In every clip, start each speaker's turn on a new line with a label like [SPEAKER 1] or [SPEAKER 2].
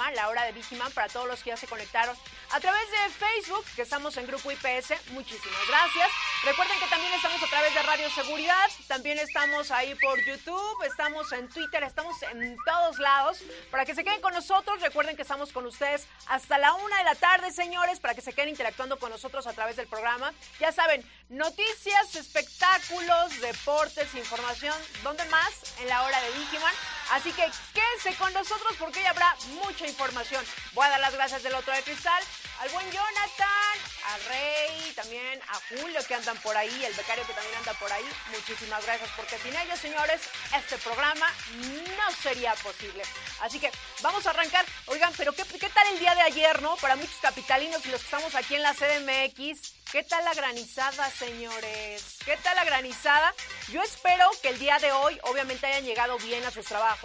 [SPEAKER 1] programa, La Hora de
[SPEAKER 2] Víctima, para todos los que ya se conectaron a través de Facebook, que estamos en Grupo IPS. Muchísimas gracias. Recuerden que también estamos a través de Radio Seguridad, también estamos ahí por YouTube, estamos en Twitter, estamos en todos lados. Para que se queden con nosotros, recuerden que estamos con ustedes hasta la una de la tarde, señores, para que se queden interactuando con nosotros a través del programa. Ya saben, noticias, espectáculos, deportes, información, ¿dónde más? En la Hora de Víctima. Así que quédense con nosotros porque hoy habrá mucha información. Voy a dar las gracias del otro de cristal al buen Jonathan, a Rey, también a Julio que andan por ahí, el becario que también anda por ahí. Muchísimas gracias porque sin ellos, señores, este programa no sería posible. Así que vamos a arrancar. Oigan, pero ¿qué, qué tal el día de ayer, no? Para muchos capitalinos y los que estamos aquí en la CDMX. ¿Qué tal la granizada, señores? ¿Qué tal la granizada? Yo espero que el día de hoy, obviamente, hayan llegado bien a sus trabajos.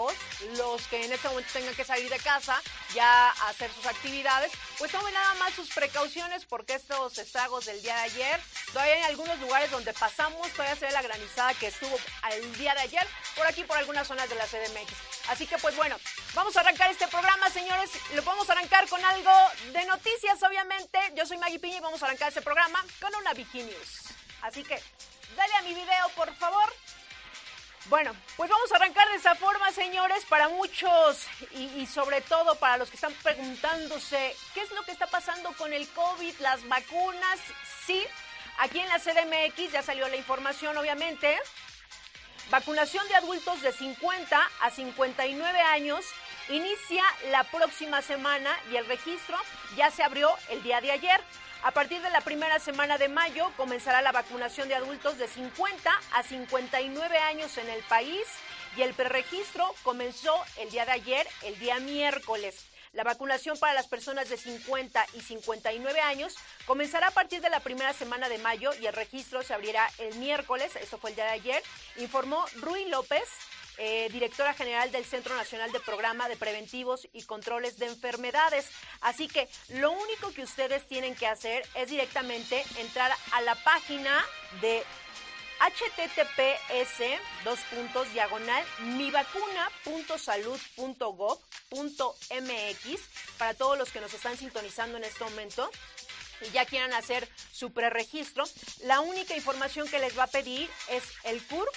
[SPEAKER 2] Los que en este momento tengan que salir de casa, ya a hacer sus actividades, pues tomen nada más sus precauciones porque estos estragos del día de ayer, todavía hay algunos lugares donde pasamos, todavía se ve la granizada que estuvo el día de ayer, por aquí, por algunas zonas de la CDMX. Así que, pues bueno, vamos a arrancar este programa, señores. Lo podemos arrancar con algo de noticias, obviamente. Yo soy Maggie Piña y vamos a arrancar este programa con una News. Así que, dale a mi video, por favor. Bueno, pues vamos a arrancar de esa forma, señores, para muchos y, sobre todo para los que están preguntándose qué es lo que está pasando con el COVID, las vacunas. Sí, aquí en la CDMX ya salió la información, obviamente. Vacunación de adultos de 50 a 59 años inicia la próxima semana y el registro ya se abrió el día de ayer. A partir de la primera semana de mayo comenzará la vacunación de adultos de 50 a 59 años en el país y el preregistro comenzó el día de ayer, el día miércoles. La vacunación para las personas de 50 y 59 años comenzará a partir de la primera semana de mayo y el registro se abrirá el miércoles, esto fue el día de ayer, informó Rui López, eh, directora general del Centro Nacional de Programa de Preventivos y Controles de Enfermedades. Así que lo único que ustedes tienen que hacer es directamente entrar a la página de https dos puntos diagonal mivacuna.salud.gov.mx para todos los que nos están sintonizando en este momento y ya quieran hacer su preregistro, la única información que les va a pedir es el CURP,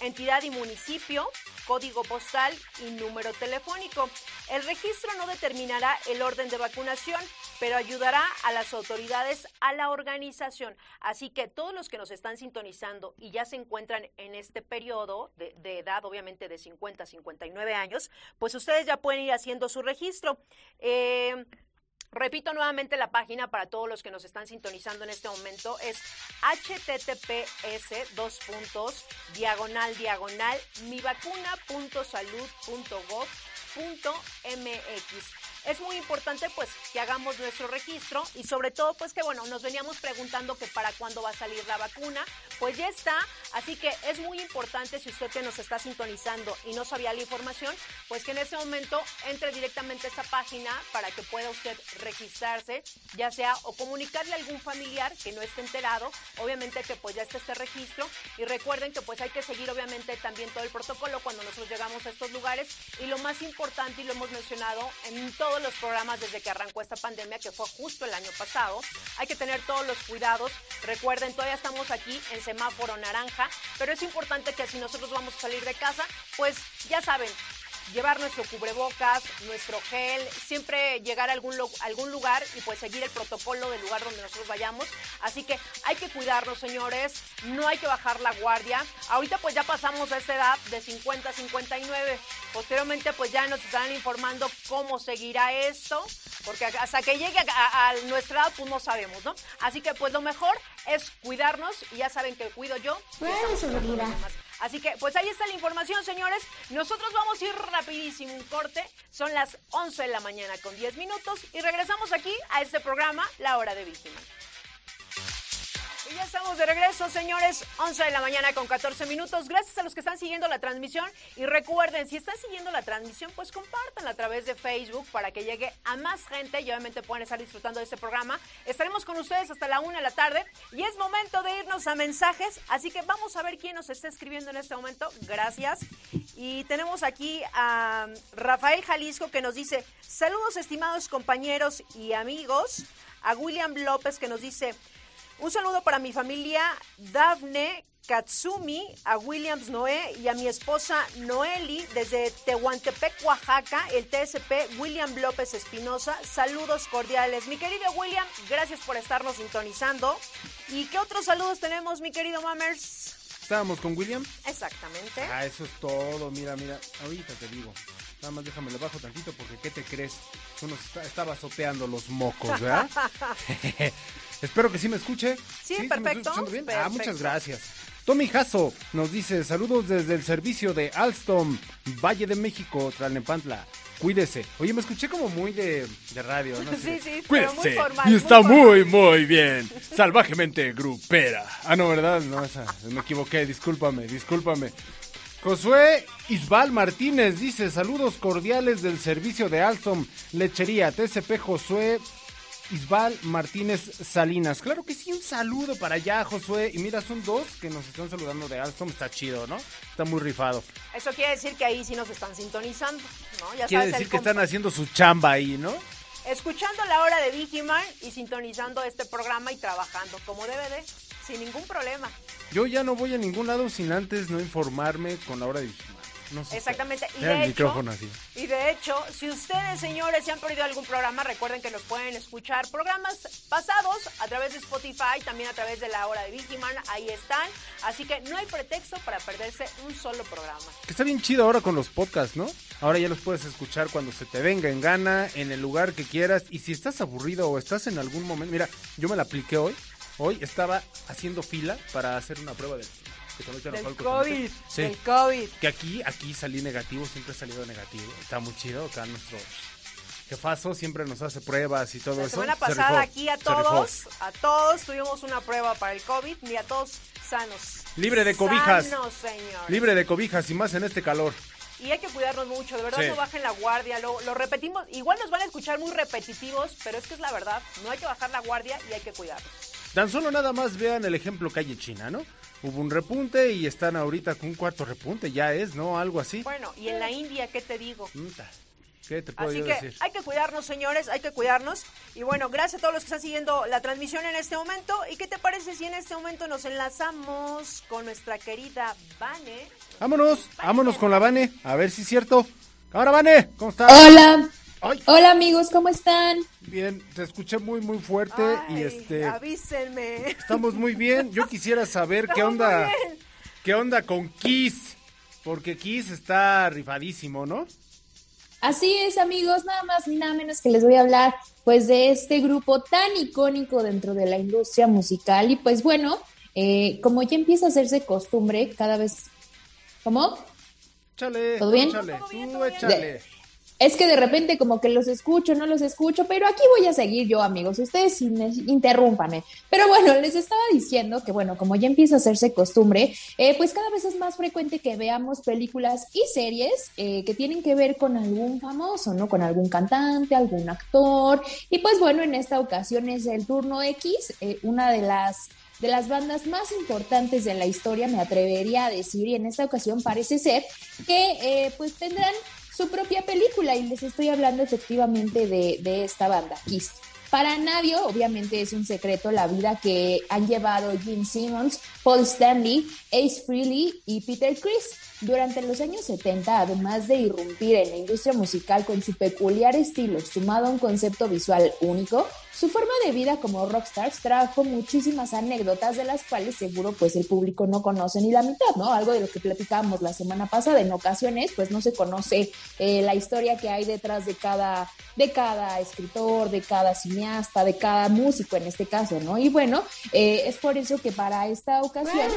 [SPEAKER 2] entidad y municipio, código postal y número telefónico. El registro no determinará el orden de vacunación, pero ayudará a las autoridades a la organización. Así que todos los que nos están sintonizando y ya se encuentran en este periodo de, edad, obviamente de 50 a 59 años, pues ustedes ya pueden ir haciendo su registro. Eh, Repito nuevamente la página para todos los que nos están sintonizando en este momento es https dos puntos diagonal diagonal mivacuna.salud.gov.mx. Es muy importante pues que hagamos nuestro registro y sobre todo pues que bueno, nos veníamos preguntando que para cuándo va a salir la vacuna, pues ya está, así que es muy importante si usted que nos está sintonizando y no sabía la información, pues que en ese momento entre directamente a esta página para que pueda usted registrarse, ya sea o comunicarle a algún familiar que no esté enterado, obviamente que pues ya esté este registro. Y recuerden que pues hay que seguir obviamente también todo el protocolo cuando nosotros llegamos a estos lugares. Y lo más importante y lo hemos mencionado en todos los programas desde que arrancó esta pandemia que fue justo el año pasado, hay que tener todos los cuidados, recuerden todavía estamos aquí en semáforo naranja, pero es importante que si nosotros vamos a salir de casa, pues ya saben, llevar nuestro cubrebocas, nuestro gel, siempre llegar a algún, algún lugar y pues seguir el protocolo del lugar donde nosotros vayamos. Así que hay que cuidarnos, señores, no hay que bajar la guardia. Ahorita pues ya pasamos a esta edad de 50 a 59. Posteriormente pues ya nos estarán informando cómo seguirá esto, porque hasta que llegue a, a- a nuestra edad pues no sabemos, ¿no? Así que pues lo mejor es cuidarnos y ya saben que cuido yo. y Así que, pues ahí está la información, señores. Nosotros vamos a ir rapidísimo un corte. Son las 11 de la mañana con 10 minutos y regresamos aquí a este programa, La Hora de Víctima. Y ya estamos de regreso, señores. 11 de la mañana con 14 minutos. Gracias a los que están siguiendo la transmisión. Y recuerden, si están siguiendo la transmisión, pues compártanla a través de Facebook para que llegue a más gente y obviamente puedan estar disfrutando de este programa. Estaremos con ustedes hasta la 1 de la tarde. Y es momento de irnos a mensajes. Así que vamos a ver quién nos está escribiendo en este momento. Gracias. Y tenemos aquí a Rafael Jalisco que nos dice: Saludos, estimados compañeros y amigos. A William López que nos dice. Un saludo para mi familia Dafne Katsumi, a Williams Noé y a mi esposa Noeli desde Tehuantepec, Oaxaca, el TSP William López Espinosa. Saludos cordiales. Mi querido William, gracias por estarnos sintonizando. ¿Y qué otros saludos tenemos, mi querido Mammers?
[SPEAKER 3] Estábamos con William.
[SPEAKER 2] Exactamente.
[SPEAKER 3] Ah, eso es todo. Mira, mira. Ahorita te digo. Nada más déjame le bajo tantito porque ¿qué te crees? Uno está, estaba sopeando los mocos, ¿verdad? Espero que sí me escuche.
[SPEAKER 2] Sí, perfecto,
[SPEAKER 3] bien? Ah, muchas gracias. Tommy Jasso nos dice saludos desde el servicio de Alstom, Valle de México, Tlalnepantla. Cuídese. Oye, me escuché como muy de, de radio, ¿no?
[SPEAKER 2] Sí, sí, pero muy
[SPEAKER 3] Cuídese.
[SPEAKER 2] formal,
[SPEAKER 3] Y
[SPEAKER 2] muy
[SPEAKER 3] está
[SPEAKER 2] formal.
[SPEAKER 3] muy, muy bien. Salvajemente grupera. Ah, no, ¿verdad? No, esa. Me equivoqué. Discúlpame, discúlpame. Josué Isbal Martínez dice saludos cordiales del servicio de Alstom Lechería TCP Josué Isbal Martínez Salinas. Claro que sí, un saludo para allá, Josué. Y mira, son dos que nos están saludando de Alstom. Está chido, ¿no? Está muy rifado.
[SPEAKER 2] Eso quiere decir que ahí sí nos están sintonizando, ¿no? Ya
[SPEAKER 3] Quiere
[SPEAKER 2] sabes,
[SPEAKER 3] decir que están haciendo su chamba ahí, ¿no?
[SPEAKER 2] escuchando la hora de Vigiman y sintonizando este programa y trabajando como debe de, sin ningún problema.
[SPEAKER 3] Yo ya no voy a ningún lado sin antes no informarme con la hora de. No sé
[SPEAKER 2] Exactamente. Y de, hecho,
[SPEAKER 3] micrófono así.
[SPEAKER 2] y de hecho, si ustedes, señores, se han perdido algún programa, recuerden que nos pueden escuchar programas pasados a través de Spotify, también a través de la hora de Vigiman, ahí están. Así que no hay pretexto para perderse un solo programa.
[SPEAKER 3] Que está bien chido ahora con los podcasts, ¿no? Ahora ya los puedes escuchar cuando se te venga en gana, en el lugar que quieras. Y si estás aburrido o estás en algún momento. Mira, yo me la apliqué hoy. Hoy estaba haciendo fila para hacer una prueba que metan
[SPEAKER 2] Del COVID,
[SPEAKER 3] constante. Sí.
[SPEAKER 2] del COVID.
[SPEAKER 3] Que aquí, aquí salí negativo, siempre he salido negativo. Está muy chido. Acá nuestro jefazo siempre nos hace pruebas y todo
[SPEAKER 2] La
[SPEAKER 3] eso.
[SPEAKER 2] semana
[SPEAKER 3] Se
[SPEAKER 2] pasada aquí a todos, a todos tuvimos una prueba para el COVID y a todos sanos.
[SPEAKER 3] Libre de cobijas.
[SPEAKER 2] Sanos, señor.
[SPEAKER 3] Libre de cobijas y más en este calor.
[SPEAKER 2] Y hay que cuidarnos mucho, de verdad
[SPEAKER 3] Sí.
[SPEAKER 2] no bajen la guardia, lo, lo repetimos, igual nos van a escuchar muy repetitivos, pero es que es la verdad, no hay que bajar la guardia y hay que cuidarnos.
[SPEAKER 3] Tan solo nada más vean el ejemplo que hay en China, ¿no? Hubo un repunte y están ahorita con un cuarto repunte, ya es, ¿no? Algo así.
[SPEAKER 2] Bueno, y en la India, ¿qué te digo?
[SPEAKER 3] ¿Qué te puedo
[SPEAKER 2] Así
[SPEAKER 3] yo
[SPEAKER 2] que
[SPEAKER 3] decir?
[SPEAKER 2] hay que cuidarnos, señores, hay que cuidarnos. Y bueno, gracias a todos los que están siguiendo la transmisión en este momento. ¿Y qué te parece si en este momento nos enlazamos con nuestra querida Vane?
[SPEAKER 3] Vámonos, vámonos con la Vane, a ver si es cierto. Ahora, Vane, ¿cómo estás?
[SPEAKER 4] Hola,
[SPEAKER 3] Ay,
[SPEAKER 4] hola amigos, ¿cómo están?
[SPEAKER 3] bien, te escuché muy, muy fuerte y este...
[SPEAKER 2] Avísenme.
[SPEAKER 3] Estamos muy bien. Yo quisiera saber qué
[SPEAKER 2] Estamos
[SPEAKER 3] onda, qué onda con Kiss, porque Kiss está rifadísimo, ¿no?
[SPEAKER 4] Así es amigos, nada más ni nada menos que les voy a hablar pues de este grupo tan icónico dentro de la industria musical y pues bueno, eh, como ya empieza a hacerse costumbre cada vez... ¿Cómo?
[SPEAKER 3] Échale,
[SPEAKER 4] ¿Todo bien?
[SPEAKER 3] échale, tú
[SPEAKER 2] todo bien.
[SPEAKER 4] Es que de repente como que los escucho, no los escucho, pero aquí voy a seguir yo, amigos. Ustedes interrúmpanme. Pero bueno, les estaba diciendo que, bueno, como ya empieza a hacerse costumbre, eh, pues cada vez es más frecuente que veamos películas y series eh, que tienen que ver con algún famoso, ¿no? Con algún cantante, algún actor. Y pues bueno, en esta ocasión es el turno X, eh, una de las de las bandas más importantes de la historia, me atrevería a decir, y en esta ocasión parece ser que pues tendrán su propia película y les estoy hablando efectivamente de, de esta banda, Kiss. Para nadie, obviamente, es un secreto la vida que han llevado Gene Simmons, Paul Stanley, Ace Frehley y Peter Criss. Durante los años 70, además de irrumpir en la industria musical con su peculiar estilo, sumado a un concepto visual único, su forma de vida como rockstars trajo muchísimas anécdotas de las cuales seguro pues el público no conoce ni la mitad, ¿no? Algo de lo que platicábamos la semana pasada, en ocasiones pues no se conoce eh, la historia que hay detrás de cada, de cada escritor, de cada cineasta, de cada músico en este caso, ¿no? Y bueno, eh, es por eso que para esta ocasión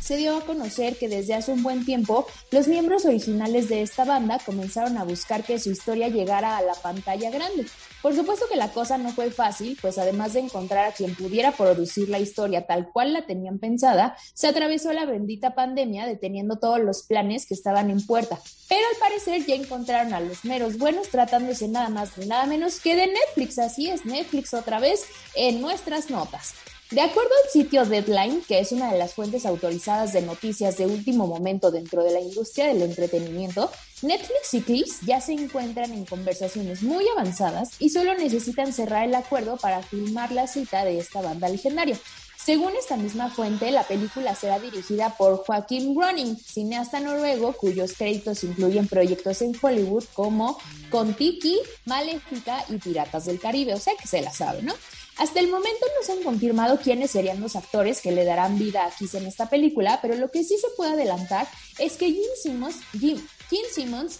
[SPEAKER 4] se dio a conocer que desde hace un buen tiempo los miembros originales de esta banda comenzaron a buscar que su historia llegara a la pantalla grande. Por supuesto que la cosa no fue fácil, pues además de encontrar a quien pudiera producir la historia tal cual la tenían pensada, se atravesó la bendita pandemia deteniendo todos los planes que estaban en puerta. Pero al parecer ya encontraron a los meros buenos tratándose nada más ni nada menos que de Netflix. Así es, Netflix otra vez en nuestras notas. De acuerdo al sitio Deadline, que es una de las fuentes autorizadas de noticias de último momento dentro de la industria del entretenimiento, Netflix y Clips ya se encuentran en conversaciones muy avanzadas y solo necesitan cerrar el acuerdo para filmar la cita de esta banda legendaria. Según esta misma fuente, la película será dirigida por Joaquín Ronning, cineasta noruego cuyos créditos incluyen proyectos en Hollywood como Contiki, Maléfica y Piratas del Caribe, o sea que se la sabe, ¿no? Hasta el momento no se han confirmado quiénes serían los actores que le darán vida a Kiss en esta película, pero lo que sí se puede adelantar es que Jim Simmons, Jim,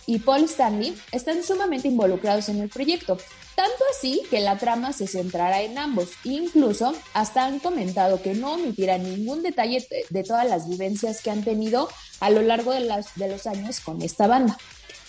[SPEAKER 4] y Paul Stanley están sumamente involucrados en el proyecto. Tanto así que la trama se centrará en ambos. Incluso hasta han comentado que no omitirán ningún detalle de todas las vivencias que han tenido a lo largo de, los años con esta banda.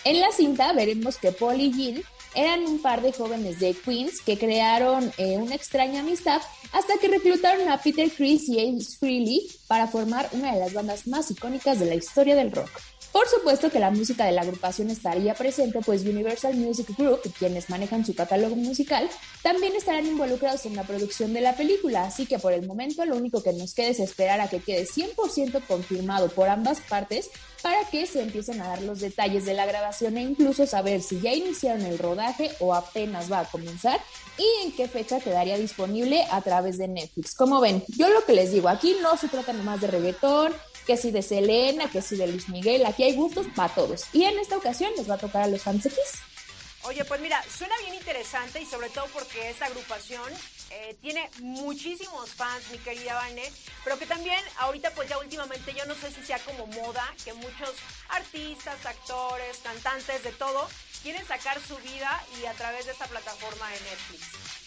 [SPEAKER 4] En la cinta veremos que Paul y Jean eran un par de jóvenes de Queens que crearon eh, una extraña amistad hasta que reclutaron a Peter Chris y Ace Frehley para formar una de las bandas más icónicas de la historia del rock. Por supuesto que la música de la agrupación estaría presente, pues Universal Music Group, quienes manejan su catálogo musical, también estarán involucrados en la producción de la película, así que por el momento lo único que nos queda es esperar a que quede 100% confirmado por ambas partes para que se empiecen a dar los detalles de la grabación e incluso saber si ya iniciaron el rodaje o apenas va a comenzar y en qué fecha quedaría disponible a través de Netflix. Como ven, yo lo que les digo, aquí no se trata nomás de reggaetón, que si de Selena, que si de Luis Miguel, aquí hay gustos para todos. Y en esta ocasión les va a tocar a los fans
[SPEAKER 2] Oye, pues mira, suena bien interesante y sobre todo porque esta agrupación eh, tiene muchísimos fans, mi querida Vane, pero que también ahorita pues ya últimamente yo no sé si sea como moda, que muchos artistas, actores, cantantes, de todo, quieren sacar su vida y a través de esta plataforma de Netflix.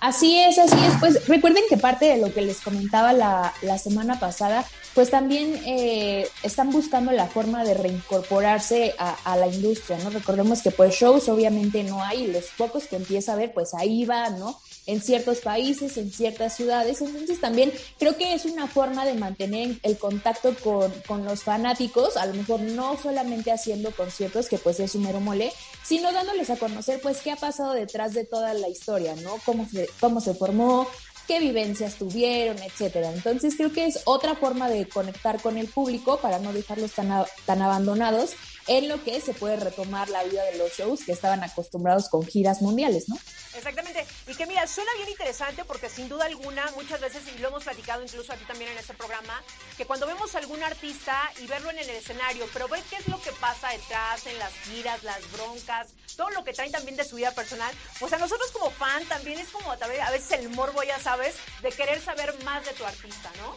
[SPEAKER 4] Así es, así es. Pues recuerden que parte de lo que les comentaba la, la semana pasada pues también eh, están buscando la forma de reincorporarse a, la industria, ¿no? Recordemos que pues shows obviamente no hay, los pocos que empieza a ver, pues ahí va, ¿no? En ciertos países, en ciertas ciudades, entonces también creo que es una forma de mantener el contacto con, con los fanáticos, a lo mejor no solamente haciendo conciertos, que pues es un mero mole, sino dándoles a conocer pues qué ha pasado detrás de toda la historia, ¿no? Cómo se, cómo se formó, qué vivencias tuvieron, etcétera. Entonces creo que es otra forma de conectar con el público para no dejarlos tan, tan abandonados en lo que se puede retomar la vida de los shows que estaban acostumbrados con giras mundiales, ¿no?
[SPEAKER 2] Exactamente. Y que mira, suena bien interesante porque sin duda alguna, muchas veces, y lo hemos platicado incluso aquí también en este programa, que cuando vemos a algún artista y verlo en el escenario, pero ver qué es lo que pasa detrás, en las giras, las broncas, todo lo que traen también de su vida personal, pues a nosotros como fan también es como a veces el morbo, ya sabes, de querer saber más de tu artista, ¿no?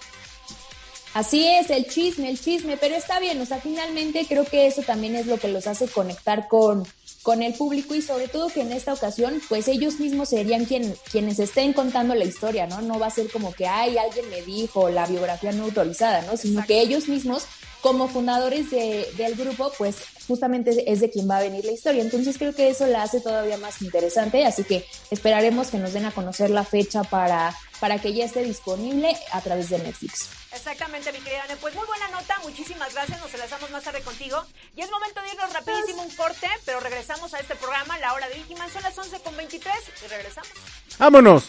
[SPEAKER 4] Así es, el chisme, el chisme, pero está bien, o sea, finalmente creo que eso también es lo que los hace conectar con, con el público y sobre todo que en esta ocasión, pues ellos mismos serían quien, quienes estén contando la historia, ¿no? No va a ser como que, ay, alguien me dijo la biografía no autorizada, ¿no? Sino que ellos mismos, como fundadores de, del grupo, pues justamente es de quien va a venir la historia. Entonces creo que eso la hace todavía más interesante, así que esperaremos que nos den a conocer la fecha para, para que ya esté disponible a través de Netflix.
[SPEAKER 2] Exactamente, mi querida Ana. Pues muy buena nota, muchísimas gracias. Nos enlazamos más tarde contigo. Y es momento de irnos rapidísimo un corte, pero regresamos a este programa, La Hora de Víctimas. Son las 11 con 23 y regresamos.
[SPEAKER 3] ¡Vámonos!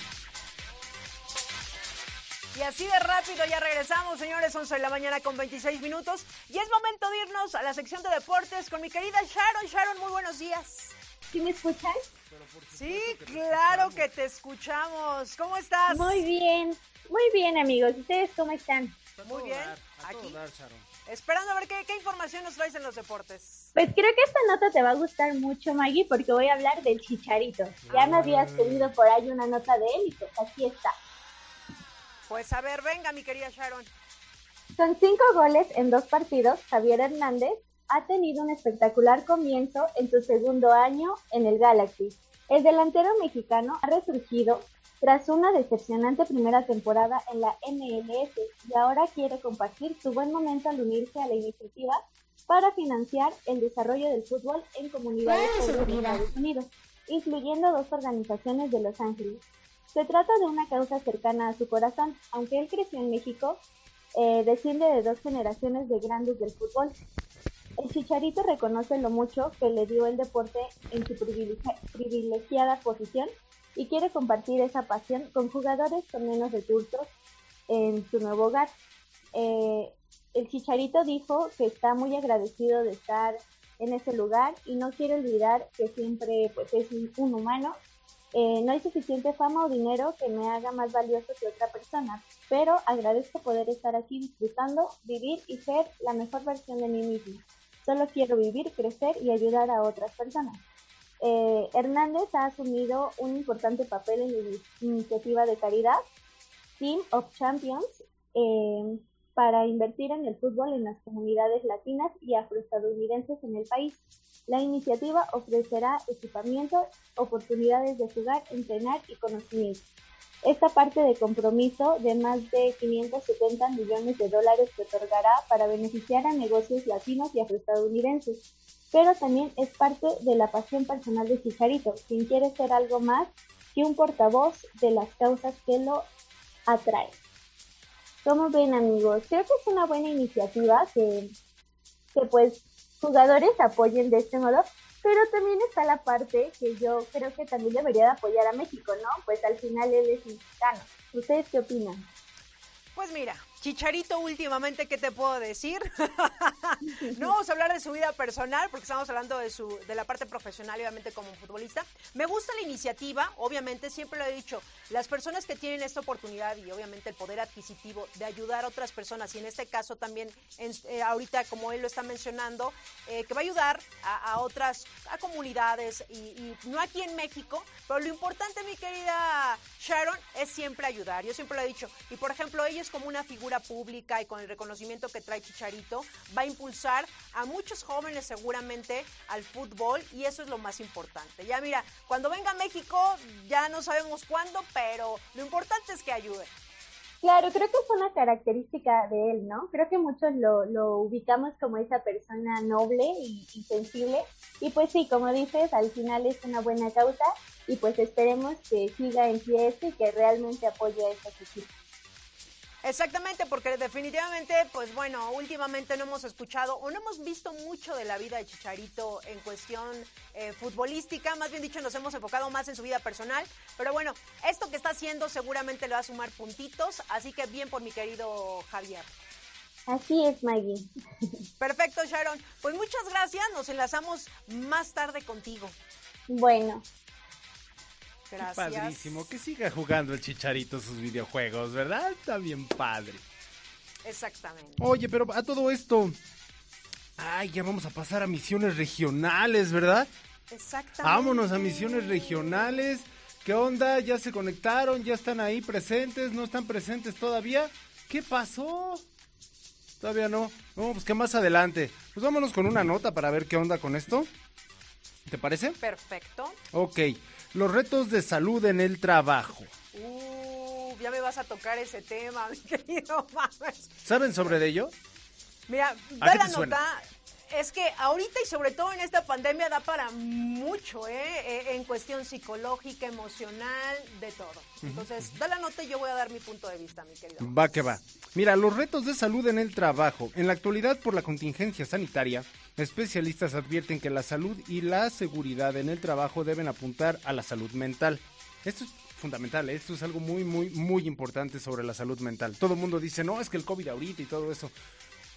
[SPEAKER 2] Y así de rápido ya regresamos, señores, 11 de la mañana con 26 minutos. Y es momento de irnos a la sección de deportes con mi querida Sharon. Sharon, muy buenos días.
[SPEAKER 5] ¿Sí me escuchan?
[SPEAKER 2] Sí, claro que te escuchamos. ¿Cómo estás?
[SPEAKER 5] Muy bien, muy bien amigos. ¿Ustedes cómo están?
[SPEAKER 2] Muy bien.
[SPEAKER 3] Aquí.
[SPEAKER 2] Esperando a ver qué, qué información nos traes en los deportes.
[SPEAKER 5] Pues creo que esta nota te va a gustar mucho, Maggie, porque voy a hablar del Chicharito. Ya me habías pedido por ahí una nota de él y pues aquí está.
[SPEAKER 2] Pues a ver, venga, mi querida Sharon.
[SPEAKER 5] Con cinco goles en dos partidos, Javier Hernández ha tenido un espectacular comienzo en su segundo año en el Galaxy. El delantero mexicano ha resurgido tras una decepcionante primera temporada en la MLS y ahora quiere compartir su buen momento al unirse a la iniciativa para financiar el desarrollo del fútbol en comunidades de Estados Unidos, incluyendo dos organizaciones de Los Ángeles. Se trata de una causa cercana a su corazón, aunque él creció en México, eh, desciende de dos generaciones de grandes del fútbol. El Chicharito reconoce lo mucho que le dio el deporte en su privilegia- privilegiada posición y quiere compartir esa pasión con jugadores con menos recursos en su nuevo hogar. Eh, el Chicharito dijo que está muy agradecido de estar en ese lugar y no quiere olvidar que siempre pues, es un- humano. Eh, no hay suficiente fama o dinero que me haga más valioso que otra persona, pero agradezco poder estar aquí disfrutando, vivir y ser la mejor versión de mí mismo. Solo quiero vivir, crecer y ayudar a otras personas. Eh, Hernández ha asumido un importante papel en la ini- iniciativa de caridad Team of Champions eh, para invertir en el fútbol en las comunidades latinas y afroestadounidenses en el país. La iniciativa ofrecerá equipamiento, oportunidades de jugar, entrenar y conocimiento. Esta parte de compromiso de más de 570 millones de dólares que otorgará para beneficiar a negocios latinos y afroestadounidenses, pero también es parte de la pasión personal de Chicharito, quien quiere ser algo más que un portavoz de las causas que lo atrae. ¿Cómo ven amigos? Creo que es una buena iniciativa que, que pues jugadores apoyen de este modo, pero también está la parte que yo creo que también debería de apoyar a México, ¿no? Pues al final él es mexicano. ¿Ustedes qué opinan?
[SPEAKER 2] Pues mira, Chicharito últimamente, ¿qué te puedo decir? no vamos a hablar de su vida personal porque estamos hablando de su de la parte profesional, obviamente como futbolista. Me gusta la iniciativa, obviamente siempre lo he dicho, las personas que tienen esta oportunidad y obviamente el poder adquisitivo de ayudar a otras personas y en este caso también en- eh, ahorita como él lo está mencionando, eh, que va a ayudar a, a otras a comunidades y, y no aquí en México, pero lo importante, mi querida Sharon, es siempre ayudar. Yo siempre lo he dicho. Y por ejemplo, ella es como una figura pública y con el reconocimiento que trae Chicharito, va a impulsar a muchos jóvenes seguramente al fútbol y eso es lo más importante. Ya mira, cuando venga a México, ya no sabemos cuándo, pero lo importante es que ayude.
[SPEAKER 5] Claro, creo que es una característica de él, ¿no? Creo que muchos lo, lo ubicamos como esa persona noble y, y sensible. Y pues sí, como dices, al final es una buena causa y pues esperemos que siga en pie esto y que realmente apoye a estos equipos.
[SPEAKER 2] Exactamente, porque definitivamente, pues bueno, últimamente no hemos escuchado o no hemos visto mucho de la vida de Chicharito en cuestión eh, futbolística, más bien dicho, nos hemos enfocado más en su vida personal, pero bueno, esto que está haciendo seguramente le va a sumar puntitos, así que bien por mi querido Javier.
[SPEAKER 5] Así es, Maggie.
[SPEAKER 2] Perfecto, Sharon. Pues muchas gracias, nos enlazamos más tarde contigo.
[SPEAKER 5] Bueno,
[SPEAKER 2] Gracias.
[SPEAKER 3] Padrísimo, que siga jugando el chicharito sus videojuegos, ¿verdad? Está bien padre.
[SPEAKER 2] Exactamente.
[SPEAKER 3] Oye, pero a todo esto. Ay, ya vamos a pasar a misiones regionales, ¿verdad?
[SPEAKER 2] Exactamente.
[SPEAKER 3] Vámonos a misiones regionales. ¿Qué onda? ¿Ya se conectaron? ¿Ya están ahí presentes? ¿No están presentes todavía? ¿Qué pasó? Todavía no. No, pues que más adelante. Pues vámonos con una nota para ver qué onda con esto. ¿Te parece?
[SPEAKER 2] Perfecto.
[SPEAKER 3] Ok. Los retos de salud en el trabajo.
[SPEAKER 2] Uh, ya me vas a tocar ese tema, mi querido Mames.
[SPEAKER 3] ¿Saben sobre ello?
[SPEAKER 2] Mira,
[SPEAKER 3] ¿A
[SPEAKER 2] da la
[SPEAKER 3] suena?
[SPEAKER 2] Es que ahorita y sobre todo en esta pandemia da para mucho, ¿eh? Eh, En cuestión psicológica, emocional, de todo. Entonces, da la nota y yo voy a dar mi punto de vista, mi querido.
[SPEAKER 3] Va que va. Mira, los retos de salud en el trabajo. En la actualidad, por la contingencia sanitaria, especialistas advierten que la salud y la seguridad en el trabajo deben apuntar a la salud mental. Esto es fundamental, ¿eh? esto es algo muy, muy, muy importante sobre la salud mental. Todo el mundo dice, no, es que el COVID ahorita y todo eso.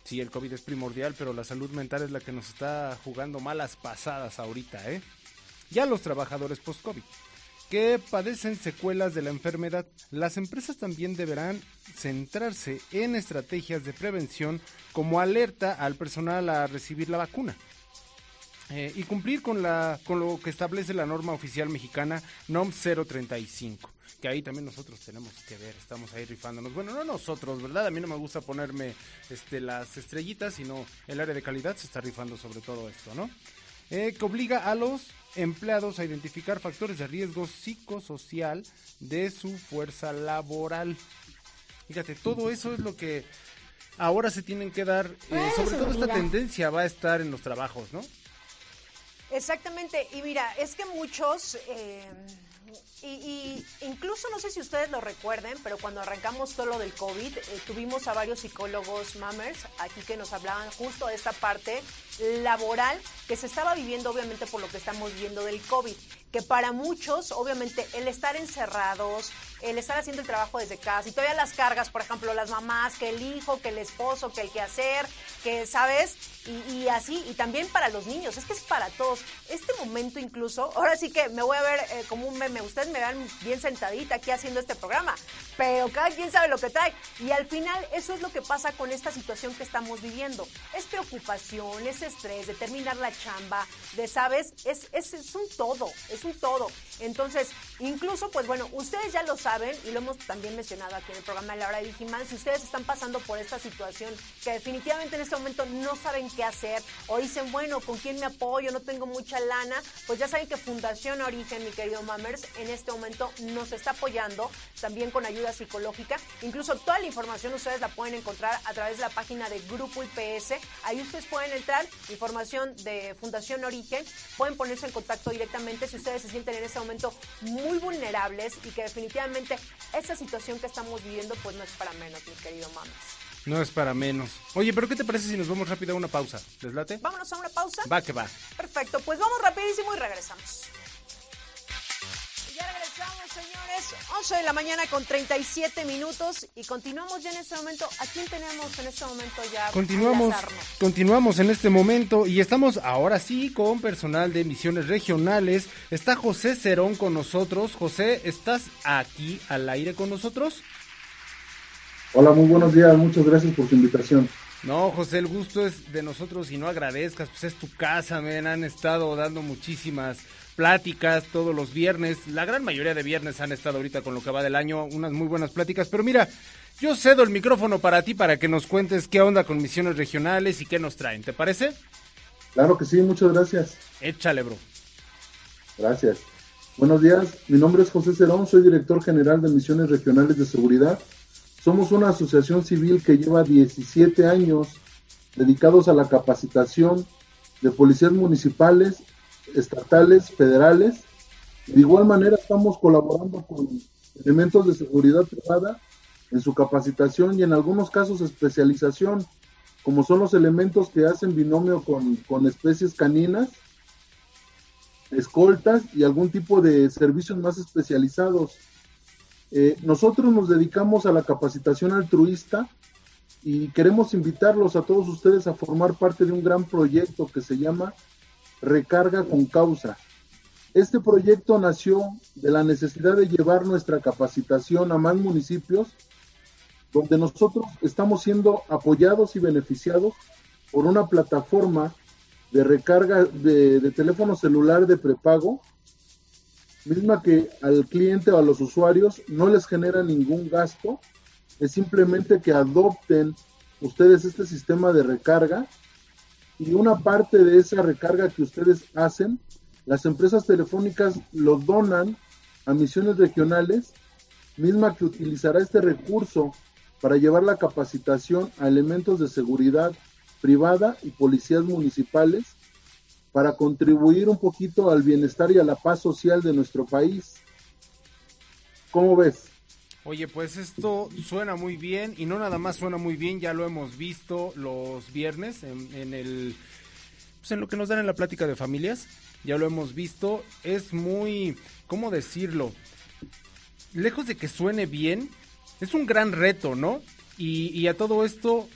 [SPEAKER 3] Sí, el COVID es primordial, pero la salud mental es la que nos está jugando malas pasadas ahorita, ¿eh? y a los trabajadores post-COVID que padecen secuelas de la enfermedad. Las empresas también deberán centrarse en estrategias de prevención como alerta al personal a recibir la vacuna. Eh, y cumplir con, la, con lo que establece la norma oficial mexicana NOM 035, que ahí también nosotros tenemos que ver, estamos ahí rifándonos. Bueno, no nosotros, ¿verdad? A mí no me gusta ponerme este, las estrellitas, sino el área de calidad se está rifando sobre todo esto, ¿no? Eh, que obliga a los empleados a identificar factores de riesgo psicosocial de su fuerza laboral. Fíjate, todo eso es lo que ahora se tienen que dar, eh, sobre todo esta tendencia va a estar en los trabajos, ¿no?
[SPEAKER 2] Exactamente, y mira, es que muchos, eh, y, incluso no sé si ustedes lo recuerden, pero cuando arrancamos todo lo del COVID, eh, tuvimos a varios psicólogos mammers aquí que nos hablaban justo de esta parte laboral que se estaba viviendo obviamente por lo que estamos viendo del COVID, que para muchos obviamente el estar encerrados, el estar haciendo el trabajo desde casa y todavía las cargas, por ejemplo, las mamás, que el hijo, que el esposo, que el quehacer, que sabes, y, así, y también para los niños, es que es para todos. Este momento incluso, ahora sí que me voy a ver eh, como un meme, ustedes me vean bien sentadita aquí haciendo este programa, pero cada quien sabe lo que trae. Y al final eso es lo que pasa con esta situación que estamos viviendo. Es preocupación, es estrés, de terminar la chamba, de, ¿sabes? Es, es, un todo, es un todo. Entonces, incluso, pues bueno, ustedes ya lo saben y lo hemos también mencionado aquí en el programa de la hora de Digimon, si ustedes están pasando por esta situación que definitivamente en este momento no saben qué hacer o dicen, bueno, ¿con quién me apoyo? No tengo mucha lana, pues ya saben que Fundación Origen, mi querido Mammers, en este momento nos está apoyando también con ayuda psicológica. Incluso toda la información ustedes la pueden encontrar a través de la página de Grupo IPS. Ahí ustedes pueden entrar, información de Fundación Origen, pueden ponerse en contacto directamente si ustedes se sienten en este momento muy vulnerables y que definitivamente esa situación que estamos viviendo pues no es para menos, mi querido Mames.
[SPEAKER 3] No es para menos. Oye, pero ¿qué te parece si nos vamos rápido a una pausa? ¿Les late?
[SPEAKER 2] Vámonos a una pausa.
[SPEAKER 3] Va que va.
[SPEAKER 2] Perfecto, pues vamos rapidísimo y regresamos. Ya regresamos, señores. 11 de la mañana con 37 minutos y continuamos ya en este momento. ¿A quién tenemos en este momento ya?
[SPEAKER 3] Continuamos, continuamos en este momento y estamos ahora sí con personal de emisiones regionales. Está José Cerón con nosotros. José, ¿estás aquí al aire con nosotros?
[SPEAKER 6] Hola, muy buenos días. Muchas gracias por su invitación.
[SPEAKER 3] No, José, el gusto es de nosotros y no agradezcas, pues es tu casa, me han estado dando muchísimas pláticas todos los viernes, la gran mayoría de viernes han estado ahorita con lo que va del año, unas muy buenas pláticas, pero mira, yo cedo el micrófono para ti para que nos cuentes qué onda con misiones regionales y qué nos traen, ¿te parece?
[SPEAKER 6] Claro que sí, muchas gracias.
[SPEAKER 3] Échale, bro.
[SPEAKER 6] Gracias. Buenos días, mi nombre es José Cerón, soy director general de Misiones Regionales de Seguridad. Somos una asociación civil que lleva 17 años dedicados a la capacitación de policías municipales estatales, federales. De igual manera estamos colaborando con elementos de seguridad privada en su capacitación y en algunos casos especialización, como son los elementos que hacen binomio con, especies caninas, escoltas y algún tipo de servicios más especializados. Eh, nosotros nos dedicamos a la capacitación altruista y queremos invitarlos a todos ustedes a formar parte de un gran proyecto que se llama Recarga con Causa. Este proyecto nació de la necesidad de llevar nuestra capacitación a más municipios, donde nosotros estamos siendo apoyados y beneficiados por una plataforma de recarga de, teléfono celular de prepago, misma que al cliente o a los usuarios no les genera ningún gasto, es simplemente que adopten ustedes este sistema de recarga y una parte de esa recarga que ustedes hacen, las empresas telefónicas lo donan a misiones regionales, misma que utilizará este recurso para llevar la capacitación a elementos de seguridad privada y policías municipales para contribuir un poquito al bienestar y a la paz social de nuestro país. ¿Cómo ves?
[SPEAKER 3] Oye, pues esto suena muy bien y no nada más suena muy bien, ya lo hemos visto los viernes en, el pues en lo que nos dan en la plática de familias, ya lo hemos visto, es muy, ¿cómo decirlo? Lejos de que suene bien, es un gran reto, ¿no? Y, y a todo esto,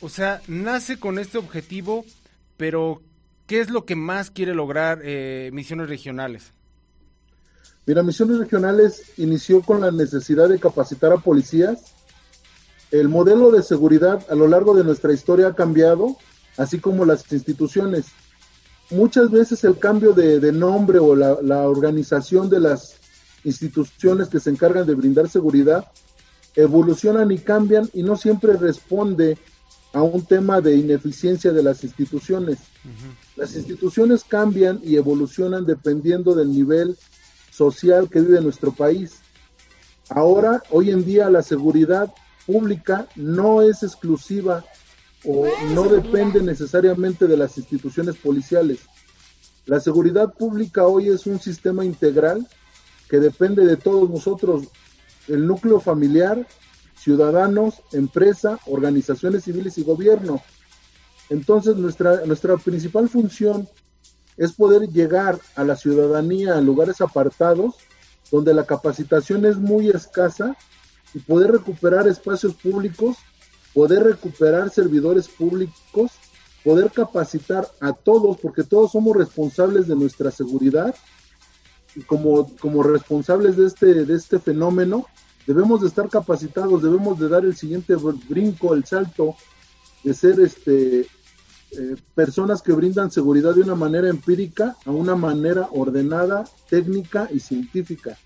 [SPEAKER 3] o sea, nace con este objetivo, pero ¿qué es lo que más quiere lograr eh, Misiones Regionales?
[SPEAKER 6] Mira, Misiones Regionales inició con la necesidad de capacitar a policías. El modelo de seguridad a lo largo de nuestra historia ha cambiado, así como las instituciones. Muchas veces el cambio de, de nombre o la, la organización de las instituciones que se encargan de brindar seguridad evolucionan y cambian y no siempre responde a un tema de ineficiencia de las instituciones. Las instituciones cambian y evolucionan dependiendo del nivel social que vive nuestro país. Ahora, hoy en día, la seguridad pública no es exclusiva o no depende necesariamente de las instituciones policiales. La seguridad pública hoy es un sistema integral que depende de todos nosotros, el núcleo familiar, ciudadanos, empresa, organizaciones civiles y gobierno. Entonces, nuestra, nuestra principal función es poder llegar a la ciudadanía en lugares apartados donde la capacitación es muy escasa y poder recuperar espacios públicos, poder recuperar servidores públicos, poder capacitar a todos, porque todos somos responsables de nuestra seguridad y como, como responsables de este, de este fenómeno, debemos de estar capacitados, debemos de dar el siguiente brinco, el salto, de ser este eh, personas que brindan seguridad de una manera empírica a una manera ordenada, técnica y científica.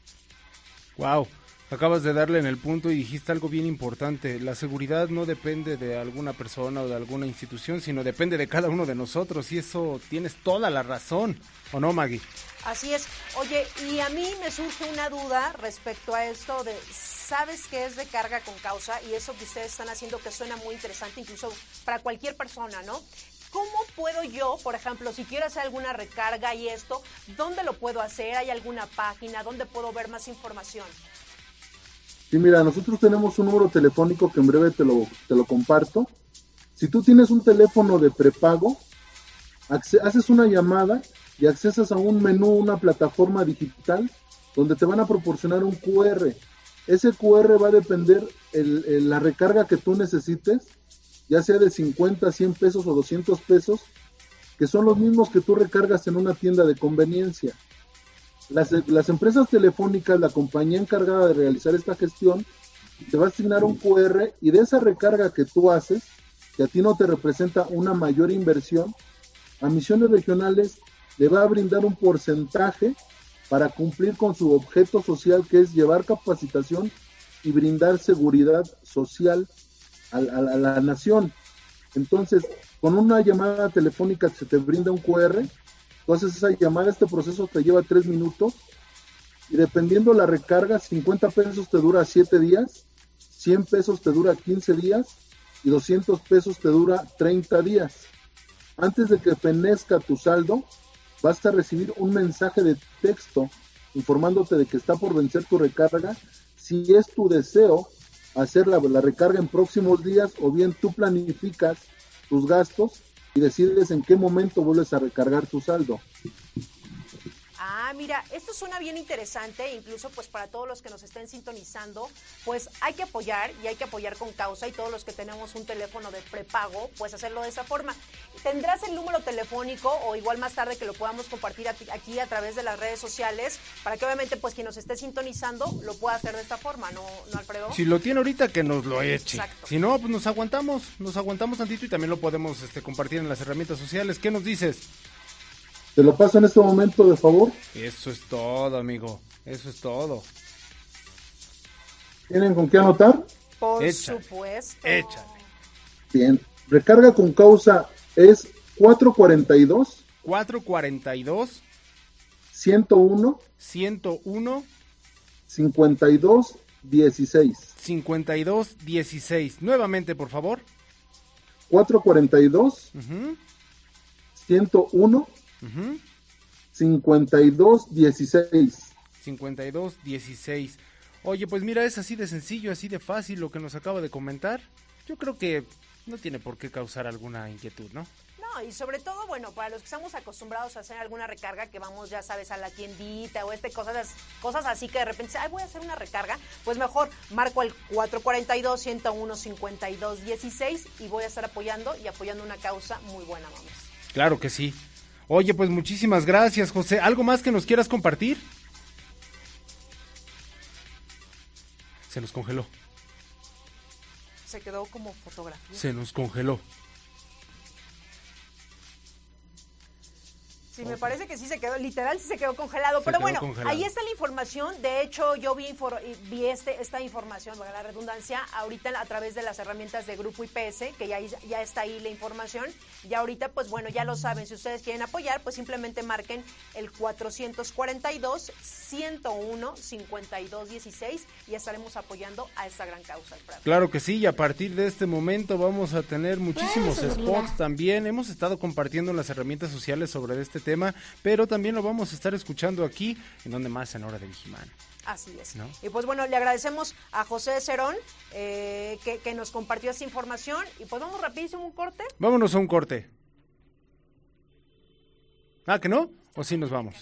[SPEAKER 3] Wow, acabas de darle en el punto y dijiste algo bien importante. La seguridad no depende de alguna persona o de alguna institución, sino depende de cada uno de nosotros y eso tienes toda la razón, ¿o no, Maggie?
[SPEAKER 2] Así es. Oye, y a mí me surge una duda respecto a esto de, ¿sabes qué es recarga con causa? Y eso que ustedes están haciendo que suena muy interesante incluso para cualquier persona, ¿no? ¿Cómo puedo yo, por ejemplo, si quiero hacer alguna recarga y esto, dónde lo puedo hacer? ¿Hay alguna página? ¿Dónde puedo ver más información?
[SPEAKER 6] Sí, mira, nosotros tenemos un número telefónico que en breve te lo, te lo comparto. Si tú tienes un teléfono de prepago, haces una llamada y accesas a un menú, una plataforma digital, donde te van a proporcionar un QR. Ese QR va a depender el, la recarga que tú necesites, ya sea de 50, 100 pesos o 200 pesos, que son los mismos que tú recargas en una tienda de conveniencia. Las, las, empresas telefónicas, la compañía encargada de realizar esta gestión, te va a asignar un QR y de esa recarga que tú haces, que a ti no te representa una mayor inversión, a misiones regionales le va a brindar un porcentaje para cumplir con su objeto social que es llevar capacitación y brindar seguridad social a, la nación. Entonces, con una llamada telefónica se te brinda un QR, entonces esa llamada, este proceso te lleva tres minutos y dependiendo la recarga, 50 pesos te dura 7 días, 100 pesos te dura 15 días y 200 pesos te dura 30 días. Antes de que fenezca tu saldo, vas a recibir un mensaje de texto informándote de que está por vencer tu recarga. Si es tu deseo hacer la, la recarga en próximos días o bien tú planificas tus gastos y decides en qué momento vuelves a recargar tu saldo.
[SPEAKER 2] Ah, mira, esto suena bien interesante, incluso pues para todos los que nos estén sintonizando, pues hay que apoyar y hay que apoyar con causa y todos los que tenemos un teléfono de prepago, pues hacerlo de esa forma. Tendrás el número telefónico o igual más tarde que lo podamos compartir aquí a través de las redes sociales para que obviamente pues quien nos esté sintonizando lo pueda hacer de esta forma, ¿no, ¿No Alfredo?
[SPEAKER 3] Si lo tiene ahorita que nos lo eche. Exacto. Si no, pues nos aguantamos, nos aguantamos tantito y también lo podemos este, compartir en las herramientas sociales. ¿Qué nos dices?
[SPEAKER 6] ¿Te lo paso en este momento, de favor?
[SPEAKER 3] Eso es todo, amigo. Eso es todo.
[SPEAKER 6] ¿Tienen con qué anotar?
[SPEAKER 2] Por Échale. supuesto.
[SPEAKER 3] Échale.
[SPEAKER 6] Bien. Recarga con causa es 442.
[SPEAKER 3] 442.
[SPEAKER 6] 101.
[SPEAKER 3] 101.
[SPEAKER 6] 52. 16.
[SPEAKER 3] 52. 16. Nuevamente, por favor.
[SPEAKER 6] 442. Uh -huh. 101. Uh -huh. 52 16.
[SPEAKER 3] 52 16. Oye, pues mira, es así de sencillo, así de fácil lo que nos acaba de comentar. Yo creo que no tiene por qué causar alguna inquietud, ¿no?
[SPEAKER 2] No, y sobre todo, bueno, para los que estamos acostumbrados a hacer alguna recarga, que vamos, ya sabes, a la tiendita o este, cosas, cosas así que de repente, ay, voy a hacer una recarga, pues mejor marco al 442-101-52-16 y voy a estar apoyando y apoyando una causa muy buena, vamos.
[SPEAKER 3] Claro que sí. Oye, pues muchísimas gracias, José. ¿Algo más que nos quieras compartir? Se nos congeló.
[SPEAKER 2] Se quedó como fotografía.
[SPEAKER 3] Se nos congeló.
[SPEAKER 2] Sí, me parece que sí se quedó, literal sí se quedó congelado.
[SPEAKER 3] Se
[SPEAKER 2] pero
[SPEAKER 3] quedó
[SPEAKER 2] bueno,
[SPEAKER 3] congelado.
[SPEAKER 2] ahí está la información. De hecho, yo vi, vi este, esta información, la redundancia, ahorita a través de las herramientas de Grupo IPS, que ya, ya está ahí la información. Y ahorita, pues bueno, ya lo saben. Si ustedes quieren apoyar, pues simplemente marquen el 442-101-5216 y estaremos apoyando a esta gran causa.
[SPEAKER 3] Claro que sí, y a partir de este momento vamos a tener muchísimos spots también. Hemos estado compartiendo en las herramientas sociales sobre este tema, pero también lo vamos a estar escuchando aquí, en donde más, en Hora de Vigimán.
[SPEAKER 2] Así es.
[SPEAKER 3] ¿No?
[SPEAKER 2] Y pues bueno, le agradecemos a José Cerón eh, que, que nos compartió esta información. Y pues vamos rapidísimo un corte.
[SPEAKER 3] Vámonos a un corte. Ah, ¿que no? ¿O sí nos vamos?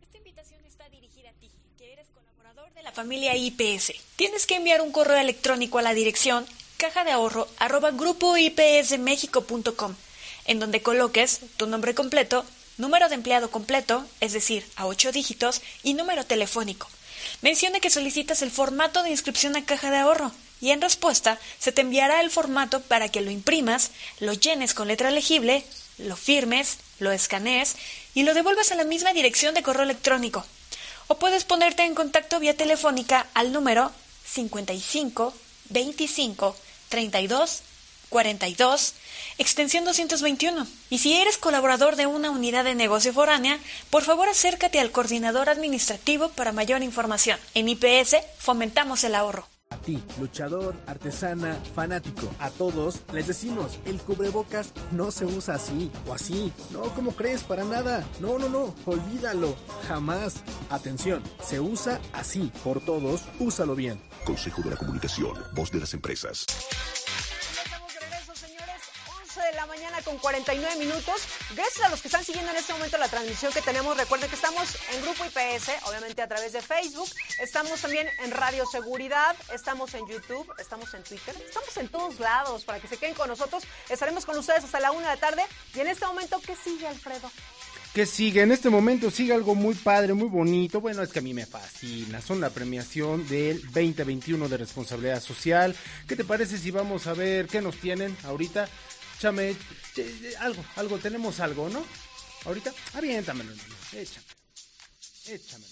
[SPEAKER 7] Esta invitación está dirigida a ti, que eres colaborador de la familia IPS. Tienes que enviar un correo electrónico a la dirección caja de ahorro arroba grupoipsmexico.com, en donde coloques tu nombre completo, número de empleado completo, es decir, a ocho dígitos, y número telefónico. Menciona que solicitas el formato de inscripción a caja de ahorro y en respuesta se te enviará el formato para que lo imprimas, lo llenes con letra legible, lo firmes, lo escanees y lo devuelvas a la misma dirección de correo electrónico. O puedes ponerte en contacto vía telefónica al número 55 25 32 42, extensión 221. Y si eres colaborador de una unidad de negocio foránea, por favor acércate al coordinador administrativo para mayor información. En IPS fomentamos el ahorro.
[SPEAKER 8] A ti, luchador, artesana, fanático, a todos les decimos, el cubrebocas no se usa así o así. No, ¿cómo crees? Para nada. No, no, no, olvídalo. Jamás. Atención, se usa así. Por todos, úsalo bien.
[SPEAKER 9] Consejo de la Comunicación, voz de las empresas.
[SPEAKER 2] 11 de la mañana con 49 minutos. Gracias a los que están siguiendo en este momento la transmisión que tenemos. Recuerden que estamos en Grupo IPS, obviamente a través de Facebook. Estamos también en Radio Seguridad. Estamos en YouTube. Estamos en Twitter. Estamos en todos lados para que se queden con nosotros. Estaremos con ustedes hasta la una de la tarde. Y en este momento, ¿qué sigue, Alfredo?
[SPEAKER 3] ¿Qué sigue? En este momento sigue algo muy padre, muy bonito. Bueno, es que a mí me fascina. Son la premiación del 2021 de responsabilidad social. ¿Qué te parece si vamos a ver qué nos tienen ahorita? Chame, ch- ch- algo, algo, tenemos algo, ¿no? Ahorita, aviéntamelo. Échame. Échamelo.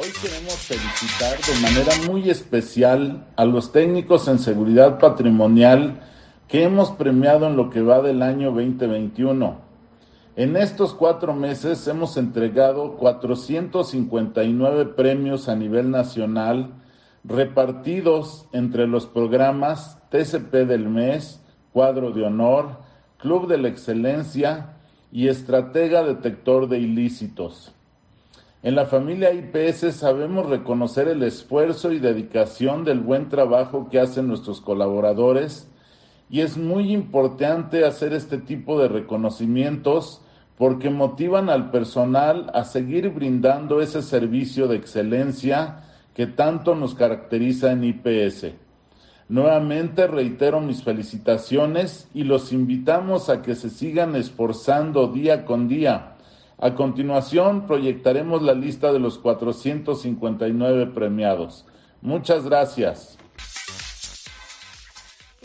[SPEAKER 10] Hoy queremos felicitar de manera muy especial a los técnicos en seguridad patrimonial que hemos premiado en lo que va del año 2021. En estos cuatro meses hemos entregado 459 premios a nivel nacional repartidos entre los programas TCP del mes, Cuadro de Honor, Club de la Excelencia y Estratega Detector de Ilícitos. En la familia IPS sabemos reconocer el esfuerzo y dedicación del buen trabajo que hacen nuestros colaboradores y es muy importante hacer este tipo de reconocimientos porque motivan al personal a seguir brindando ese servicio de excelencia que tanto nos caracteriza en IPS. Nuevamente reitero mis felicitaciones y los invitamos a que se sigan esforzando día con día. A continuación proyectaremos la lista de los 459 premiados. Muchas gracias.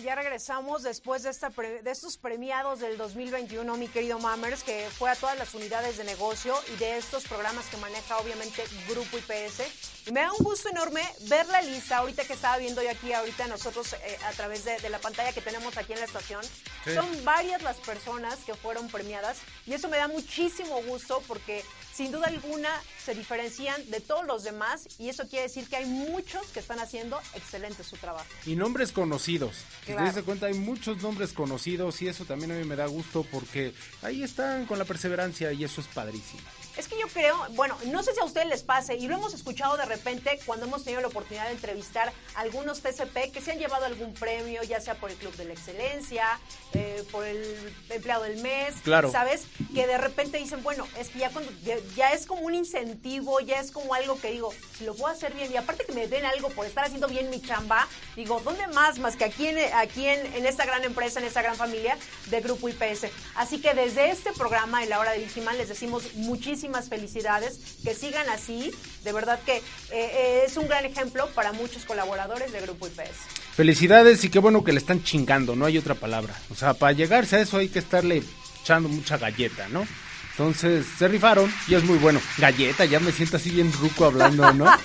[SPEAKER 2] Ya regresamos después de, esta pre- de estos premiados del 2021, mi querido Mammers, que fue a todas las unidades de negocio y de estos programas que maneja obviamente Grupo IPS. Y me da un gusto enorme ver la lista ahorita que estaba viendo yo aquí, ahorita nosotros eh, a través de, de la pantalla que tenemos aquí en la estación.
[SPEAKER 3] Sí.
[SPEAKER 2] Son varias las personas que fueron premiadas y eso me da muchísimo gusto porque sin duda alguna se diferencian de todos los demás y eso quiere decir que hay muchos que están haciendo excelente su trabajo.
[SPEAKER 3] Y nombres conocidos. Si te das cuenta, hay muchos nombres conocidos y eso también a mí me da gusto porque ahí están con la perseverancia y eso es padrísimo.
[SPEAKER 2] Es que yo creo, bueno, no sé si a ustedes les pase, y lo hemos escuchado de repente cuando hemos tenido la oportunidad de entrevistar a algunos TCP que se han llevado algún premio, ya sea por el Club de la Excelencia, eh, por el empleado del mes,
[SPEAKER 3] Claro.
[SPEAKER 2] ¿sabes? Que de repente dicen, bueno, es que ya cuando ya, ya es como un incentivo, ya es como algo que digo, si lo puedo hacer bien, y aparte que me den algo por estar haciendo bien mi chamba, digo, ¿dónde más? Más que aquí en, aquí en, en esta gran empresa, en esta gran familia de Grupo IPS. Así que desde este programa, en la hora de Víctima, les decimos muchísimas felicidades, que sigan así, de verdad que eh, eh, es un gran ejemplo para muchos colaboradores de Grupo IPS.
[SPEAKER 3] Felicidades y qué bueno que le están chingando, no hay otra palabra. O sea, para llegarse a eso hay que estarle echando mucha galleta, ¿no? Entonces, se rifaron y es muy bueno. Galleta, ya me siento así bien ruco hablando, ¿no?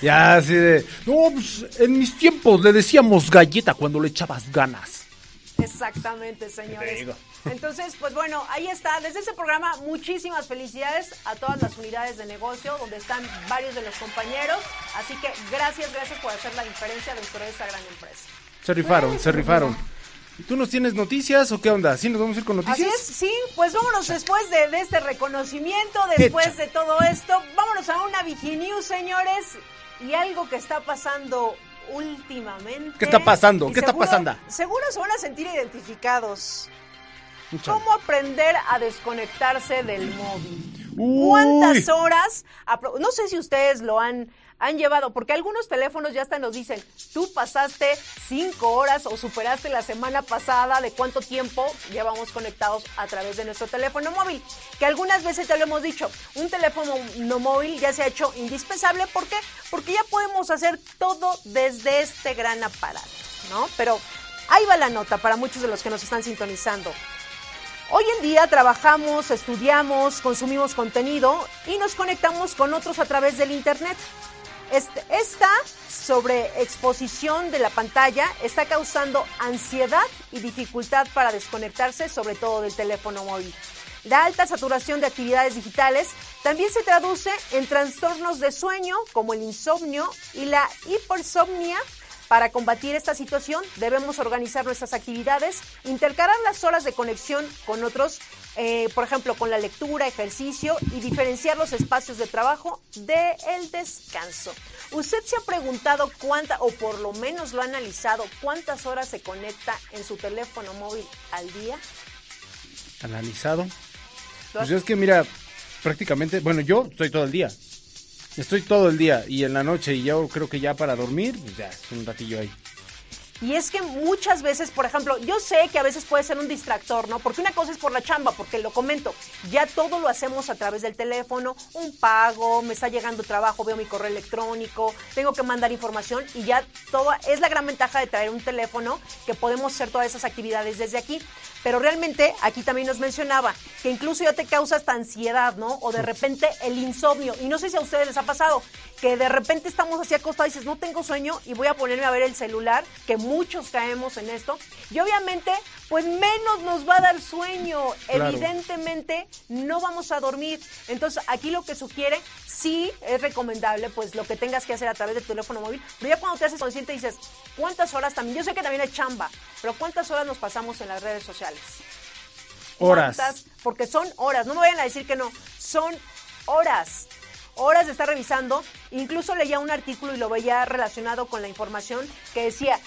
[SPEAKER 3] Ya así de... No, pues en mis tiempos le decíamos galleta cuando le echabas ganas.
[SPEAKER 2] Exactamente, señores. Entonces, pues bueno, ahí está. Desde ese programa, muchísimas felicidades a todas las unidades de negocio donde están varios de los compañeros. Así que gracias, gracias por hacer la diferencia dentro de esta gran empresa.
[SPEAKER 3] Se rifaron, se rifaron. ¿Tú nos tienes noticias o qué onda? ¿Sí nos vamos a ir con
[SPEAKER 2] Así
[SPEAKER 3] noticias?
[SPEAKER 2] es, sí, pues vámonos después de, de este reconocimiento, después de todo esto, vámonos a una Viginews, señores, y algo que está pasando últimamente.
[SPEAKER 3] ¿Qué está pasando? ¿Qué está
[SPEAKER 2] seguro-
[SPEAKER 3] pasando?
[SPEAKER 2] Seguro se van a sentir identificados. ¿Cómo aprender a desconectarse del móvil?
[SPEAKER 3] Uy.
[SPEAKER 2] ¿Cuántas horas? No sé si ustedes lo han, han llevado, porque algunos teléfonos ya hasta nos dicen, tú pasaste cinco horas o superaste la semana pasada de cuánto tiempo llevamos conectados a través de nuestro teléfono móvil. Que algunas veces te lo hemos dicho, un teléfono no móvil ya se ha hecho indispensable. ¿Por qué? Porque ya podemos hacer todo desde este gran aparato, ¿no? Pero ahí va la nota para muchos de los que nos están sintonizando. Hoy en día trabajamos, estudiamos, consumimos contenido y nos conectamos con otros a través del Internet. Esta sobreexposición de la pantalla está causando ansiedad y dificultad para desconectarse, sobre todo del teléfono móvil. La alta saturación de actividades digitales también se traduce en trastornos de sueño como el insomnio y la hipersomnia, para combatir esta situación debemos organizar nuestras actividades, intercalar las horas de conexión con otros, eh, por ejemplo, con la lectura, ejercicio y diferenciar los espacios de trabajo del descanso. ¿Usted se ha preguntado cuánta, o por lo menos lo ha analizado, cuántas horas se conecta en su teléfono móvil al día?
[SPEAKER 3] Analizado.
[SPEAKER 2] ¿Lo has-
[SPEAKER 3] Pues es que mira, prácticamente, bueno, yo estoy todo el día. Estoy todo el día y en la noche y yo creo que ya para dormir, pues ya es un ratillo ahí.
[SPEAKER 2] Y es que muchas veces, por ejemplo, yo sé que a veces puede ser un distractor, ¿no? Porque una cosa es por la chamba, porque lo comento, ya todo lo hacemos a través del teléfono, un pago, me está llegando trabajo, veo mi correo electrónico, tengo que mandar información y ya todo, es la gran ventaja de traer un teléfono que podemos hacer todas esas actividades desde aquí. Pero realmente aquí también nos mencionaba que incluso ya te causa esta ansiedad, ¿no? O de repente el insomnio. Y no sé si a ustedes les ha pasado que de repente estamos así acostados y dices, no tengo sueño y voy a ponerme a ver el celular, que muchos caemos en esto. Y obviamente, pues menos nos va a dar sueño.
[SPEAKER 3] Claro.
[SPEAKER 2] Evidentemente, no vamos a dormir. Entonces, aquí lo que sugiere, sí es recomendable, pues lo que tengas que hacer a través de tu teléfono móvil. Pero ya cuando te haces consciente dices, ¿cuántas horas también? Yo sé que también es chamba, pero ¿cuántas horas nos pasamos en las redes sociales?
[SPEAKER 3] Horas.
[SPEAKER 2] ¿Cuántas? Porque son horas, no me vayan a decir que no, son horas. Horas de estar revisando. Incluso leía un artículo y lo veía relacionado con la información que decía,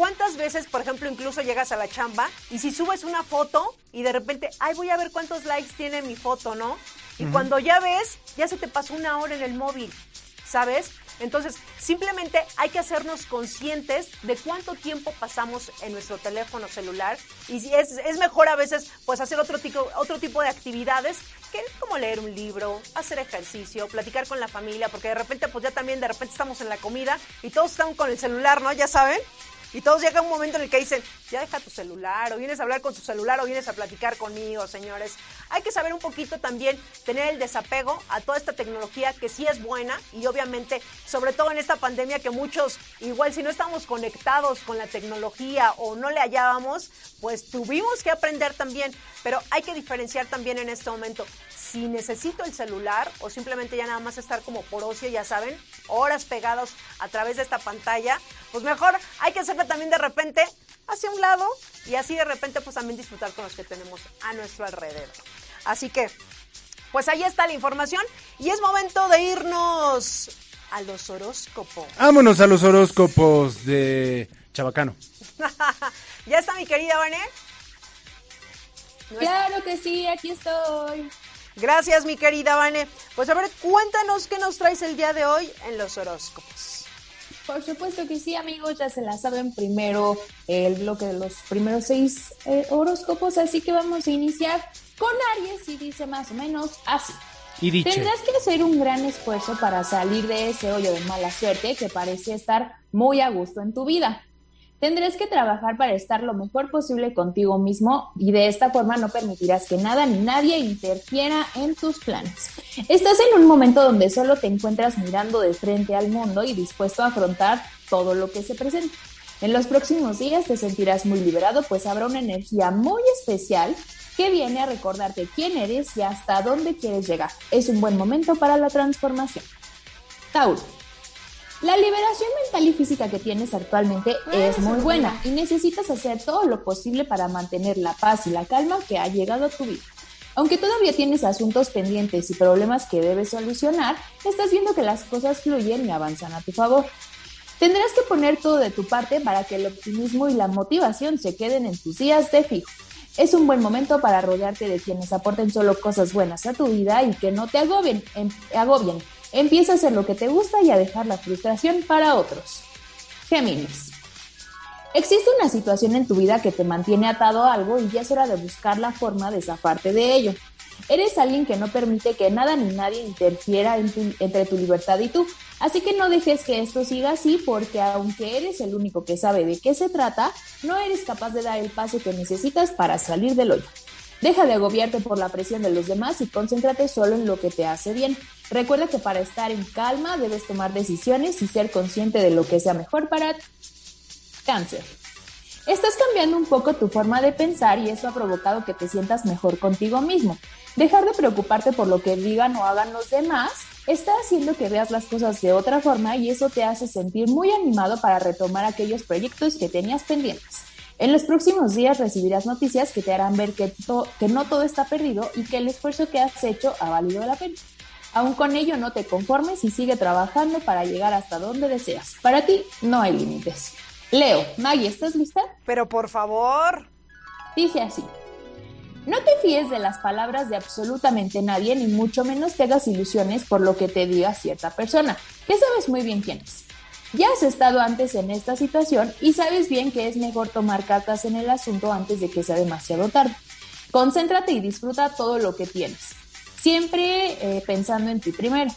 [SPEAKER 2] ¿cuántas veces, por ejemplo, incluso llegas a la chamba y si subes una foto y de repente, ay, voy a ver cuántos likes tiene mi foto, ¿no? Y cuando ya ves, ya se te pasó una hora en el móvil, ¿sabes? Entonces, simplemente hay que hacernos conscientes de cuánto tiempo pasamos en nuestro teléfono celular y si es, es mejor a veces pues hacer otro tipo, otro tipo de actividades que como leer un libro, hacer ejercicio, platicar con la familia, porque de repente pues ya también de repente estamos en la comida y todos están con el celular, ¿no? Ya saben. Y todos llega un momento en el que dicen, ya deja tu celular, o vienes a hablar con tu celular, o vienes a platicar conmigo, señores. Hay que saber un poquito también tener el desapego a toda esta tecnología que sí es buena y obviamente, sobre todo en esta pandemia que muchos, igual si no estamos conectados con la tecnología o no le hallábamos, pues tuvimos que aprender también. Pero hay que diferenciar también en este momento si necesito el celular o simplemente ya nada más estar como por ocio, ya saben, horas pegados a través de esta pantalla, pues mejor hay que hacerlo también de repente hacia un lado y así de repente pues también disfrutar con los que tenemos a nuestro alrededor. Así que pues ahí está la información y es momento de irnos a los horóscopos.
[SPEAKER 3] Vámonos a los horóscopos de Chabacano.
[SPEAKER 2] ¿Ya está mi querida Vané?
[SPEAKER 4] Claro que sí, aquí estoy.
[SPEAKER 2] Gracias, mi querida Vane. Pues a ver, cuéntanos qué nos traes el día de hoy en los horóscopos.
[SPEAKER 4] Por supuesto que sí, amigos, ya se la saben primero el bloque de los primeros seis eh, horóscopos, así que vamos a iniciar con Aries y dice más o menos así.
[SPEAKER 3] Y dice,
[SPEAKER 4] Tendrás que hacer un gran esfuerzo para salir de ese hoyo de mala suerte que parece estar muy a gusto en tu vida. Tendrás que trabajar para estar lo mejor posible contigo mismo y de esta forma no permitirás que nada ni nadie interfiera en tus planes. Estás en un momento donde solo te encuentras mirando de frente al mundo y dispuesto a afrontar todo lo que se presenta. En los próximos días te sentirás muy liberado, pues habrá una energía muy especial que viene a recordarte quién eres y hasta dónde quieres llegar. Es un buen momento para la transformación. Tauro. La liberación mental y física que tienes actualmente es muy buena y necesitas hacer todo lo posible para mantener la paz y la calma que ha llegado a tu vida. Aunque todavía tienes asuntos pendientes y problemas que debes solucionar, estás viendo que las cosas fluyen y avanzan a tu favor. Tendrás que poner todo de tu parte para que el optimismo y la motivación se queden en tus días de fijo. Es un buen momento para rodearte de quienes aporten solo cosas buenas a tu vida y que no te agobien. agobien. Empieza a hacer lo que te gusta y a dejar la frustración para otros. Géminis. Existe una situación en tu vida que te mantiene atado a algo y ya es hora de buscar la forma de zafarte de ello. Eres alguien que no permite que nada ni nadie interfiera entre tu libertad y tú, así que no dejes que esto siga así porque aunque eres el único que sabe de qué se trata, no eres capaz de dar el paso que necesitas para salir del hoyo. Deja de agobiarte por la presión de los demás y concéntrate solo en lo que te hace bien. Recuerda que para estar en calma debes tomar decisiones y ser consciente de lo que sea mejor para ti. Cáncer. Estás cambiando un poco tu forma de pensar y eso ha provocado que te sientas mejor contigo mismo. Dejar de preocuparte por lo que digan o hagan los demás está haciendo que veas las cosas de otra forma y eso te hace sentir muy animado para retomar aquellos proyectos que tenías pendientes. En los próximos días recibirás noticias que te harán ver que, que no todo está perdido y que el esfuerzo que has hecho ha valido la pena. Aún con ello no te conformes y sigue trabajando para llegar hasta donde deseas. Para ti no hay límites. Leo, Maggie, ¿estás lista?
[SPEAKER 2] Pero por favor.
[SPEAKER 4] Dice así. No te fíes de las palabras de absolutamente nadie, ni mucho menos te hagas ilusiones por lo que te diga cierta persona, que sabes muy bien quién es. Ya has estado antes en esta situación y sabes bien que es mejor tomar cartas en el asunto antes de que sea demasiado tarde. Concéntrate y disfruta todo lo que tienes, siempre eh, pensando en ti primero.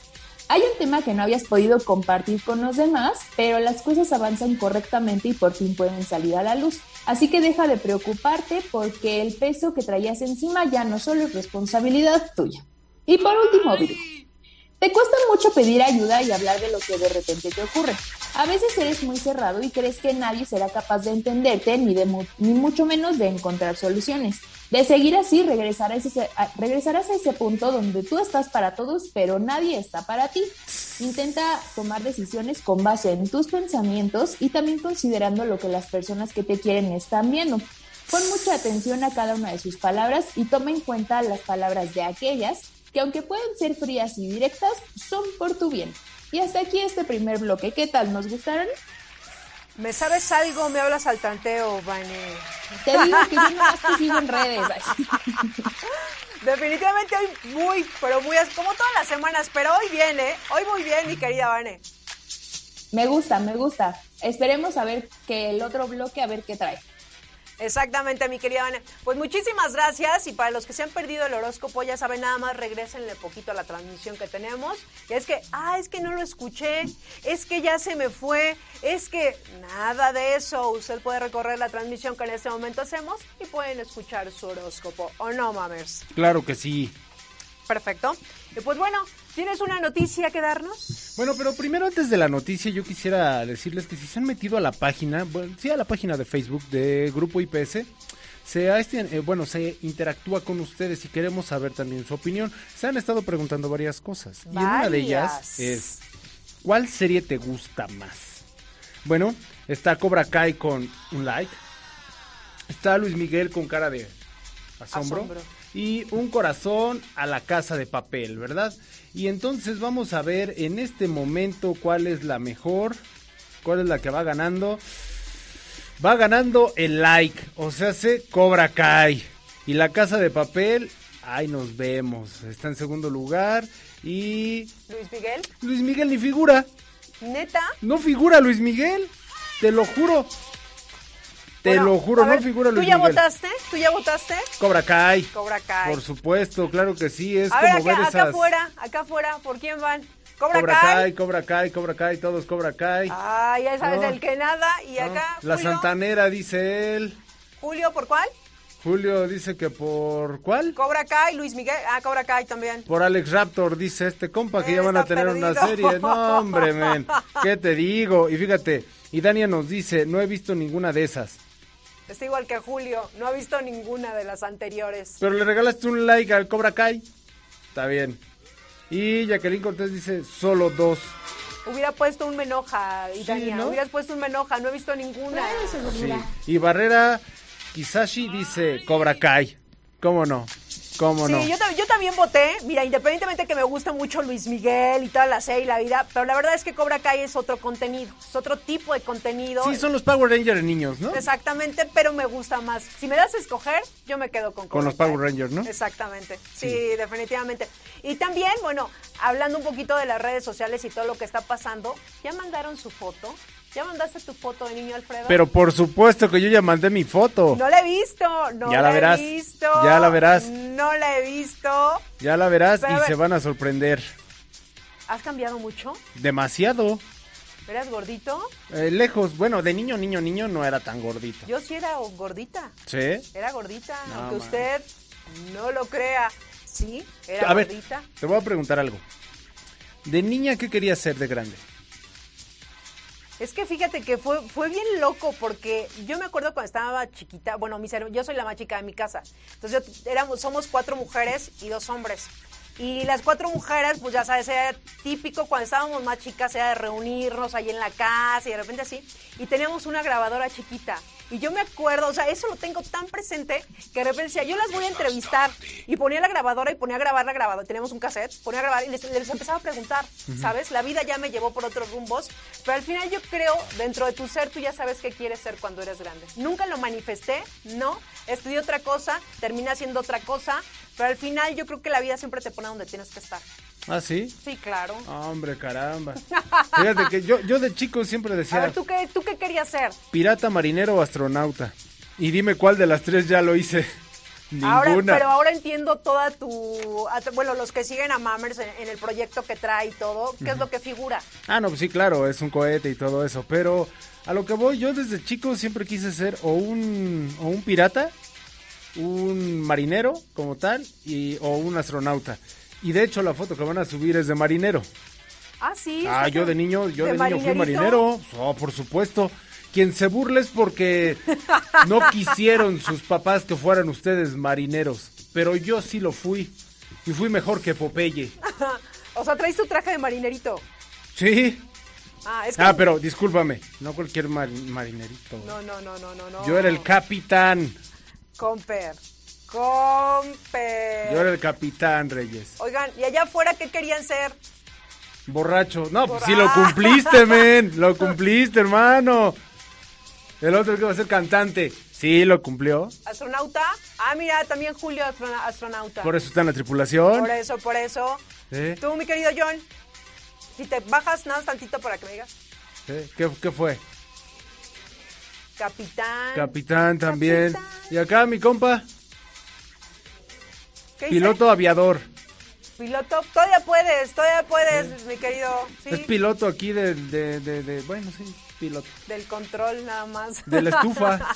[SPEAKER 4] Hay un tema que no habías podido compartir con los demás, pero las cosas avanzan correctamente y por fin pueden salir a la luz. Así que deja de preocuparte porque el peso que traías encima ya no solo es responsabilidad tuya. Y por último, Virgo. Te cuesta mucho pedir ayuda y hablar de lo que de repente te ocurre. A veces eres muy cerrado y crees que nadie será capaz de entenderte ni, de mu- ni mucho menos de encontrar soluciones. De seguir así, regresarás, a ese punto donde tú estás para todos, pero nadie está para ti. Intenta tomar decisiones con base en tus pensamientos y también considerando lo que las personas que te quieren están viendo. Pon mucha atención a cada una de sus palabras y toma en cuenta las palabras de aquellas que aunque pueden ser frías y directas, son por tu bien. Y hasta aquí este primer bloque. ¿Qué tal? ¿Nos gustaron?
[SPEAKER 2] ¿Me sabes algo? Me hablas al tanteo, Vane.
[SPEAKER 4] Te digo que yo te sigo en redes.
[SPEAKER 2] Definitivamente hoy muy, pero muy, como todas las semanas, pero hoy viene, hoy muy bien, mi querida Vane.
[SPEAKER 4] Me gusta, me gusta. Esperemos a ver que el otro bloque, a ver qué trae.
[SPEAKER 2] Exactamente, mi querida Vane. Pues muchísimas gracias y para los que se han perdido el horóscopo, ya saben, nada más regresenle poquito a la transmisión que tenemos. Y es que, ah, es que no lo escuché, es que ya se me fue, es que nada de eso. Usted puede recorrer la transmisión que en este momento hacemos y pueden escuchar su horóscopo, ¿o no, mamers?
[SPEAKER 3] Claro que sí.
[SPEAKER 2] Perfecto. Y pues bueno, ¿tienes una noticia que darnos?
[SPEAKER 3] Bueno, pero primero antes de la noticia yo quisiera decirles que si se han metido a la página, bueno, sí a la página de Facebook de Grupo IPS, se, ha este- eh, bueno, se interactúa con ustedes y queremos saber también su opinión. Se han estado preguntando varias cosas y en una de ellas es ¿cuál serie te gusta más? Bueno, está Cobra Kai con un like, está Luis Miguel con cara de asombro.
[SPEAKER 2] Asombro.
[SPEAKER 3] y un corazón a la casa de papel, ¿verdad? Y entonces vamos a ver en este momento cuál es la mejor, cuál es la que va ganando. Va ganando el like, o sea, se Cobra Kai. Y la casa de papel, ahí nos vemos. Está en segundo lugar. Y
[SPEAKER 2] Luis Miguel,
[SPEAKER 3] Luis Miguel ni figura.
[SPEAKER 2] neta.
[SPEAKER 3] No figura Luis Miguel. Te lo juro. Te
[SPEAKER 2] Bueno,
[SPEAKER 3] lo juro, no
[SPEAKER 2] ver,
[SPEAKER 3] figura Luis
[SPEAKER 2] ¿Tú ya
[SPEAKER 3] Miguel.
[SPEAKER 2] votaste? ¿Tú ya votaste?
[SPEAKER 3] Cobra Kai.
[SPEAKER 2] Cobra Kai.
[SPEAKER 3] Por supuesto, claro que sí. Es
[SPEAKER 2] a ver,
[SPEAKER 3] como
[SPEAKER 2] acá,
[SPEAKER 3] ver
[SPEAKER 2] acá
[SPEAKER 3] esas.
[SPEAKER 2] afuera, acá afuera, ¿por quién van? Cobra,
[SPEAKER 3] Cobra
[SPEAKER 2] Kai.
[SPEAKER 3] Kai, Cobra Kai, Cobra Kai, todos Cobra Kai.
[SPEAKER 2] Ah, ya sabes,
[SPEAKER 3] No.
[SPEAKER 2] el que nada. Y
[SPEAKER 3] ¿no?
[SPEAKER 2] acá,
[SPEAKER 3] La
[SPEAKER 2] Julio,
[SPEAKER 3] Santanera, dice él.
[SPEAKER 2] Julio, ¿por cuál?
[SPEAKER 3] Julio dice que por ¿cuál?
[SPEAKER 2] Cobra Kai, Luis Miguel. Ah, Cobra Kai también.
[SPEAKER 3] Por Alex Raptor, dice este compa que ya van a tener una serie. No, hombre, men. ¿Qué te digo? Y fíjate, y Dania nos dice, no he visto ninguna de esas.
[SPEAKER 2] Está igual que Julio. No ha visto ninguna de las anteriores.
[SPEAKER 3] Pero le regalaste un like al Cobra Kai. Está bien. Y Jacqueline Cortés dice, solo dos.
[SPEAKER 2] Hubiera puesto un menoja, Itania.
[SPEAKER 3] ¿no?
[SPEAKER 2] Hubieras puesto un menoja. No he visto ninguna.
[SPEAKER 3] Sí. Y Barrera Kisashi dice, Cobra Kai. ¿Cómo no? ¿Cómo
[SPEAKER 2] Sí,
[SPEAKER 3] no?
[SPEAKER 2] yo, tam- yo también voté. Mira, independientemente que me gusta mucho Luis Miguel y toda la serie y la vida, pero la verdad es que Cobra Kai es otro contenido, es otro tipo de contenido.
[SPEAKER 3] Sí, son los Power Rangers niños, ¿no?
[SPEAKER 2] Exactamente, pero me gusta más. Si me das a escoger, yo me quedo con Cobra
[SPEAKER 3] Con los
[SPEAKER 2] Kai.
[SPEAKER 3] Power Rangers, ¿no?
[SPEAKER 2] Exactamente, sí, definitivamente. Y también, bueno, hablando un poquito de las redes sociales y todo lo que está pasando, ¿ya mandaron su foto? ¿Ya mandaste tu foto de niño Alfredo?
[SPEAKER 3] Pero por supuesto que yo ya mandé mi foto.
[SPEAKER 2] No la he visto, no
[SPEAKER 3] Ya la verás,
[SPEAKER 2] he visto.
[SPEAKER 3] ya la verás.
[SPEAKER 2] No la he visto.
[SPEAKER 3] Ya la verás
[SPEAKER 2] Pero
[SPEAKER 3] y
[SPEAKER 2] ver.
[SPEAKER 3] se van a sorprender.
[SPEAKER 2] ¿Has cambiado mucho?
[SPEAKER 3] Demasiado.
[SPEAKER 2] ¿Eras gordito?
[SPEAKER 3] Eh, lejos, bueno, de niño, niño, niño no era tan gordito.
[SPEAKER 2] Yo sí era gordita.
[SPEAKER 3] ¿Sí?
[SPEAKER 2] Era gordita,
[SPEAKER 3] No,
[SPEAKER 2] aunque
[SPEAKER 3] man.
[SPEAKER 2] usted no lo crea. Sí, era
[SPEAKER 3] A ver,
[SPEAKER 2] gordita.
[SPEAKER 3] te voy a preguntar algo. De niña, ¿qué querías ser de grande?
[SPEAKER 2] Es que fíjate que fue, fue bien loco porque yo me acuerdo cuando estaba chiquita, bueno, mis yo soy la más chica de mi casa, entonces éramos, somos cuatro mujeres y dos hombres. Y las cuatro mujeres, pues ya sabes, era típico cuando estábamos más chicas, era de reunirnos ahí en la casa y de repente así. Y teníamos una grabadora chiquita. Y yo me acuerdo, o sea, eso lo tengo tan presente que de repente decía, yo las voy a entrevistar. Y ponía la grabadora y ponía a grabar la grabadora. Teníamos un cassette, ponía a grabar y les, les empezaba a preguntar, ¿sabes? La vida ya me llevó por otros rumbos. Pero al final yo creo, dentro de tu ser, tú ya sabes qué quieres ser cuando eres grande. Nunca lo manifesté, no. Estudié otra cosa, terminé haciendo otra cosa. Pero al final yo creo que la vida siempre te pone donde tienes que estar.
[SPEAKER 3] ¿Ah, sí?
[SPEAKER 2] Sí, claro.
[SPEAKER 3] Hombre, caramba. Fíjate que yo, yo de chico siempre
[SPEAKER 2] A
[SPEAKER 3] decía
[SPEAKER 2] ver, ¿tú qué, ¿tú qué querías ser?
[SPEAKER 3] pirata, marinero o astronauta. Y dime cuál de las tres ya lo hice.
[SPEAKER 2] Ahora,
[SPEAKER 3] Ninguna.
[SPEAKER 2] pero ahora entiendo toda tu... a- Bueno, los que siguen a Mammers en, en el proyecto que trae y todo, ¿qué es lo que figura?
[SPEAKER 3] Ah, no, pues sí, claro, es un cohete y todo eso. Pero a lo que voy, yo desde chico siempre quise ser o un, o un pirata, un marinero como tal, y, o un astronauta. Y de hecho la foto que van a subir es de marinero.
[SPEAKER 2] Ah, sí.
[SPEAKER 3] Ah,
[SPEAKER 2] ¿sí
[SPEAKER 3] yo de niño, yo de, niño fui marinero. Oh, por supuesto. Quien se burle es porque no quisieron sus papás que fueran ustedes marineros. Pero yo sí lo fui. Y fui mejor que Popeye.
[SPEAKER 2] o sea, traes tu traje de marinerito.
[SPEAKER 3] Sí.
[SPEAKER 2] Ah, es que...
[SPEAKER 3] Ah, pero discúlpame. No cualquier mar- marinerito.
[SPEAKER 2] No, no, no, no, no, no.
[SPEAKER 3] Yo era el capitán.
[SPEAKER 2] Comper. Comper.
[SPEAKER 3] Yo era el capitán, Reyes.
[SPEAKER 2] Oigan, ¿y allá afuera qué querían ser?
[SPEAKER 3] Borracho. No, pues sí lo cumpliste, men. Lo cumpliste, hermano. El otro que va a ser cantante. Sí, lo cumplió.
[SPEAKER 2] ¿Astronauta? Ah, mira, también Julio astrona- astronauta.
[SPEAKER 3] Por eso está en la tripulación.
[SPEAKER 2] Por eso, por eso. Tú, mi querido John, si te bajas nada tantito para que me digas.
[SPEAKER 3] ¿Qué, qué fue?
[SPEAKER 2] Capitán.
[SPEAKER 3] Capitán también.
[SPEAKER 2] Capitán.
[SPEAKER 3] Y acá mi compa, Piloto aviador.
[SPEAKER 2] Piloto. Todavía puedes, todavía puedes, mi querido. Sí.
[SPEAKER 3] Es piloto aquí de, de, de, de- bueno, sí, piloto.
[SPEAKER 2] Del control nada más.
[SPEAKER 3] De la estufa.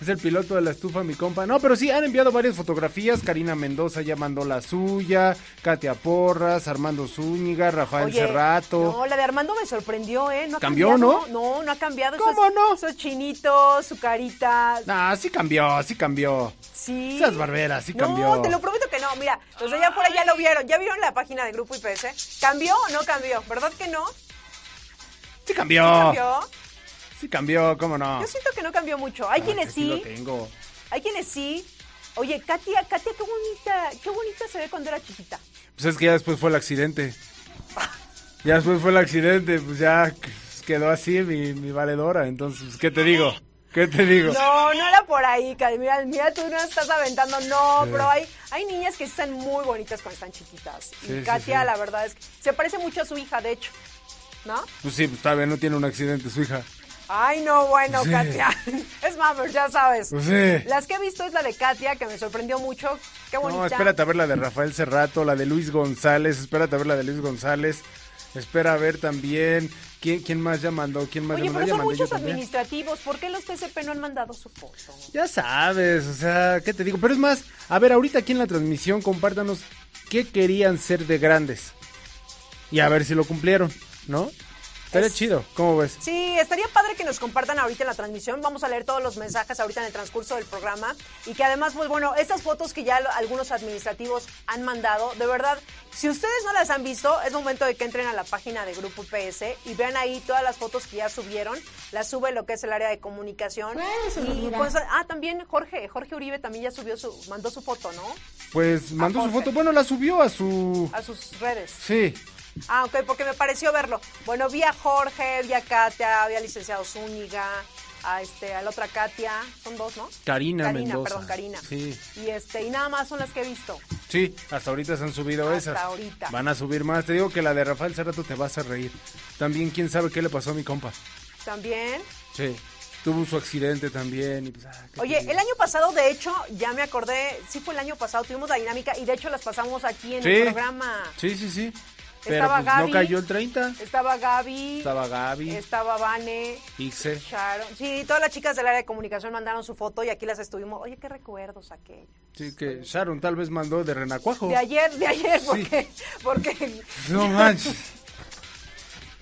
[SPEAKER 3] Es el piloto de la estufa, mi compa. No, pero sí, han enviado varias fotografías. Karina Mendoza ya mandó la suya. Katia Porras, Armando Zúñiga, Rafael
[SPEAKER 2] Oye,
[SPEAKER 3] Cerrato.
[SPEAKER 2] No, la de Armando me sorprendió, ¿eh? No ha
[SPEAKER 3] ¿Cambió,
[SPEAKER 2] cambiado.
[SPEAKER 3] no?
[SPEAKER 2] No, no ha cambiado.
[SPEAKER 3] ¿Cómo
[SPEAKER 2] esos,
[SPEAKER 3] no?
[SPEAKER 2] Esos chinitos, su carita.
[SPEAKER 3] Ah, sí cambió, sí cambió.
[SPEAKER 2] Sí.
[SPEAKER 3] Esas barberas, sí cambió.
[SPEAKER 2] No, te lo prometo que no. Mira, los de allá afuera ya lo vieron. ¿Ya vieron la página de Grupo IPS? ¿Cambió o no cambió? ¿Verdad que no?
[SPEAKER 3] Sí cambió.
[SPEAKER 2] ¿Sí cambió?
[SPEAKER 3] Sí cambió, cómo no.
[SPEAKER 2] Yo siento que no cambió mucho. Hay
[SPEAKER 3] Ah,
[SPEAKER 2] quienes
[SPEAKER 3] sí lo tengo.
[SPEAKER 2] hay quienes sí. Oye, Katia, Katia, qué bonita, qué bonita se ve cuando era chiquita.
[SPEAKER 3] Pues es que ya después fue el accidente. Ya después fue el accidente, pues ya quedó así mi, mi valedora. Entonces, ¿qué te digo? ¿Qué te digo?
[SPEAKER 2] No, no era por ahí, Katia. Mira, mira, tú no estás aventando, no,
[SPEAKER 3] Sí.
[SPEAKER 2] pero hay, hay niñas que están muy bonitas cuando están chiquitas.
[SPEAKER 3] Sí,
[SPEAKER 2] y Katia,
[SPEAKER 3] sí.
[SPEAKER 2] la verdad es que se parece mucho a su hija, de hecho. ¿No?
[SPEAKER 3] Pues sí, pues todavía no tiene un accidente su hija.
[SPEAKER 2] Ay, no, bueno,
[SPEAKER 3] Sí.
[SPEAKER 2] Katia. Es Mammers, ya sabes.
[SPEAKER 3] Pues sí.
[SPEAKER 2] Las que he visto es la de Katia, que me sorprendió mucho. Qué bonita.
[SPEAKER 3] No, espérate a ver la de Rafael Cerrato, la de Luis González, espérate a ver la de Luis González. Espera a ver también quién, quién más ya mandó, quién más
[SPEAKER 2] Oye,
[SPEAKER 3] ya mandó.
[SPEAKER 2] pero son muchos administrativos. ¿Por qué los TCP no han mandado su foto?
[SPEAKER 3] Ya sabes, o sea, ¿qué te digo? Pero es más, a ver, ahorita aquí en la transmisión compártanos qué querían ser de grandes. Y a ver si lo cumplieron, ¿no? Estaría
[SPEAKER 2] Es-
[SPEAKER 3] chido, ¿cómo ves?
[SPEAKER 2] Sí, estaría padre que nos compartan ahorita en la transmisión. Vamos a leer todos los mensajes ahorita en el transcurso del programa. Y que además, pues bueno, estas fotos que ya algunos administrativos han mandado, de verdad, si ustedes no las han visto, es momento de que entren a la página de Grupo PS y vean ahí todas las fotos que ya subieron. Las sube lo que es el área de comunicación. Y pues, ah, también Jorge, Jorge Uribe también ya subió su, mandó su foto, ¿no?
[SPEAKER 3] Pues mandó su foto, bueno, la subió a su...
[SPEAKER 2] A sus redes.
[SPEAKER 3] Sí,
[SPEAKER 2] Ah, ok, porque me pareció verlo. Bueno, vi a Jorge, vi a Katia, vi al licenciado Zúñiga, a, este, a la otra Katia. Son dos, ¿no?
[SPEAKER 3] Karina,
[SPEAKER 2] Karina,
[SPEAKER 3] Mendoza.
[SPEAKER 2] perdón, Karina.
[SPEAKER 3] Sí,
[SPEAKER 2] Y, este, y nada más son las que he visto.
[SPEAKER 3] sí, hasta ahorita se han subido
[SPEAKER 2] Hasta
[SPEAKER 3] esas.
[SPEAKER 2] ahorita.
[SPEAKER 3] Van a subir más. Te digo que la de Rafael Cerrato te vas a reír. También, quién sabe qué le pasó a mi compa.
[SPEAKER 2] También.
[SPEAKER 3] Sí, tuvo su accidente también. Y pues, ah, ¿qué te
[SPEAKER 2] Oye, el año pasado, de hecho, ya me acordé, sí fue el año pasado, tuvimos la dinámica y de hecho las pasamos aquí en
[SPEAKER 3] Sí.
[SPEAKER 2] el programa.
[SPEAKER 3] Sí, sí, sí. Pero
[SPEAKER 2] Estaba
[SPEAKER 3] pues
[SPEAKER 2] Gaby.
[SPEAKER 3] no cayó el 30.
[SPEAKER 2] Estaba Gaby,
[SPEAKER 3] Estaba Gaby,
[SPEAKER 2] estaba Vane,
[SPEAKER 3] Ixe.
[SPEAKER 2] Sharon. Sí, todas las chicas del área de comunicación mandaron su foto y aquí las estuvimos. Oye, qué recuerdos aquellos.
[SPEAKER 3] Sí, que Sharon tal vez mandó de Renacuajo.
[SPEAKER 2] De ayer, de ayer, porque, porque
[SPEAKER 3] No manches.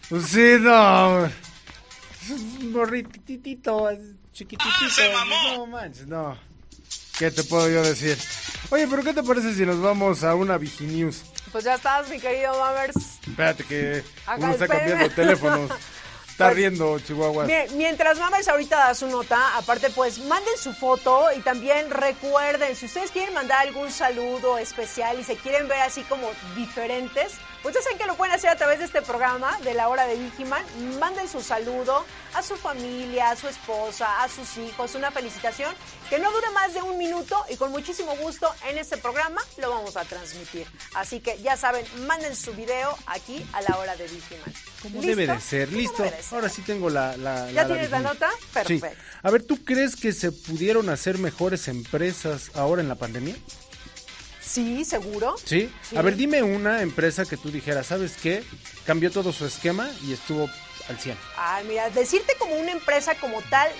[SPEAKER 3] Pues sí, no. Es un gorrititito, es chiquititito. No manches, no. ¿Qué te puedo yo decir? Oye, pero ¿qué te parece si nos vamos a una Viginews?
[SPEAKER 2] Pues ya estás, mi querido Mammers.
[SPEAKER 3] Espérate que
[SPEAKER 2] Acá,
[SPEAKER 3] uno está cambiando teléfonos. Está
[SPEAKER 2] Pues,
[SPEAKER 3] riendo, Chihuahua.
[SPEAKER 2] Mie- Mientras Mammers ahorita da su nota, aparte pues manden su foto y también recuerden, si ustedes quieren mandar algún saludo especial y se quieren ver así como diferentes, ya saben que lo pueden hacer a través de este programa de la hora de Vigiman. Manden su saludo a su familia, a su esposa, a sus hijos, una felicitación que no dure más de un minuto y con muchísimo gusto en este programa lo vamos a transmitir. Así que ya saben, manden su video aquí a la hora de Vigiman.
[SPEAKER 3] Como debe de ser,
[SPEAKER 2] ¿Cómo
[SPEAKER 3] listo.
[SPEAKER 2] debe de ser?
[SPEAKER 3] Ahora sí tengo la. la
[SPEAKER 2] ¿Ya
[SPEAKER 3] la-
[SPEAKER 2] tienes la nota?
[SPEAKER 3] Sí.
[SPEAKER 2] Perfecto.
[SPEAKER 3] A ver, ¿tú crees que se pudieron hacer mejores empresas ahora en la pandemia?
[SPEAKER 2] Sí, seguro.
[SPEAKER 3] ¿Sí?
[SPEAKER 2] Sí.
[SPEAKER 3] A ver, dime una empresa que tú dijeras, ¿sabes qué? Cambió todo su esquema y estuvo al 100.
[SPEAKER 2] Ah, mira, decirte como una empresa como tal,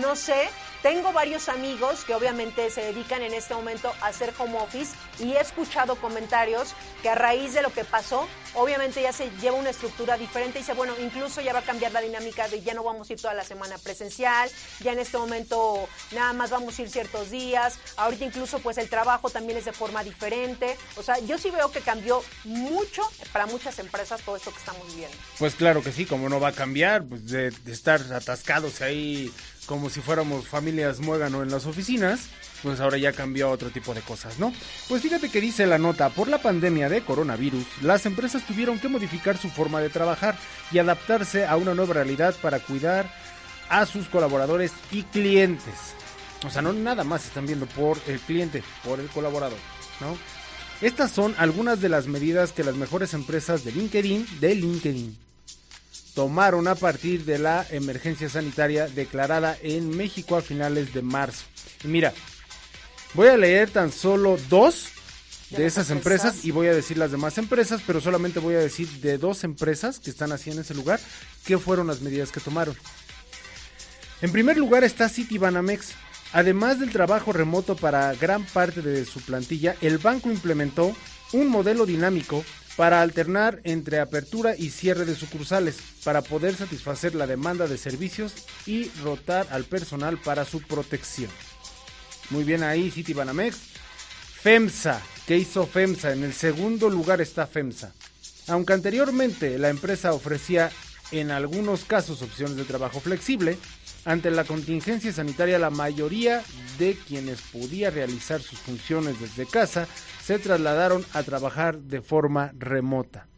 [SPEAKER 2] no sé. Tengo varios amigos que obviamente se dedican en este momento a hacer home office y he escuchado comentarios que a raíz de lo que pasó, obviamente ya se lleva una estructura diferente y dice, bueno, incluso ya va a cambiar la dinámica de ya no vamos a ir toda la semana presencial, ya en este momento nada más vamos a ir ciertos días, ahorita incluso pues el trabajo también es de forma diferente, o sea, yo sí veo que cambió mucho para muchas empresas todo esto que estamos viviendo.
[SPEAKER 3] Pues claro que sí, como no va a cambiar, pues de, de estar atascados ahí como si fuéramos familias muégano en las oficinas, pues ahora ya cambió a otro tipo de cosas, ¿no? Pues fíjate que dice la nota, por la pandemia de coronavirus, las empresas tuvieron que modificar su forma de trabajar y adaptarse a una nueva realidad para cuidar a sus colaboradores y clientes. O sea, no nada más están viendo por el cliente, por el colaborador, ¿no? Estas son algunas de las medidas que las mejores empresas de LinkedIn, de LinkedIn, tomaron a partir de la emergencia sanitaria declarada en México a finales de marzo. Y mira, voy a leer tan solo dos de, esas
[SPEAKER 2] empresas.
[SPEAKER 3] empresas y voy a decir las demás empresas, pero solamente voy a decir de dos empresas que están así en ese lugar, qué fueron las medidas que tomaron. En primer lugar está Citibanamex. Además del trabajo remoto para gran parte de su plantilla, el banco implementó un modelo dinámico para alternar entre apertura y cierre de sucursales, para poder satisfacer la demanda de servicios y rotar al personal para su protección. Muy bien ahí, Citibanamex. FEMSA, ¿qué hizo FEMSA? En el segundo lugar está FEMSA. Aunque anteriormente la empresa ofrecía en algunos casos opciones de trabajo flexible, Ante la contingencia sanitaria, la mayoría de quienes podía realizar sus funciones desde casa se trasladaron a trabajar de forma remota.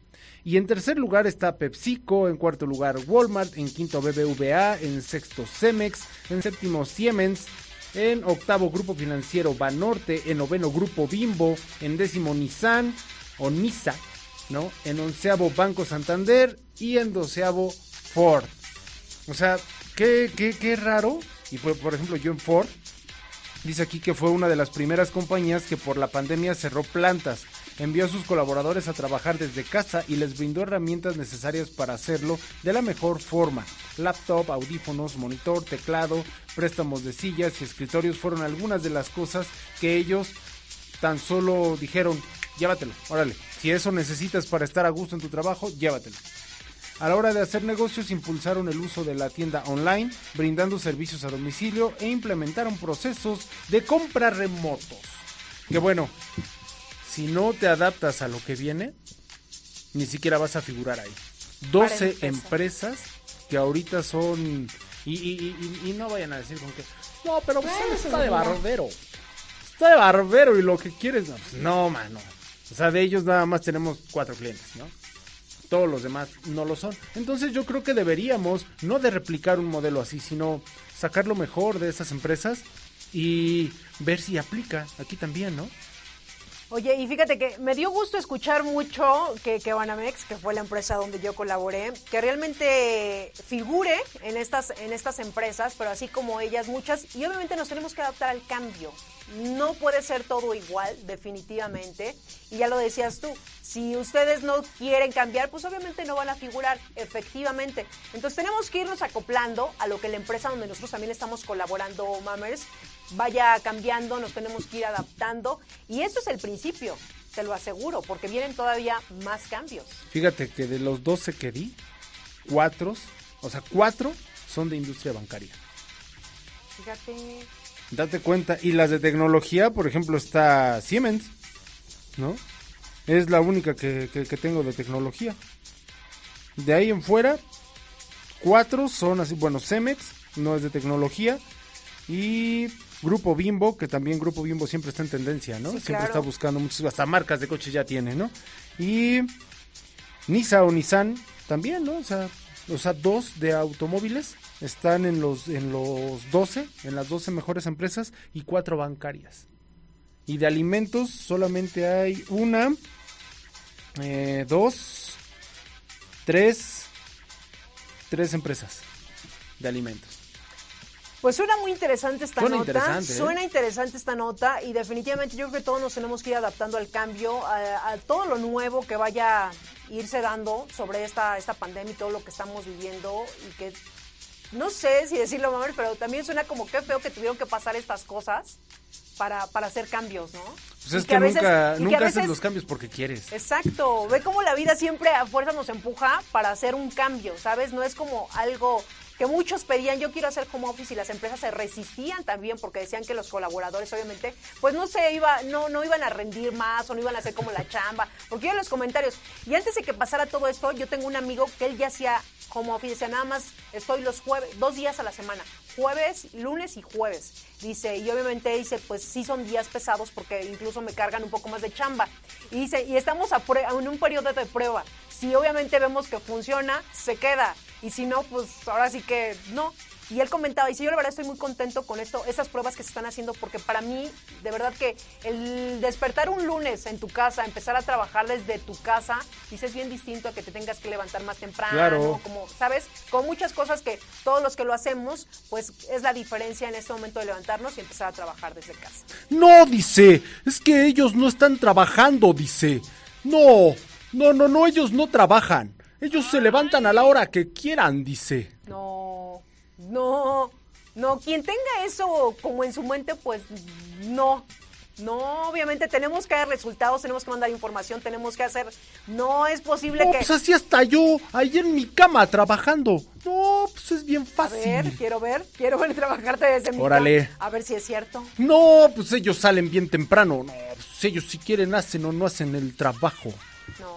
[SPEAKER 3] Y en tercer lugar está PepsiCo, en cuarto lugar Walmart, en quinto BBVA, en sexto Cemex, en séptimo Siemens, en octavo Grupo Financiero Banorte, en noveno Grupo Bimbo, en décimo Nissan o Nisa, ¿no? En onceavo Banco Santander y en doceavo Ford. O sea, qué, qué, qué raro. Y por, por ejemplo, yo en Ford, dice aquí que fue una de las primeras compañías que por la pandemia cerró plantas envió a sus colaboradores a trabajar desde casa y les brindó herramientas necesarias para hacerlo de la mejor forma. Laptop, audífonos, monitor, teclado, préstamos de sillas y escritorios fueron algunas de las cosas que ellos tan solo dijeron, llévatelo, órale, si eso necesitas para estar a gusto en tu trabajo, llévatelo. A la hora de hacer negocios impulsaron el uso de la tienda online, brindando servicios a domicilio e implementaron procesos de compra remotos. Que bueno, si no te adaptas a lo que viene, ni siquiera vas a figurar ahí. 12 empresas que ahorita son... Y, y, y, y, no vayan a decir con que... No, pero pues, está de barbero. Está de barbero y lo que quieres... No, pues, no, mano. O sea, de ellos nada más tenemos cuatro clientes, ¿no? Todos los demás no lo son. Entonces yo creo que deberíamos no de replicar un modelo así, sino sacar lo mejor de esas empresas y ver si aplica aquí también, ¿no?
[SPEAKER 2] Oye, y fíjate que me dio gusto escuchar mucho que, que Banamex, que fue la empresa donde yo colaboré, que realmente figure en estas, en estas empresas, pero así como ellas, muchas, y obviamente nos tenemos que adaptar al cambio. No puede ser todo igual, definitivamente. Y ya lo decías tú, si ustedes no quieren cambiar, pues obviamente no van a figurar, efectivamente. Entonces tenemos que irnos acoplando a lo que la empresa donde nosotros también estamos colaborando, Mammers, vaya cambiando, nos tenemos que ir adaptando. Y eso es el principio, te lo aseguro, porque vienen todavía más cambios.
[SPEAKER 3] Fíjate que de los 12 que di, cuatro, o sea, cuatro son de industria bancaria.
[SPEAKER 2] Fíjate.
[SPEAKER 3] Date cuenta. Y las de tecnología, por ejemplo, está Siemens, ¿no? Es la única que, que, que tengo de tecnología. De ahí en fuera, cuatro son así, bueno, Cemex, no es de tecnología. Y Grupo Bimbo, que también Grupo Bimbo siempre está en tendencia, ¿no?
[SPEAKER 2] Sí,
[SPEAKER 3] siempre
[SPEAKER 2] claro.
[SPEAKER 3] está buscando muchas, hasta marcas de coches ya tiene, ¿no? Y Nisa o Nissan también, ¿no? O sea, o sea, dos de automóviles están en los, en los 12, en las 12 mejores empresas y cuatro bancarias. Y de alimentos solamente hay una, eh, dos, tres, tres empresas de alimentos.
[SPEAKER 2] Pues suena muy interesante esta
[SPEAKER 3] Suena
[SPEAKER 2] nota.
[SPEAKER 3] interesante, ¿eh?
[SPEAKER 2] Suena interesante esta nota y definitivamente yo creo que todos nos tenemos que ir adaptando al cambio, a, a todo lo nuevo que vaya a irse dando sobre esta, esta pandemia y todo lo que estamos viviendo y que no sé si decirlo, mamá, pero también suena como que feo que tuvieron que pasar estas cosas para, para hacer cambios, ¿no?
[SPEAKER 3] Pues es que,
[SPEAKER 2] a veces-
[SPEAKER 3] nunca,
[SPEAKER 2] que a
[SPEAKER 3] haces
[SPEAKER 2] veces-
[SPEAKER 3] los cambios porque quieres.
[SPEAKER 2] Exacto, ve cómo la vida siempre a fuerza nos empuja para hacer un cambio, ¿sabes? No es como algo que muchos pedían, yo quiero hacer home office y las empresas se resistían también porque decían que los colaboradores obviamente pues no se iba no no iban a rendir más o no iban a hacer como la chamba, porque yo en los comentarios y antes de que pasara todo esto, yo tengo un amigo que él ya hacía office, decía nada más estoy los jueves, dos días a la semana, jueves, lunes y jueves. Dice, y obviamente dice, pues sí son días pesados porque incluso me cargan un poco más de chamba. Y dice, y estamos a en un periodo de prueba. Si obviamente vemos que funciona, se queda. Y si no, pues ahora sí que no. Y él comentaba, dice, yo la verdad estoy muy contento con esto, esas pruebas que se están haciendo, porque para mí, de verdad que el despertar un lunes en tu casa, empezar a trabajar desde tu casa, dice, es bien distinto a que te tengas que levantar más temprano,
[SPEAKER 3] Claro.
[SPEAKER 2] como, ¿sabes? Con muchas cosas que todos los que lo hacemos, pues es la diferencia en este momento de levantarnos y empezar a trabajar desde casa.
[SPEAKER 3] No, dice, es que ellos no están trabajando, dice. No, no, no, no, ellos no trabajan. Ellos se levantan a la hora que quieran, dice.
[SPEAKER 2] No, no, no, quien tenga eso como en su mente, pues no. No, obviamente tenemos que dar resultados, tenemos que mandar información, tenemos que hacer. No es posible
[SPEAKER 3] No,
[SPEAKER 2] que.
[SPEAKER 3] pues así hasta yo, ahí en mi cama trabajando. No, pues es bien
[SPEAKER 2] A ver,
[SPEAKER 3] fácil.
[SPEAKER 2] quiero ver, quiero ver trabajarte desde mi
[SPEAKER 3] Órale.
[SPEAKER 2] cama. A ver si es cierto.
[SPEAKER 3] No, pues ellos salen bien temprano. No, pues ellos si quieren hacen o no hacen el trabajo.
[SPEAKER 2] No.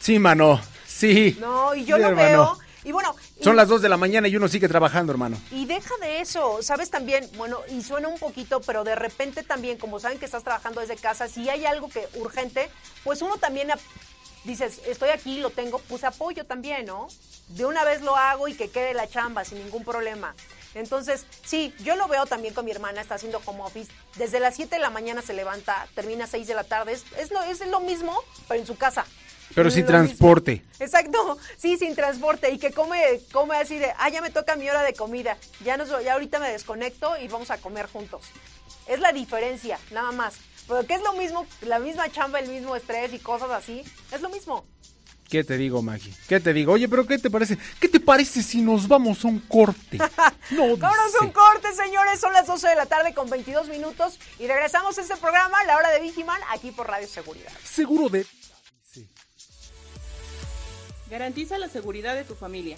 [SPEAKER 3] Sí, mano, sí.
[SPEAKER 2] No, y yo
[SPEAKER 3] Sí,
[SPEAKER 2] lo
[SPEAKER 3] hermano.
[SPEAKER 2] veo, Y bueno...
[SPEAKER 3] Son
[SPEAKER 2] y-
[SPEAKER 3] las 2 de la mañana y uno sigue trabajando, hermano.
[SPEAKER 2] Y deja de eso, ¿sabes también? Bueno, y suena un poquito, pero de repente también, como saben que estás trabajando desde casa, si hay algo que urgente, pues uno también dices, estoy aquí, lo tengo, pues apoyo también, ¿no? De una vez lo hago y que quede la chamba sin ningún problema. Entonces, sí, yo lo veo también con mi hermana, está haciendo home office. Desde las 7 de la mañana se levanta, termina a 6 de la tarde. Es, es, lo, es lo mismo, pero en su casa.
[SPEAKER 3] Pero sin
[SPEAKER 2] mismo.
[SPEAKER 3] transporte.
[SPEAKER 2] Exacto, sí, sin transporte y que come, come así de, ah, ya me toca mi hora de comida, ya, nos, ya ahorita me desconecto y vamos a comer juntos. Es la diferencia, nada más. Pero que es lo mismo, la misma chamba, el mismo estrés y cosas así, es lo mismo.
[SPEAKER 3] ¿Qué te digo, Maggie? ¿Qué te digo? Oye, pero ¿qué te parece? ¿Qué te parece si nos vamos a un corte? No,
[SPEAKER 2] Vámonos a un corte, señores, son las 12 de la tarde con 22 minutos y regresamos a este programa, La Hora de Vigiman, aquí por Radio Seguridad.
[SPEAKER 3] Seguro de...
[SPEAKER 11] Garantiza la seguridad de tu familia.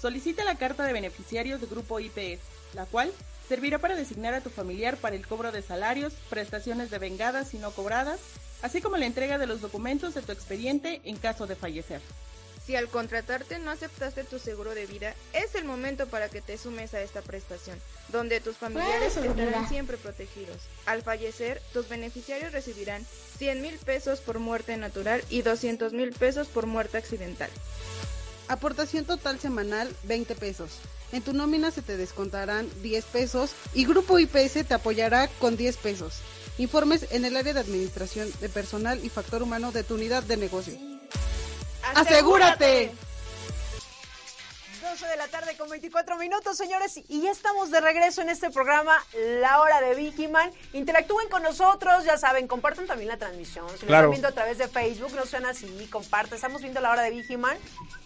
[SPEAKER 11] Solicita la carta de beneficiarios de Grupo IPS, la cual servirá para designar a tu familiar para el cobro de salarios, prestaciones de vengadas y no cobradas, así como la entrega de los documentos de tu expediente en caso de fallecer.
[SPEAKER 12] Si al contratarte no aceptaste tu seguro de vida, es el momento para que te sumes a esta prestación, donde tus familiares estarán siempre protegidos. Al fallecer, tus beneficiarios recibirán 100 mil pesos por muerte natural y 200 mil pesos por muerte accidental.
[SPEAKER 13] Aportación total semanal 20 pesos. En tu nómina se te descontarán 10 pesos y Grupo IPS te apoyará con 10 pesos. Informes en el área de administración de personal y factor humano de tu unidad de negocio. ¡Asegúrate!
[SPEAKER 2] 12 de la tarde con 24 minutos, señores, y ya estamos de regreso en este programa, La Hora de Vigiman. Interactúen con nosotros, ya saben, compartan también la transmisión. Si lo
[SPEAKER 3] Claro.
[SPEAKER 2] están viendo a través de Facebook, no sean así, compartan. Estamos viendo La Hora de Vigiman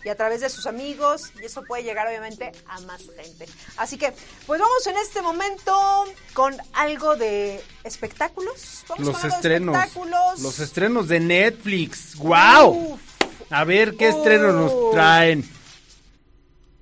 [SPEAKER 2] y a través de sus amigos, y eso puede llegar obviamente a más gente. Así que, pues vamos en este momento con algo de espectáculos. Vamos
[SPEAKER 3] Los
[SPEAKER 2] con de
[SPEAKER 3] estrenos.
[SPEAKER 2] espectáculos.
[SPEAKER 3] Los estrenos de Netflix. ¡Wow!
[SPEAKER 2] Uf.
[SPEAKER 3] A ver qué estrenos nos traen.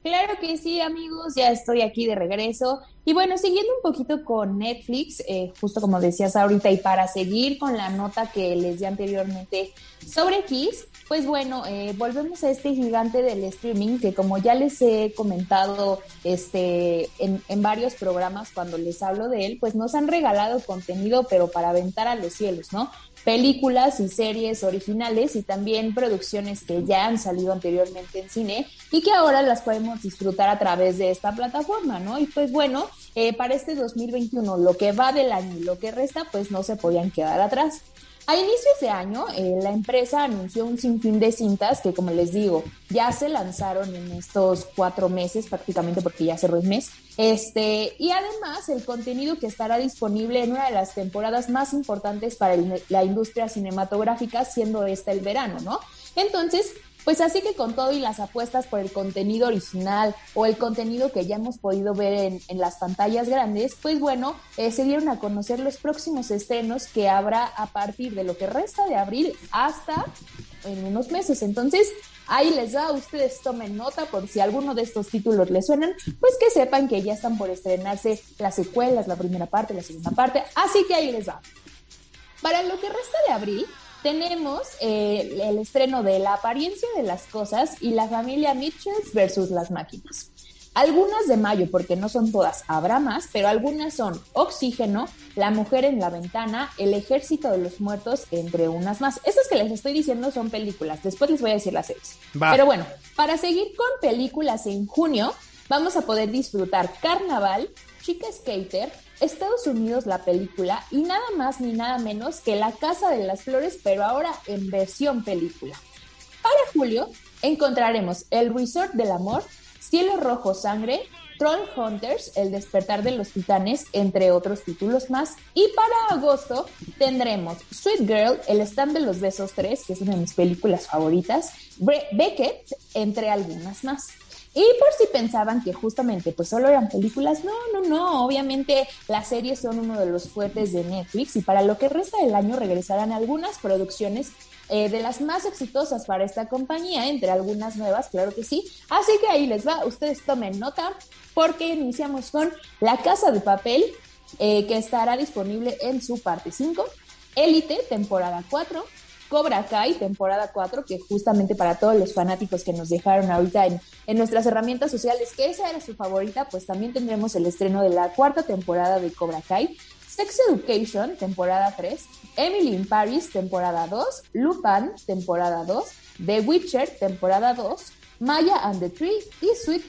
[SPEAKER 4] Claro que sí, amigos, ya estoy aquí de regreso. Y bueno, siguiendo un poquito con Netflix, eh, justo como decías ahorita, y para seguir con la nota que les di anteriormente sobre Kiss, pues bueno, eh, volvemos a este gigante del streaming que como ya les he comentado este, en, en varios programas cuando les hablo de él, pues nos han regalado contenido, pero para aventar a los cielos, ¿no? Películas y series originales y también producciones que ya han salido anteriormente en cine y que ahora las podemos disfrutar a través de esta plataforma, ¿no? Y pues bueno, eh, para este 2021, lo que va del año y lo que resta, pues no se podían quedar atrás. A inicios de año, eh, la empresa anunció un sinfín de cintas que, como les digo, ya se lanzaron en estos cuatro meses, prácticamente porque ya cerró el mes. Este, y además, el contenido que estará disponible en una de las temporadas más importantes para la industria cinematográfica, siendo esta el verano, ¿no? Entonces, pues así que con todo y las apuestas por el contenido original o el contenido que ya hemos podido ver en, las pantallas grandes, pues bueno, eh, se dieron a conocer los próximos estrenos que habrá a partir de lo que resta de abril hasta en unos meses. Entonces, ahí les da, ustedes tomen nota por si alguno de estos títulos les suenan, pues que sepan que ya están por estrenarse las secuelas, la primera parte, la segunda parte, así que ahí les va. Para lo que resta de abril, tenemos eh, el estreno de La apariencia de las cosas y La familia Mitchells versus las máquinas. Algunas de mayo, porque no son todas, habrá más, pero algunas son Oxígeno, La mujer en la ventana, El ejército de los muertos, entre unas más. Estas que les estoy diciendo son películas, después les voy a decir las series.
[SPEAKER 14] Va.
[SPEAKER 4] Pero bueno, para seguir con películas en junio, vamos a poder disfrutar Carnaval, Chica Skater, Estados Unidos la película y nada más ni nada menos que La Casa de las Flores, pero ahora en versión película. Para julio encontraremos El Resort del Amor, Cielo Rojo Sangre, Troll Hunters, El Despertar de los Titanes, entre otros títulos más. Y para agosto tendremos Sweet Girl, El Stand de los Besos 3, que es una de mis películas favoritas, Beckett, entre algunas más. Y por si pensaban que justamente pues solo eran películas, no, no, no, obviamente las series son uno de los fuertes de Netflix y para lo que resta del año regresarán algunas producciones eh, de las más exitosas para esta compañía, entre algunas nuevas, claro que sí. Así que ahí les va, ustedes tomen nota porque iniciamos con La Casa de Papel, eh, que estará disponible en su parte 5, Élite, temporada 4, Cobra Kai, temporada 4, que justamente para todos los fanáticos que nos dejaron ahorita en, en nuestras herramientas sociales, que esa era su favorita, pues también tendremos el estreno de la cuarta temporada de Cobra Kai. Sex Education, temporada 3, Emily in Paris, temporada 2, Lupin, temporada 2, The Witcher, temporada 2, Maya and the Tree y Sweet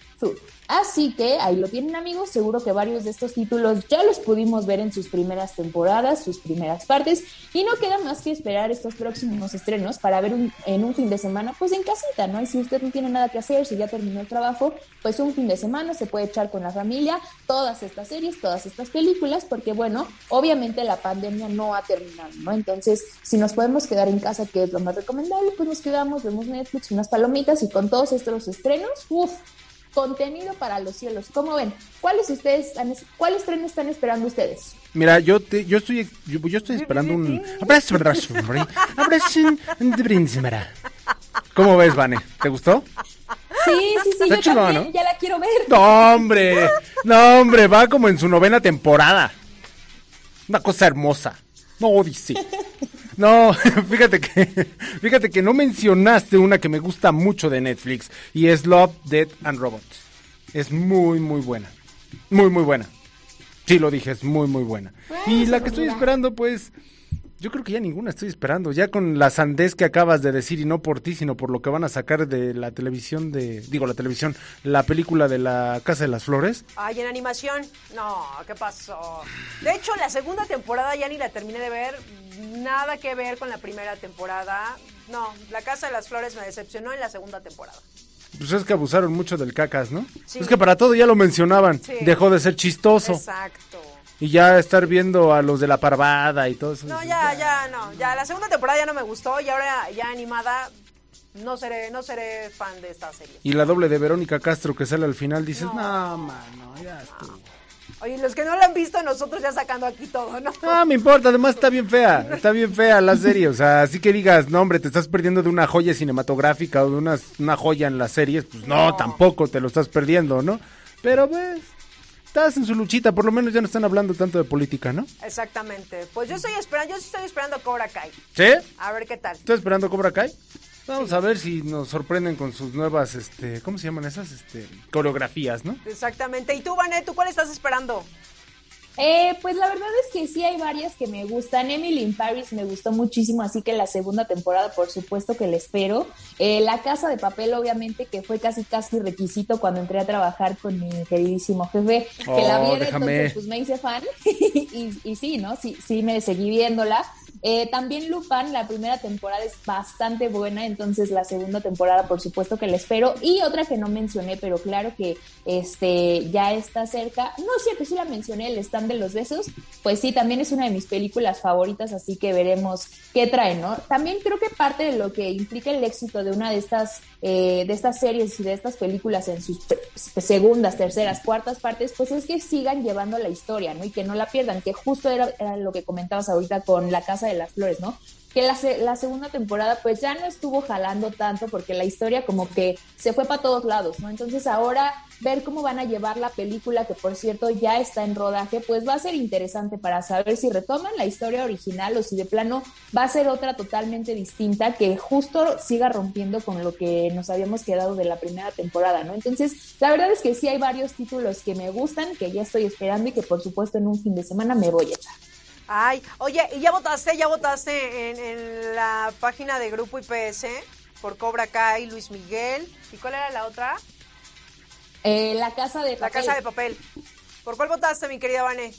[SPEAKER 4] Así que ahí lo tienen amigos, seguro que varios de estos títulos ya los pudimos ver en sus primeras temporadas, sus primeras partes, y no queda más que esperar estos próximos estrenos para ver un- en un fin de semana, pues en casita, ¿no? Y si usted no tiene nada que hacer, si ya terminó el trabajo, pues un fin de semana se puede echar con la familia todas estas series, todas estas películas, porque bueno, obviamente la pandemia no ha terminado, ¿no? Entonces, si nos podemos quedar en casa, que es lo más recomendable, pues nos quedamos, vemos Netflix, unas palomitas y con todos estos estrenos, uff, contenido para los cielos. ¿Cómo ven? ¿Cuáles ustedes están, cuál estreno están esperando ustedes?
[SPEAKER 3] Mira, yo te, yo estoy yo, yo estoy esperando un ¿Cómo ves, Vane? ¿Te gustó?
[SPEAKER 4] Sí, sí, sí, yo también,
[SPEAKER 3] ¿no?
[SPEAKER 4] ya la quiero ver.
[SPEAKER 3] No, hombre. No, hombre, va como en su novena temporada. Una cosa hermosa. No, dice. No, fíjate que fíjate que no mencionaste una que me gusta mucho de Netflix y es Love, Death and Robots. Es muy muy buena. Muy muy buena. Sí lo dije, es muy muy buena. Y la que estoy esperando pues yo creo que ya ninguna estoy esperando. Ya con la sandez que acabas de decir, y no por ti, sino por lo que van a sacar de la televisión de. Digo, la televisión, la película de la Casa de las Flores.
[SPEAKER 2] Ay, en animación, no, ¿qué pasó? De hecho, la segunda temporada ya ni la terminé de ver, nada que ver con la primera temporada. No, La Casa de las Flores me decepcionó en la segunda temporada.
[SPEAKER 3] Pues es que abusaron mucho del cacas, ¿no?
[SPEAKER 2] Sí.
[SPEAKER 3] Es que para todo ya lo mencionaban.
[SPEAKER 2] Sí.
[SPEAKER 3] Dejó de ser chistoso.
[SPEAKER 2] Exacto.
[SPEAKER 3] Y ya estar viendo a los de la parvada y todo eso.
[SPEAKER 2] No, ya, ya, no, ya la segunda temporada ya no me gustó y ahora ya animada no seré, no seré fan de esta serie.
[SPEAKER 3] Y la doble de Verónica Castro que sale al final, dices, no, mano, ya estuvo.
[SPEAKER 2] Oye, los que no la han visto, nosotros ya sacando aquí todo, ¿no?
[SPEAKER 3] No, me importa, además está bien fea, está bien fea la serie, o sea, así que digas, no hombre, te estás perdiendo de una joya cinematográfica o de una, una joya en las series, pues no, tampoco te lo estás perdiendo, ¿no? Pero pues, estás en su luchita, por lo menos ya no están hablando tanto de política, ¿no?
[SPEAKER 2] Exactamente. Pues yo estoy esperando, yo estoy esperando Cobra Kai.
[SPEAKER 3] ¿Sí?
[SPEAKER 2] A ver qué tal.
[SPEAKER 3] ¿Estás esperando Cobra Kai? Vamos a ver si nos sorprenden con sus nuevas, este, ¿cómo se llaman esas? Este, coreografías, ¿no?
[SPEAKER 2] Exactamente. ¿Y tú, Vanet, tú cuál estás esperando?
[SPEAKER 4] Eh, pues la verdad es que sí hay varias que me gustan. Emily in Paris me gustó muchísimo, así que la segunda temporada, por supuesto que la espero. Eh, la Casa de Papel, obviamente, que fue casi casi requisito cuando entré a trabajar con mi queridísimo jefe, que la
[SPEAKER 3] Oh,
[SPEAKER 4] viera,
[SPEAKER 3] déjame.
[SPEAKER 4] entonces pues me hice fan. y, y sí, ¿no? Sí, sí me seguí viéndola. Eh, también Lupin, la primera temporada es bastante buena, entonces la segunda temporada por supuesto que la espero. Y otra que no mencioné, pero claro que este ya está cerca. No es cierto, sí la mencioné, el stand de los besos. Pues sí, también es una de mis películas favoritas, así que veremos qué trae, ¿no? También creo que parte de lo que implica el éxito de una de estas, eh, de estas series y de estas películas en sus segundas, terceras, cuartas partes, pues es que sigan llevando la historia, ¿no? Y que no la pierdan, que justo era, era lo que comentabas ahorita con La Casa de las Flores, ¿no? Que la, la segunda temporada pues ya no estuvo jalando tanto porque la historia como que se fue para todos lados, ¿no? Entonces ahora ver cómo van a llevar la película, que por cierto ya está en rodaje, pues va a ser interesante para saber si retoman la historia original o si de plano va a ser otra totalmente distinta que justo siga rompiendo con lo que nos habíamos quedado de la primera temporada, ¿no? Entonces, la verdad es que sí hay varios títulos que me gustan, que ya estoy esperando y que por supuesto en un fin de semana me voy a echar.
[SPEAKER 2] Ay, oye, ¿y ya votaste? ¿Ya votaste en, en la página de Grupo IPS por Cobra Kai, Luis Miguel? ¿Y cuál era la otra?
[SPEAKER 4] Eh, la casa de
[SPEAKER 2] La
[SPEAKER 4] papel.
[SPEAKER 2] Casa de Papel. ¿Por cuál votaste, mi querida Vane?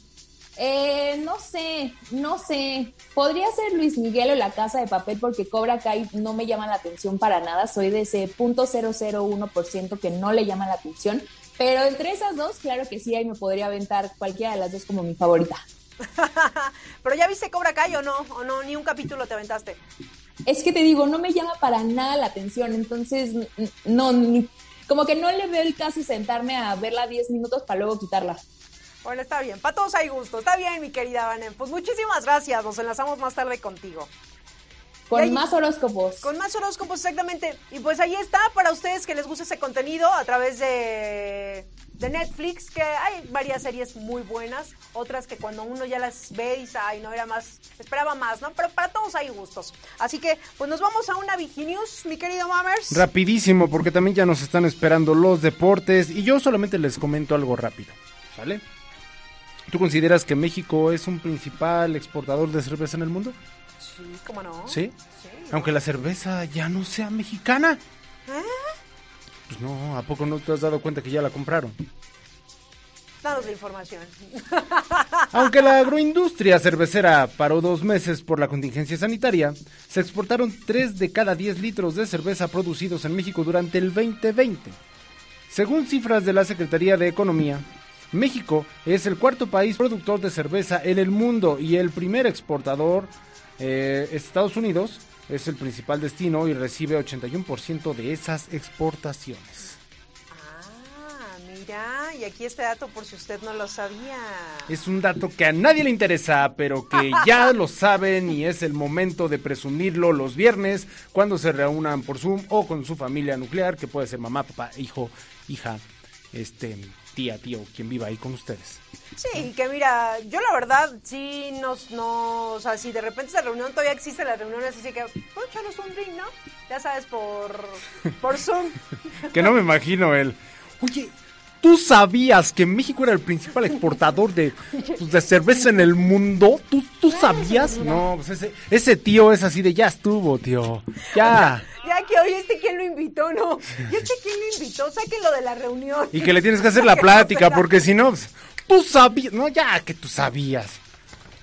[SPEAKER 4] Eh, no sé, no sé. Podría ser Luis Miguel o La Casa de Papel porque Cobra Kai no me llama la atención para nada. Soy de ese punto .001% que no le llama la atención. Pero entre esas dos, claro que sí, ahí me podría aventar cualquiera de las dos como mi favorita.
[SPEAKER 2] ¿Pero ya viste Cobra Kai o no? ¿O no? Ni un capítulo te aventaste.
[SPEAKER 4] Es que te digo, no me llama para nada la atención. Entonces, no, ni- como que no le veo el caso sentarme a verla 10 minutos para luego quitarla.
[SPEAKER 2] Bueno, está bien. Para todos hay gusto. Está bien, mi querida Vane. Pues muchísimas gracias. Nos enlazamos más tarde contigo.
[SPEAKER 4] Con
[SPEAKER 2] ahí-
[SPEAKER 4] más horóscopos.
[SPEAKER 2] Con más horóscopos, exactamente. Y pues ahí está para ustedes que les gusta ese contenido a través de de Netflix, que hay varias series muy buenas, otras que cuando uno ya las ve dice, ay, no era más, esperaba más, ¿no? Pero para todos hay gustos. Así que, pues nos vamos a una Viginews, mi querido Mammers.
[SPEAKER 3] Rapidísimo, porque también ya nos están esperando los deportes y yo solamente les comento algo rápido, ¿sale? ¿Tú consideras que México es un principal exportador de cerveza en el mundo?
[SPEAKER 2] Sí, ¿cómo no?
[SPEAKER 3] ¿Sí? Aunque la cerveza ya no sea mexicana.
[SPEAKER 2] ¿Eh?
[SPEAKER 3] Pues no, ¿a poco no te has dado cuenta que ya la compraron?
[SPEAKER 2] Danos la información.
[SPEAKER 3] Aunque la agroindustria cervecera paró dos meses por la contingencia sanitaria, se exportaron 3 de cada 10 litros de cerveza producidos en México durante el 2020. Según cifras de la Secretaría de Economía, México es el cuarto país productor de cerveza en el mundo y el primer exportador. Eh, Estados Unidos es el principal destino y recibe 81% de esas exportaciones.
[SPEAKER 2] Ah, mira, y aquí este dato por si usted no lo sabía.
[SPEAKER 3] Es un dato que a nadie le interesa, pero que ya lo saben y es el momento de presumirlo los viernes cuando se reúnan por Zoom o con su familia nuclear, que puede ser mamá, papá, hijo, hija, este, tía, tío, quien viva ahí con ustedes.
[SPEAKER 2] Sí, que mira, yo la verdad sí nos, no, o sea, si de repente esa reunión todavía existe, las reuniones así que, échanos un drink, ¿no? Ya sabes, por, por Zoom.
[SPEAKER 3] que no me imagino él. Oye, ¿tú sabías que México era el principal exportador de, pues, de cerveza en el mundo? ¿Tú, tú sabías? No, pues ese, ese tío es así de, ya estuvo, tío, ya.
[SPEAKER 2] Ya que hoy este quién lo invitó, ¿no? ¿Y este quién lo invitó? Sáquenlo de la reunión.
[SPEAKER 3] Y que le tienes que hacer la plática, porque si no, pues, tú sabías, no, ya que tú sabías.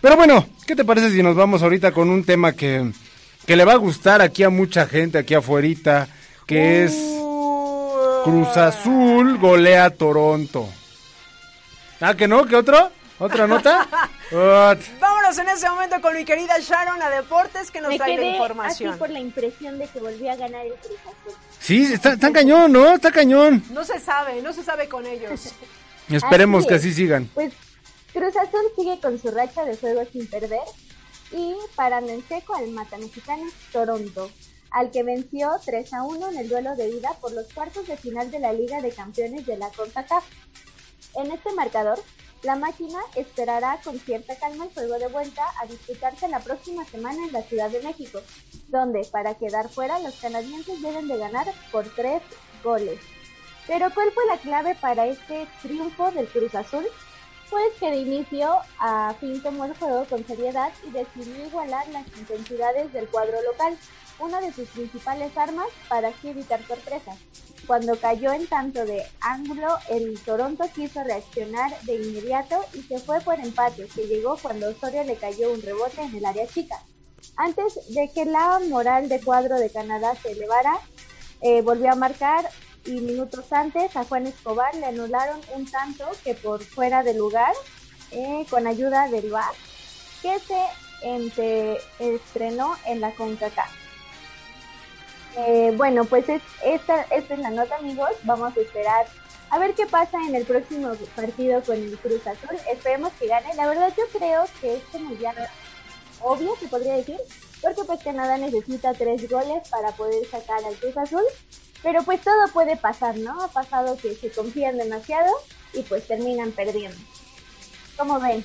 [SPEAKER 3] Pero bueno, ¿qué te parece si nos vamos ahorita con un tema que, que le va a gustar aquí a mucha gente, aquí afuera, que es Cruz Azul golea a Toronto. ¿Ah, que no? ¿Qué otro? ¿Otra nota? What?
[SPEAKER 2] Vámonos en ese momento con mi querida Sharon a Deportes que nos
[SPEAKER 5] Me
[SPEAKER 2] trae la
[SPEAKER 5] quedé
[SPEAKER 2] información.
[SPEAKER 5] así por la impresión de que volví a ganar el Cruz Azul.
[SPEAKER 3] Sí, está, está cañón, ¿no? Está cañón.
[SPEAKER 2] No se sabe, no se sabe con ellos.
[SPEAKER 3] Esperemos
[SPEAKER 5] Así
[SPEAKER 3] que así sigan.
[SPEAKER 5] Pues Cruz Azul sigue con su racha de juegos sin perder y parando en seco al mata mexicano Toronto, al que venció 3 a 1 en el duelo de ida por los cuartos de final de la Liga de Campeones de la CONCACAF. En este marcador, la máquina esperará con cierta calma el juego de vuelta a disputarse la próxima semana en la Ciudad de México, donde para quedar fuera los canadienses deben de ganar por tres goles. Pero ¿cuál fue la clave para este triunfo del Cruz Azul? Pues que de inicio a fin tomó el juego con seriedad y decidió igualar las intensidades del cuadro local, una de sus principales armas para así evitar sorpresas. Cuando cayó en tanto de ángulo, el Toronto quiso reaccionar de inmediato y se fue por empate, que llegó cuando Osorio le cayó un rebote en el área chica. Antes de que la moral de cuadro de Canadá se elevara, eh, volvió a marcar y minutos antes a Juan Escobar le anularon un tanto que por fuera de lugar, eh, con ayuda del VAR, que se estrenó en la CONCACAF. Eh, bueno, pues es, esta, esta es la nota, amigos. Vamos a esperar a ver qué pasa en el próximo partido con el Cruz Azul. Esperemos que gane. La verdad, yo creo que este mundial obvio, se podría decir, porque pues Canadá necesita tres goles para poder sacar al Cruz Azul. Pero pues todo puede pasar, ¿no? Ha pasado que se confían demasiado y pues terminan perdiendo. ¿Cómo ven?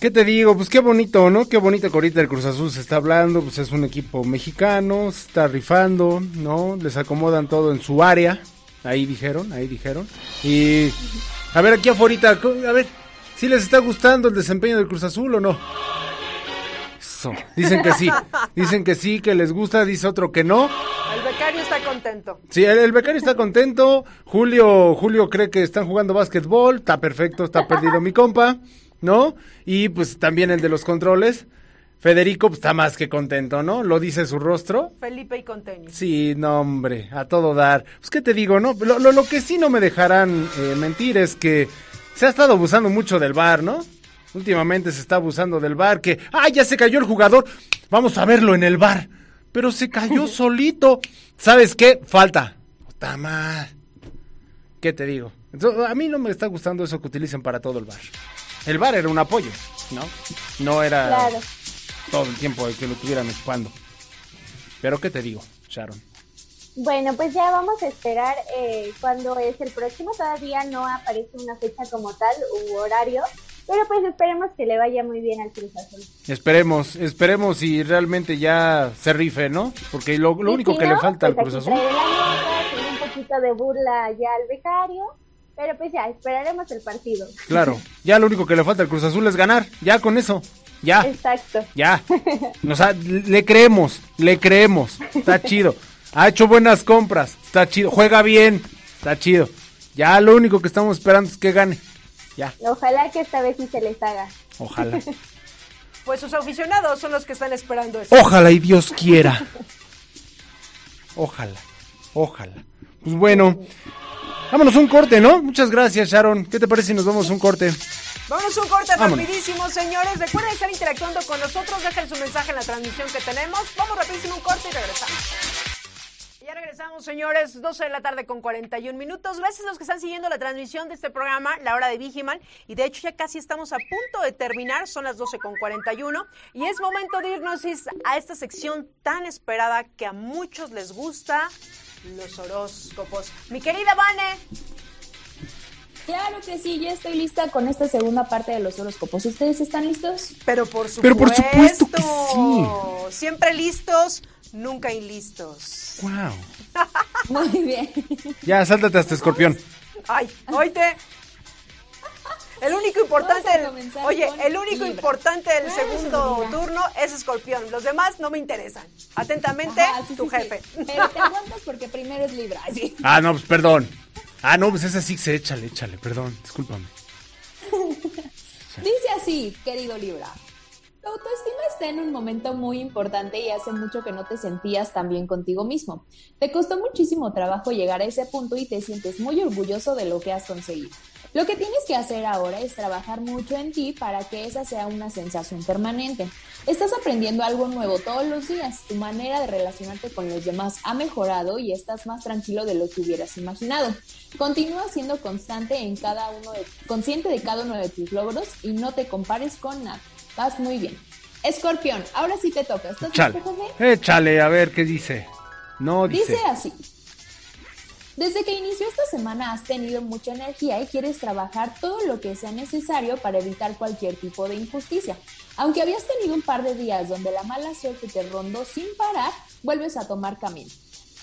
[SPEAKER 3] ¿Qué te digo? Pues qué bonito, ¿no? Qué bonito que ahorita el Cruz Azul se está hablando, pues es un equipo mexicano, se está rifando, ¿no? Les acomodan todo en su área, ahí dijeron, ahí dijeron. Y a ver, aquí afuera, a ver, si les está gustando el desempeño del Cruz Azul o no? Eso, dicen que sí, dicen que sí, que les gusta, dice otro que no.
[SPEAKER 2] El becario está contento.
[SPEAKER 3] Sí, el, el becario está contento. Julio, Julio cree que están jugando básquetbol. Está perfecto, está perdido mi compa, ¿no? Y pues también el de los controles. Federico pues, está más que contento, ¿no? Lo dice su rostro.
[SPEAKER 2] Felipe y Conteño.
[SPEAKER 3] Sí, no, hombre, a todo dar. Pues, ¿qué te digo, no? Lo, lo, lo que sí no me dejarán eh, mentir es que se ha estado abusando mucho del bar, ¿no? Últimamente se está abusando del bar, que, ¡ah, ya se cayó el jugador! Vamos a verlo en el bar. Pero se cayó solito. ¿Sabes qué? Falta. Está mal. ¿Qué te digo? Entonces, a mí no me está gustando eso que utilicen para todo el bar. El bar era un apoyo, ¿no? No era
[SPEAKER 5] Claro.
[SPEAKER 3] todo el tiempo el que lo estuvieran ocupando. Pero ¿qué te digo, Sharon?
[SPEAKER 5] Bueno, pues ya vamos a esperar eh, cuando es el próximo. Todavía no aparece una fecha como tal u horario, pero pues esperemos que le vaya muy bien al Cruz Azul.
[SPEAKER 3] Esperemos, esperemos y realmente ya se rife, ¿no? Porque lo, lo único que le falta al
[SPEAKER 5] pues
[SPEAKER 3] Cruz Azul.
[SPEAKER 5] un poquito de burla ya al becario, pero pues ya, esperaremos el partido.
[SPEAKER 3] Claro, ya lo único que le falta al Cruz Azul es ganar. Ya con eso, ya,
[SPEAKER 5] Exacto.
[SPEAKER 3] ya. O sea, le creemos, le creemos. Está chido. Ha hecho buenas compras, está chido. Juega bien, está chido. Ya lo único que estamos esperando es que gane. Ya,
[SPEAKER 5] Ojalá que esta vez sí se les haga.
[SPEAKER 3] ojalá.
[SPEAKER 2] Pues sus aficionados son los que están esperando eso.
[SPEAKER 3] Ojalá y Dios quiera. Ojalá, ojalá. Pues bueno, vámonos un corte, ¿no? Muchas gracias, Sharon. ¿Qué te parece si nos vamos un corte?
[SPEAKER 2] Vamos a un corte
[SPEAKER 3] Vámonos.
[SPEAKER 2] rapidísimo, señores. Recuerden estar interactuando con nosotros. Dejen su mensaje en la transmisión que tenemos. Vamos rapidísimo un corte y regresamos. Ya regresamos, señores. 12 de la tarde con 41 minutos. Gracias a los que están siguiendo la transmisión de este programa, La Hora de Vigiman. Y de hecho ya casi estamos a punto de terminar. Son las 12 con 41. Y es momento de irnos a esta sección tan esperada que a muchos les gusta, los horóscopos. Mi querida Vane,
[SPEAKER 4] Claro que sí, ya estoy lista con esta segunda parte de los horóscopos. ¿Ustedes están listos?
[SPEAKER 2] Pero por supuesto.
[SPEAKER 3] Pero por supuesto que sí.
[SPEAKER 2] Siempre listos, nunca inlistos.
[SPEAKER 3] Wow.
[SPEAKER 4] Muy bien.
[SPEAKER 3] Ya, sáltate hasta escorpión.
[SPEAKER 2] Ay, oíte. El único importante, del- oye, el único
[SPEAKER 4] Libra.
[SPEAKER 2] importante del segundo turno es escorpión. Los demás no me interesan. Atentamente,
[SPEAKER 4] Ajá, sí,
[SPEAKER 2] tu
[SPEAKER 4] sí, sí.
[SPEAKER 2] jefe.
[SPEAKER 4] Pero te aguantas porque primero es Libra. Así.
[SPEAKER 3] Ah, no, pues perdón. Ah, no, pues esa sí se échale, échale, perdón, discúlpame.
[SPEAKER 4] Dice así, querido Libra. Tu autoestima está en un momento muy importante y hace mucho que no te sentías tan bien contigo mismo. Te costó muchísimo trabajo llegar a ese punto y te sientes muy orgulloso de lo que has conseguido. Lo que tienes que hacer ahora es trabajar mucho en ti para que esa sea una sensación permanente. Estás aprendiendo algo nuevo todos los días. Tu manera de relacionarte con los demás ha mejorado y estás más tranquilo de lo que hubieras imaginado. Continúa siendo constante en cada uno de, consciente de cada uno de tus logros y no te compares con nada. Vas muy bien. Escorpión, ahora sí te toca. ¿Estás jefe?
[SPEAKER 3] échale, a ver qué dice. No dice.
[SPEAKER 4] Dice así. Desde que inició esta semana has tenido mucha energía y quieres trabajar todo lo que sea necesario para evitar cualquier tipo de injusticia. Aunque habías tenido un par de días donde la mala suerte te rondó sin parar, vuelves a tomar camino.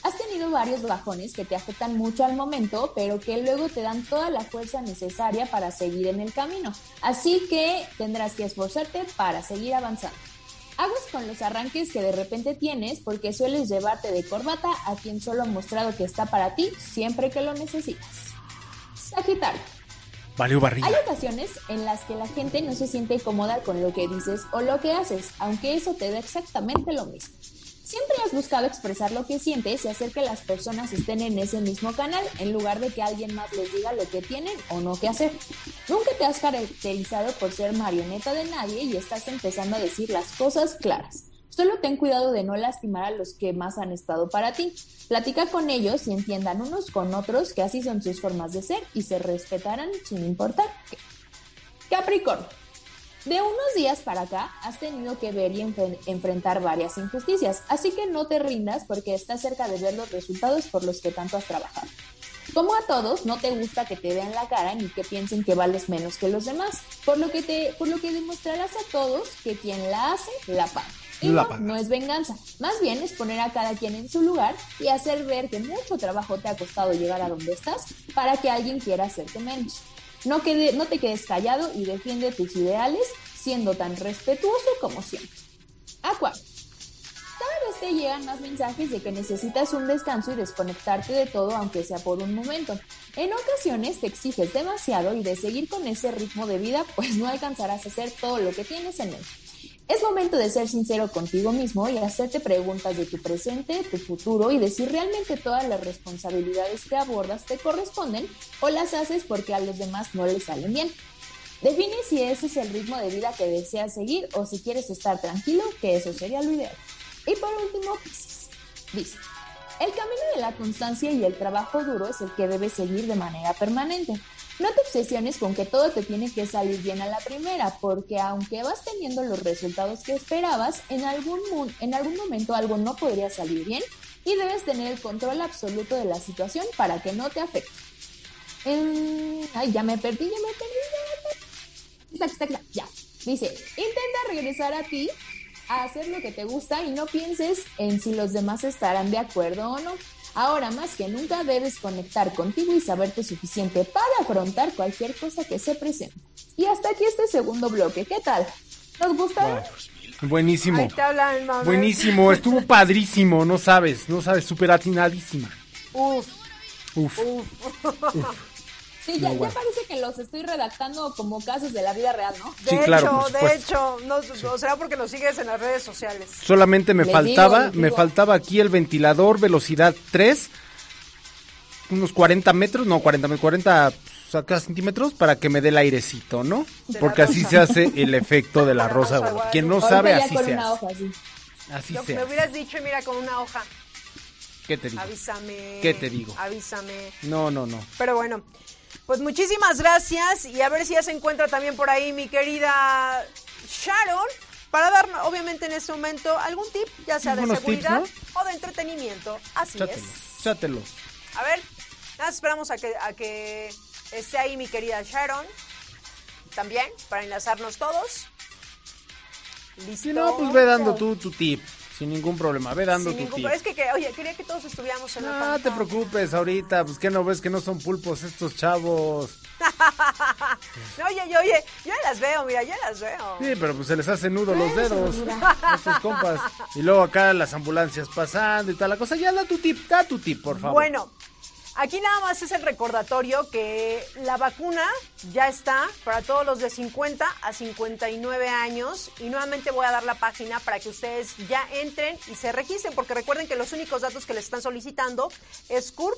[SPEAKER 4] Has tenido varios bajones que te afectan mucho al momento, pero que luego te dan toda la fuerza necesaria para seguir en el camino. Así que tendrás que esforzarte para seguir avanzando. Aguas con los arranques que de repente tienes porque sueles llevarte de corbata a quien solo ha mostrado que está para ti siempre que lo necesitas. Sagitario.
[SPEAKER 3] Barriga.
[SPEAKER 4] Hay ocasiones en las que la gente no se siente cómoda con lo que dices o lo que haces, aunque eso te da exactamente lo mismo. Siempre has buscado expresar lo que sientes y hacer que las personas estén en ese mismo canal en lugar de que alguien más les diga lo que tienen o no que hacer. Nunca te has caracterizado por ser marioneta de nadie y estás empezando a decir las cosas claras. Solo ten cuidado de no lastimar a los que más han estado para ti. Platica con ellos y entiendan unos con otros que así son sus formas de ser y se respetarán sin importar qué. Capricornio. De unos días para acá has tenido que ver y enfren- enfrentar varias injusticias, así que no te rindas porque estás cerca de ver los resultados por los que tanto has trabajado. Como a todos, no te gusta que te vean la cara ni que piensen que vales menos que los demás, por lo que, te, por lo que demostrarás a todos que quien la hace, la paga. Y
[SPEAKER 3] La
[SPEAKER 4] no,
[SPEAKER 3] paga.
[SPEAKER 4] no es venganza, más bien es poner a cada quien en su lugar y hacer ver que mucho trabajo te ha costado llegar a donde estás para que alguien quiera hacerte menos. No, te quedes callado y defiende tus ideales siendo tan respetuoso como siempre. Acuario. Cada vez te llegan más mensajes de que necesitas un descanso y desconectarte de todo, aunque sea por un momento. En ocasiones te exiges demasiado y de seguir con ese ritmo de vida, pues no alcanzarás a hacer todo lo que tienes en él. Es momento de ser sincero contigo mismo y hacerte preguntas de tu presente, tu futuro y de si realmente todas las responsabilidades que abordas te corresponden o las haces porque a los demás no les salen bien. Define si ese es el ritmo de vida que deseas seguir o si quieres estar tranquilo, que eso sería lo ideal. Y por último, Piscis. Dice, el camino de la constancia y el trabajo duro es el que debes seguir de manera permanente. No te obsesiones con que todo te tiene que salir bien a la primera, porque aunque vas teniendo los resultados que esperabas, en algún, en algún momento algo no podría salir bien y debes tener el control absoluto de la situación para que no te afecte. Ay, ya me perdí, ya me perdí, ya me perdí. Está, está, ya. Dice, intenta regresar a ti a hacer lo que te gusta y no pienses en si los demás estarán de acuerdo o no. Ahora más que nunca debes conectar contigo y saberte suficiente para afrontar cualquier cosa que se presente. Y hasta aquí este segundo bloque. ¿Qué tal? ¿Nos gustaron?
[SPEAKER 3] Buenísimo.
[SPEAKER 2] Ahí te hablan, mamá.
[SPEAKER 3] Buenísimo, estuvo padrísimo, no sabes, no sabes, súper atinadísima.
[SPEAKER 2] Uf,
[SPEAKER 3] Uf.
[SPEAKER 2] uf.
[SPEAKER 4] Sí, ya,
[SPEAKER 3] No,
[SPEAKER 4] ya
[SPEAKER 3] bueno.
[SPEAKER 4] parece que los estoy redactando como casos de la vida real, ¿no?
[SPEAKER 2] De
[SPEAKER 3] Sí,
[SPEAKER 2] hecho,
[SPEAKER 3] claro,
[SPEAKER 2] de hecho, no, o será porque nos sigues en las redes sociales.
[SPEAKER 3] Solamente me
[SPEAKER 4] Les
[SPEAKER 3] faltaba,
[SPEAKER 4] digo,
[SPEAKER 3] me faltaba aquí el ventilador, velocidad 3, unos 40 metros, no, 40, me- 40 pues, acá centímetros para que me dé el airecito, ¿no?
[SPEAKER 2] De
[SPEAKER 3] Porque así se hace el efecto de la rosa.
[SPEAKER 2] rosa
[SPEAKER 3] güey. Quien no
[SPEAKER 4] Ahorita
[SPEAKER 3] sabe, así se hace.
[SPEAKER 4] hoja, sí.
[SPEAKER 3] Así
[SPEAKER 2] Yo-
[SPEAKER 3] se
[SPEAKER 2] me
[SPEAKER 3] hace.
[SPEAKER 2] hubieras dicho, mira, con una hoja.
[SPEAKER 3] ¿Qué te digo?
[SPEAKER 2] Avísame.
[SPEAKER 3] ¿Qué te digo?
[SPEAKER 2] Avísame.
[SPEAKER 3] No, no, no.
[SPEAKER 2] Pero bueno, pues muchísimas gracias y a ver si ya se encuentra también por ahí mi querida Sharon para darnos, obviamente en este momento, algún tip, ya sea de
[SPEAKER 3] tips,
[SPEAKER 2] seguridad
[SPEAKER 3] ¿no?
[SPEAKER 2] o de entretenimiento. Así
[SPEAKER 3] Chátelos,
[SPEAKER 2] es.
[SPEAKER 3] chátelos.
[SPEAKER 2] A ver, nada, esperamos a que, a que esté ahí mi querida Sharon también para enlazarnos todos. Listo.
[SPEAKER 3] Si no, pues ve dando tú tu tip, sin ningún problema, ve dando
[SPEAKER 2] Sin
[SPEAKER 3] tu
[SPEAKER 2] ningún- es que, que, oye, quería que todos estuviéramos en la
[SPEAKER 3] No te preocupes ahorita, pues que no ves que no son pulpos estos chavos.
[SPEAKER 2] No, oye, yo, oye, yo las veo, mira, yo las veo.
[SPEAKER 3] Sí, pero pues se les hace nudo los dedos a estos compas. Y luego acá las ambulancias pasando y tal la cosa. Ya da tu tip, da tu tip, por favor.
[SPEAKER 2] Bueno, aquí nada más es el recordatorio que la vacuna ya está para todos los de 50 a 59 años. Y nuevamente voy a dar la página para que ustedes ya entren y se registren porque recuerden que los únicos datos que les están solicitando es CURP,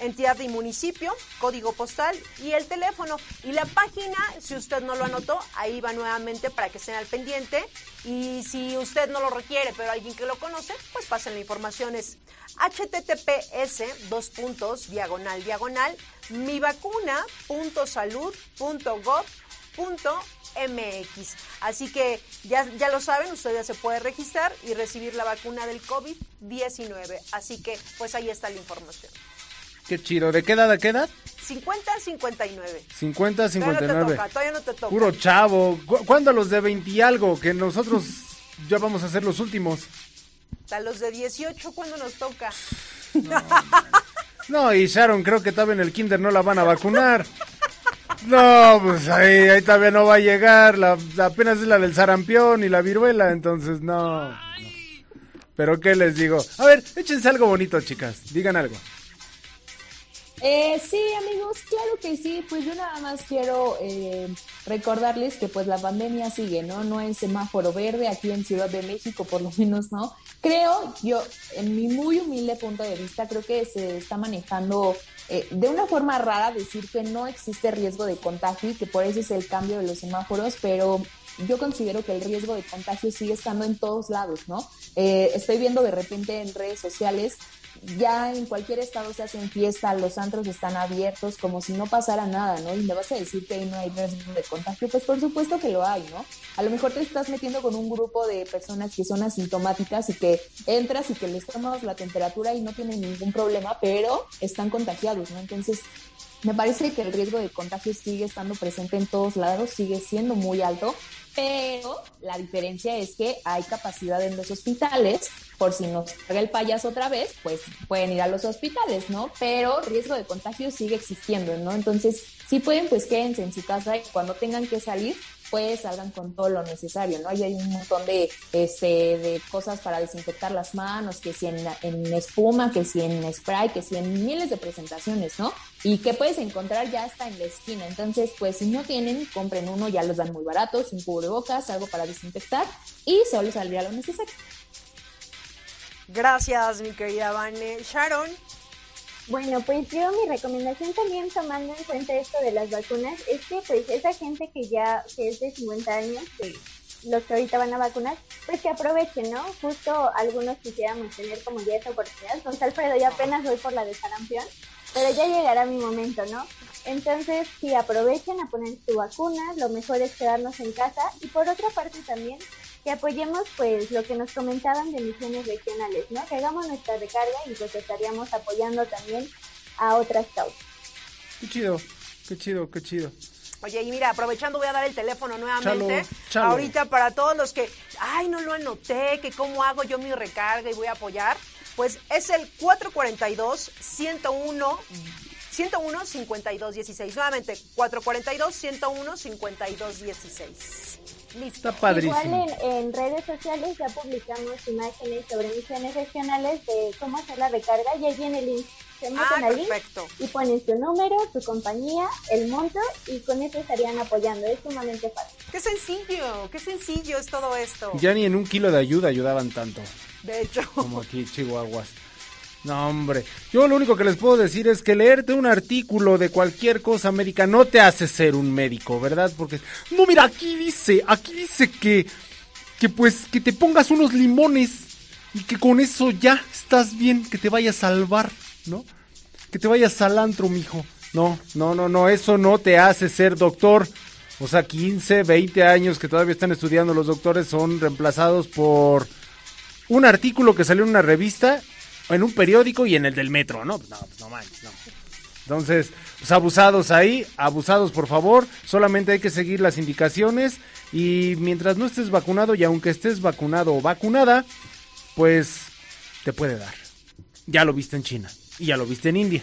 [SPEAKER 2] entidad y municipio, código postal y el teléfono. Y la página, si usted no lo anotó, ahí va nuevamente para que estén al pendiente. Y si usted no lo requiere, pero alguien que lo conoce, pues pasen la información. Es https dos puntos diagonal diagonal mivacuna.salud.gov.mx. Así que ya, ya lo saben, usted ya se puede registrar y recibir la vacuna del COVID-19. Así que pues ahí está la información.
[SPEAKER 3] Qué chido. ¿De qué edad a qué edad?
[SPEAKER 2] 50 a 59.
[SPEAKER 3] 50,
[SPEAKER 2] Todavía no te
[SPEAKER 3] 59.
[SPEAKER 2] toca, todavía no te toca.
[SPEAKER 3] Puro chavo. ¿Cu- ¿Cuándo los de 20 y algo? Que nosotros ya vamos a ser los últimos.
[SPEAKER 2] A los de 18, ¿cuándo nos toca?
[SPEAKER 3] No, y Sharon creo que todavía en el kinder no la van a vacunar. No, pues ahí, ahí todavía no va a llegar. La, apenas es la del sarampión y la viruela, entonces no. no. Pero ¿qué les digo? A ver, échense algo bonito, chicas. Digan algo.
[SPEAKER 4] Eh, sí, amigos, claro que sí. Pues yo nada más quiero eh, recordarles que pues la pandemia sigue, ¿no? No es semáforo verde aquí en Ciudad de México, por lo menos, ¿no? Creo, yo, en mi muy humilde punto de vista, creo que se está manejando eh, de una forma rara decir que no existe riesgo de contagio y que por eso es el cambio de los semáforos, pero yo considero que el riesgo de contagio sigue estando en todos lados, ¿no? Eh, estoy viendo de repente en redes sociales ya en cualquier estado se hacen fiesta, los antros están abiertos como si no pasara nada, ¿no? Y me vas a decir que no hay riesgo de contagio, pues por supuesto que lo hay, ¿no? A lo mejor te estás metiendo con un grupo de personas que son asintomáticas y que entras y que les tomas la temperatura y no tienen ningún problema, pero están contagiados, ¿no? Entonces, me parece que el riesgo de contagio sigue estando presente en todos lados, sigue siendo muy alto, pero la diferencia es que hay capacidad en los hospitales, por si nos carga el payaso otra vez, pues pueden ir a los hospitales, ¿no? Pero riesgo de contagio sigue existiendo, ¿no? Entonces, si pueden, pues quédense en su casa y cuando tengan que salir, pues salgan con todo lo necesario, ¿no? Y hay un montón de, este, de cosas para desinfectar las manos, que si en, en espuma, que si en spray, que si en miles de presentaciones, ¿no? Y que puedes encontrar ya hasta en la esquina. Entonces, pues si no tienen, compren uno, ya los dan muy baratos, un cubrebocas, algo para desinfectar y solo saldría lo necesario.
[SPEAKER 2] Gracias, mi querida Vane. Sharon.
[SPEAKER 5] Bueno, pues yo mi recomendación también tomando en cuenta esto de las vacunas es que pues esa gente que ya que es de 50 años, que los que ahorita van a vacunar, pues que aprovechen, ¿no? Justo algunos quisiéramos tener como ya esa oportunidad. Entonces, Alfredo, yo apenas voy por la de sarampión, pero ya llegará mi momento, ¿no? Entonces, sí, aprovechen a poner su vacuna, lo mejor es quedarnos en casa y por otra parte también que apoyemos pues lo que nos comentaban de misiones regionales, ¿no? Que hagamos nuestra recarga y pues estaríamos apoyando también a otras causas.
[SPEAKER 3] Qué chido, qué chido, qué chido.
[SPEAKER 2] Oye, y mira, aprovechando voy a dar el teléfono nuevamente.
[SPEAKER 3] Chalo, chalo.
[SPEAKER 2] Ahorita para todos los que, ay, no lo anoté, que cómo hago yo mi recarga y voy a apoyar. Pues es el 442 101 101 52 16. Nuevamente, 442 101 52 16. Listo.
[SPEAKER 3] Está padrísimo.
[SPEAKER 5] Igual en, en redes sociales ya publicamos imágenes sobre misiones regionales de cómo hacer la recarga y ahí viene el link. Se meten
[SPEAKER 2] Ah,
[SPEAKER 5] al link
[SPEAKER 2] perfecto.
[SPEAKER 5] y ponen su número, su compañía, el monto y con eso estarían apoyando. Es sumamente fácil.
[SPEAKER 2] Qué sencillo, qué sencillo es todo esto.
[SPEAKER 3] Ya ni en un kilo de ayuda ayudaban tanto
[SPEAKER 2] De hecho.
[SPEAKER 3] como aquí Chihuahuas. No, hombre. Yo lo único que les puedo decir es que leerte un artículo de cualquier cosa médica no te hace ser un médico, ¿verdad? Porque, no, mira, aquí dice, aquí dice que, que pues, que te pongas unos limones y que con eso ya estás bien, que te vaya a salvar, ¿no? Que te vayas al antro, mijo. No, no, no, no, eso no te hace ser doctor. O sea, 15, 20 años que todavía están estudiando los doctores son reemplazados por un artículo que salió en una revista, en un periódico y en el del metro, ¿no? No, pues no manches, no. Entonces, pues abusados ahí, abusados por favor, solamente hay que seguir las indicaciones y mientras no estés vacunado y aunque estés vacunado o vacunada, pues te puede dar. Ya lo viste en China y ya lo viste en India.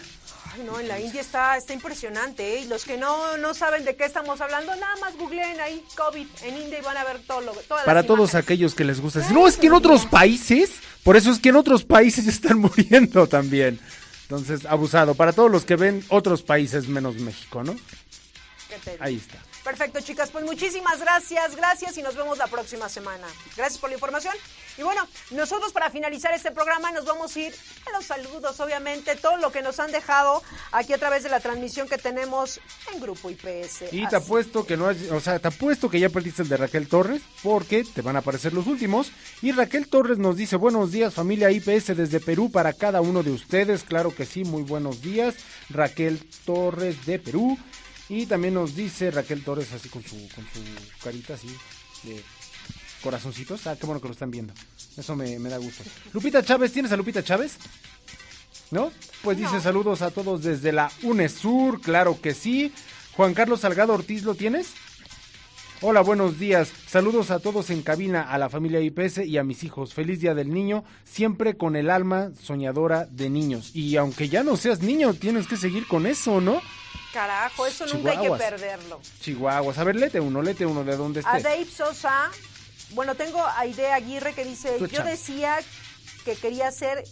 [SPEAKER 2] Ay, no, en la India está, está impresionante, ¿eh? Y los que no, no saben de qué estamos hablando, nada más googleen ahí COVID en India y van a ver todo lo, todas
[SPEAKER 3] Para
[SPEAKER 2] las
[SPEAKER 3] todos aquellos que les gusta. decir, No, es que en otros países, por eso es que en otros países están muriendo también. Entonces, abusado. Para todos los que ven otros países menos México, ¿no? Ahí está.
[SPEAKER 2] Perfecto, chicas. Pues muchísimas gracias, gracias y nos vemos la próxima semana. Gracias por la información. Y bueno, nosotros para finalizar este programa nos vamos a ir a los saludos, obviamente, todo lo que nos han dejado aquí a través de la transmisión que tenemos en Grupo IPS.
[SPEAKER 3] Y te apuesto que no o sea, te apuesto que ya perdiste el de Raquel Torres, porque te van a aparecer los últimos. Y Raquel Torres nos dice, buenos días familia IPS desde Perú para cada uno de ustedes. Claro que sí, muy buenos días. Raquel Torres de Perú. Y también nos dice Raquel Torres así con su, con su carita así de corazoncitos. Ah, qué bueno que lo están viendo. Eso me, me da gusto. Lupita Chávez, ¿tienes a Lupita Chávez? ¿No? Pues dice saludos a todos desde la UNESUR, claro que sí. Juan Carlos Salgado Ortiz, ¿lo tienes? Hola, buenos días. Saludos a todos en cabina, a la familia IPS y a mis hijos. Feliz Día del Niño, siempre con el alma soñadora de niños. Y aunque ya no seas niño, tienes que seguir con eso, ¿no?
[SPEAKER 2] Carajo, eso nunca hay que perderlo.
[SPEAKER 3] Chihuahuas. A ver, lete uno, lete uno de donde
[SPEAKER 2] A
[SPEAKER 3] estés.
[SPEAKER 2] Dave Sosa, bueno, tengo a Idea Aguirre que dice, yo decía que quería ser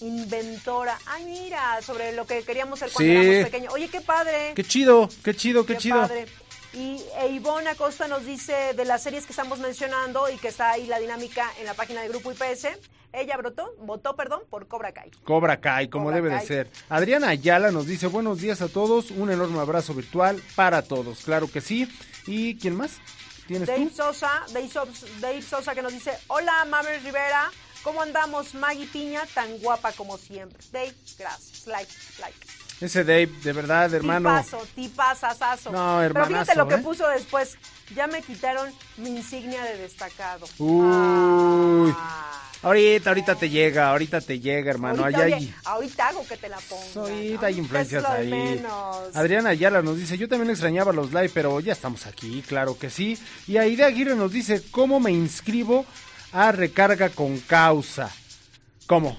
[SPEAKER 2] inventora. Ay, mira, sobre lo que queríamos ser cuando
[SPEAKER 3] Sí.
[SPEAKER 2] éramos pequeños. Oye, qué padre.
[SPEAKER 3] Qué chido, qué chido, qué,
[SPEAKER 2] Qué
[SPEAKER 3] chido.
[SPEAKER 2] padre. Y e Ivonne Acosta nos dice de las series que estamos mencionando y que está ahí la dinámica en la página de Grupo IPS. Ella votó, votó, perdón, por Cobra Kai.
[SPEAKER 3] Cobra Kai, como
[SPEAKER 2] Cobra
[SPEAKER 3] debe
[SPEAKER 2] Kai.
[SPEAKER 3] de ser. Adriana Ayala nos dice buenos días a todos, un enorme abrazo virtual para todos, claro que sí. ¿Y quién más? ¿Tienes
[SPEAKER 2] Dave
[SPEAKER 3] tú?
[SPEAKER 2] Sosa, Dave Sosa, Dave Sosa que nos dice, hola Mabel Rivera, ¿cómo andamos? Maggie Piña, tan guapa como siempre. Dave, gracias. Like, like.
[SPEAKER 3] Ese Dave, de verdad, hermano.
[SPEAKER 2] Tipazo, tipazazazo.
[SPEAKER 3] No,
[SPEAKER 2] Pero
[SPEAKER 3] hermanazo,
[SPEAKER 2] fíjate lo que
[SPEAKER 3] ¿eh?
[SPEAKER 2] puso después. Ya me quitaron mi insignia de destacado.
[SPEAKER 3] Uy. Ahorita, ahorita te llega, ahorita te llega, hermano.
[SPEAKER 2] ahorita, oye, ahorita hago que te la ponga.
[SPEAKER 3] ahorita hay influencias ahí.
[SPEAKER 2] menos.
[SPEAKER 3] Adriana Ayala nos dice, yo también extrañaba los live, pero ya estamos aquí, claro que sí. Y Aide Aguirre nos dice, ¿cómo me inscribo a recarga con causa? ¿Cómo?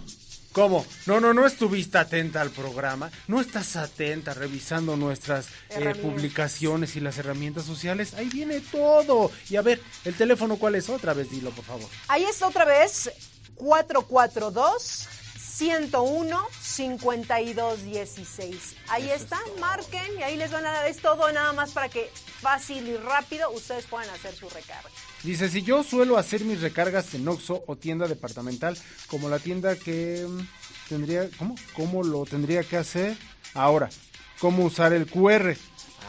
[SPEAKER 3] ¿Cómo? No, no, no estuviste atenta al programa, no estás atenta revisando nuestras eh, publicaciones y las herramientas sociales. Ahí viene todo. Y a ver, ¿el teléfono cuál es? Otra vez dilo, por favor.
[SPEAKER 2] Ahí está otra vez 442 101 5216. Ahí está, marquen y ahí les van a dar es todo nada más para que fácil y rápido ustedes puedan hacer su recarga.
[SPEAKER 3] Dice, si yo suelo hacer mis recargas en Oxxo o tienda departamental, como la tienda que mm, tendría, ¿cómo? ¿Cómo lo tendría que hacer? Ahora, ¿cómo usar el QR?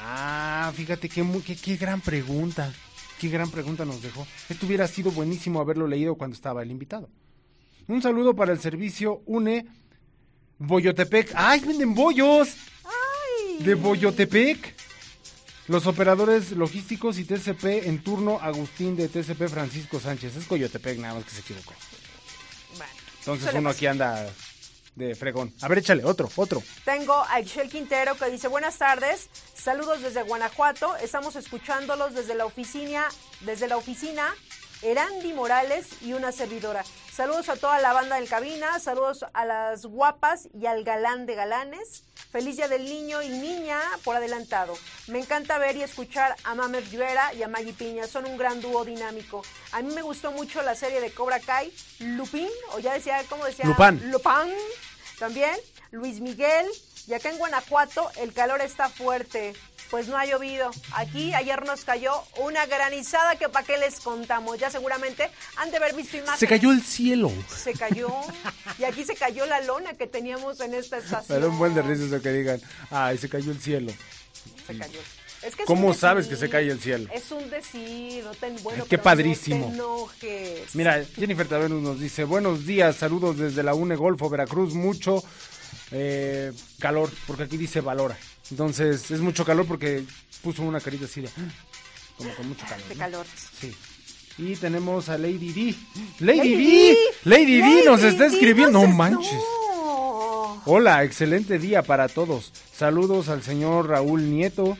[SPEAKER 3] Ah, fíjate qué, qué, qué gran pregunta, qué gran pregunta nos dejó. Esto hubiera sido buenísimo haberlo leído cuando estaba el invitado. Un saludo para el servicio UNE Boyotepec. ¡Ay, venden bollos! De Boyotepec. Los operadores logísticos y TCP en turno, Agustín de TCP Francisco Sánchez. Es Coyotepec, nada más que se equivocó.
[SPEAKER 2] Bueno,
[SPEAKER 3] Entonces uno aquí anda de fregón. A ver, échale, otro, otro.
[SPEAKER 2] Tengo a Excel Quintero que dice buenas tardes, saludos desde Guanajuato, estamos escuchándolos desde la oficina, desde la oficina Erandi Morales y una servidora. Saludos a toda la banda del cabina, saludos a las guapas y al galán de galanes. Feliz día del niño y niña por adelantado. Me encanta ver y escuchar a Mamer Rivera y a Maggie Piña, son un gran dúo dinámico. A mí me gustó mucho la serie de Cobra Kai, Lupin, o ya decía, ¿cómo decía?
[SPEAKER 3] Lupin.
[SPEAKER 2] Lupin. También Luis Miguel. Y acá en Guanajuato el calor está fuerte, pues no ha llovido. Aquí ayer nos cayó una granizada que para qué les contamos. Ya seguramente han de haber visto imágenes.
[SPEAKER 3] Se cayó el cielo.
[SPEAKER 2] Se cayó. Y aquí se cayó la lona que teníamos en esta estación.
[SPEAKER 3] Pero un buen de risa eso que digan, ay, se cayó el cielo.
[SPEAKER 2] Se cayó. Es que es
[SPEAKER 3] ¿Cómo sabes que se cae el cielo?
[SPEAKER 2] Es un decir, no bueno,
[SPEAKER 3] Ay, qué
[SPEAKER 2] pero
[SPEAKER 3] padrísimo.
[SPEAKER 2] No te enojes.
[SPEAKER 3] Mira, Jennifer Tavenus nos dice, buenos días, saludos desde la UNE Golfo, Veracruz, mucho eh, calor, porque aquí dice valora. Entonces, es mucho calor porque puso una carita así de, como con mucho calor.
[SPEAKER 2] De
[SPEAKER 3] ¿no?
[SPEAKER 2] calor.
[SPEAKER 3] Sí. Y tenemos a Lady D. Lady, D. Lady D nos está escribiendo. No
[SPEAKER 2] es-
[SPEAKER 3] manches.
[SPEAKER 2] No.
[SPEAKER 3] Hola, excelente día para todos. Saludos al señor Raúl Nieto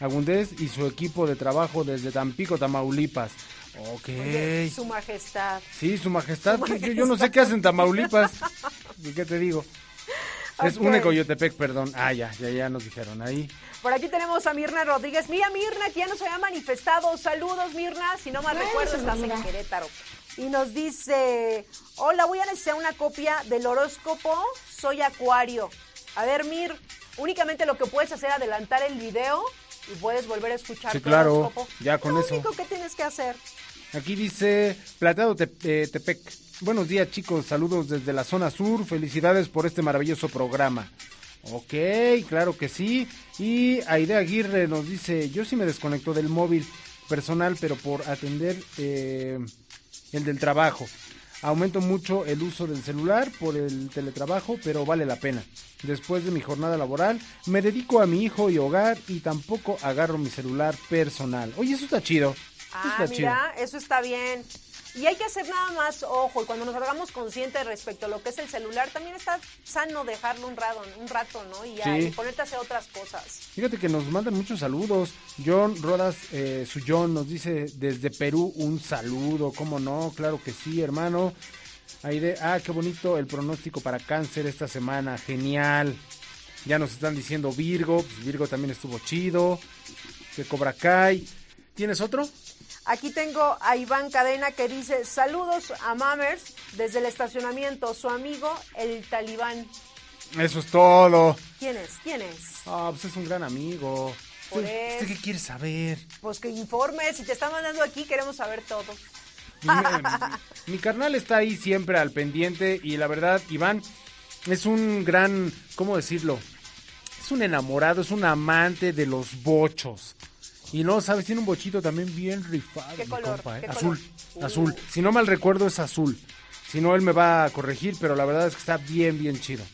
[SPEAKER 3] Agundés y su equipo de trabajo desde Tampico, Tamaulipas. Ok.
[SPEAKER 2] Oye, Su majestad.
[SPEAKER 3] Sí, su majestad.
[SPEAKER 2] Su
[SPEAKER 3] yo, yo no sé qué hacen Tamaulipas. ¿Y qué te digo? Es
[SPEAKER 2] Ok.
[SPEAKER 3] un Coyotepec, perdón. Ah, ya, ya, ya nos dijeron ahí.
[SPEAKER 2] Por aquí tenemos a Mirna Rodríguez. Mira, Mirna, que ya nos había manifestado. Saludos, Mirna. Si no mal
[SPEAKER 5] Bueno,
[SPEAKER 2] recuerdo, estás en. Querétaro. Y nos dice, hola, voy a necesitar una copia del horóscopo. Soy Acuario. A ver, Mir, únicamente lo que puedes hacer es adelantar el video y puedes volver a escuchar
[SPEAKER 3] Sí,
[SPEAKER 2] tu
[SPEAKER 3] claro,
[SPEAKER 2] horóscopo.
[SPEAKER 3] ya con
[SPEAKER 2] lo
[SPEAKER 3] eso.
[SPEAKER 2] único que tienes que hacer.
[SPEAKER 3] Aquí dice Plateado Te- eh, Tepec. Buenos días, chicos. Saludos desde la zona sur. Felicidades por este maravilloso programa. Ok, claro que sí. Y Aide Aguirre nos dice, yo sí me desconecto del móvil personal, pero por atender eh, el del trabajo. Aumento mucho el uso del celular por el teletrabajo, pero vale la pena. Después de mi jornada laboral, me dedico a mi hijo y hogar y tampoco agarro mi celular personal. Oye, eso está chido. Eso
[SPEAKER 2] Ah,
[SPEAKER 3] está chido.
[SPEAKER 2] mira, eso está bien. Y hay que hacer nada más ojo, y cuando nos hagamos conscientes respecto a lo que es el celular, también está sano dejarlo un rato, un rato ¿no? Y, ya,
[SPEAKER 3] Sí.
[SPEAKER 2] y ponerte a hacer otras cosas.
[SPEAKER 3] Fíjate que nos mandan muchos saludos. John Rodas eh, Sullón nos dice desde Perú un saludo. ¿Cómo no? Claro que sí, hermano. Aide, ah, qué bonito el pronóstico para cáncer esta semana. Genial. Ya nos están diciendo Virgo. Pues Virgo también estuvo chido. Que Cobra Kai. ¿Tienes otro?
[SPEAKER 2] Aquí tengo a Iván Cadena que dice, saludos a Mammers desde el estacionamiento, su amigo el talibán.
[SPEAKER 3] Eso es todo.
[SPEAKER 2] ¿Quién es? ¿Quién es?
[SPEAKER 3] Ah, pues es un gran amigo.
[SPEAKER 2] Por
[SPEAKER 3] ¿Usted,
[SPEAKER 2] él.
[SPEAKER 3] usted qué quiere saber?
[SPEAKER 2] Pues que informe, si te está mandando aquí queremos saber todo.
[SPEAKER 3] Mi, mi carnal está ahí siempre al pendiente y la verdad, Iván, es un gran, ¿cómo decirlo? Es un enamorado, es un amante de los bochos. Y no, sabes, tiene un bochito también bien rifado.
[SPEAKER 2] ¿Qué
[SPEAKER 3] mi
[SPEAKER 2] color?
[SPEAKER 3] compa, ¿eh?
[SPEAKER 2] ¿Qué
[SPEAKER 3] Azul,
[SPEAKER 2] color?
[SPEAKER 3] azul.
[SPEAKER 2] Uh.
[SPEAKER 3] Si no mal recuerdo es azul. Si no, él me va a corregir, pero la verdad es que está bien, bien chido.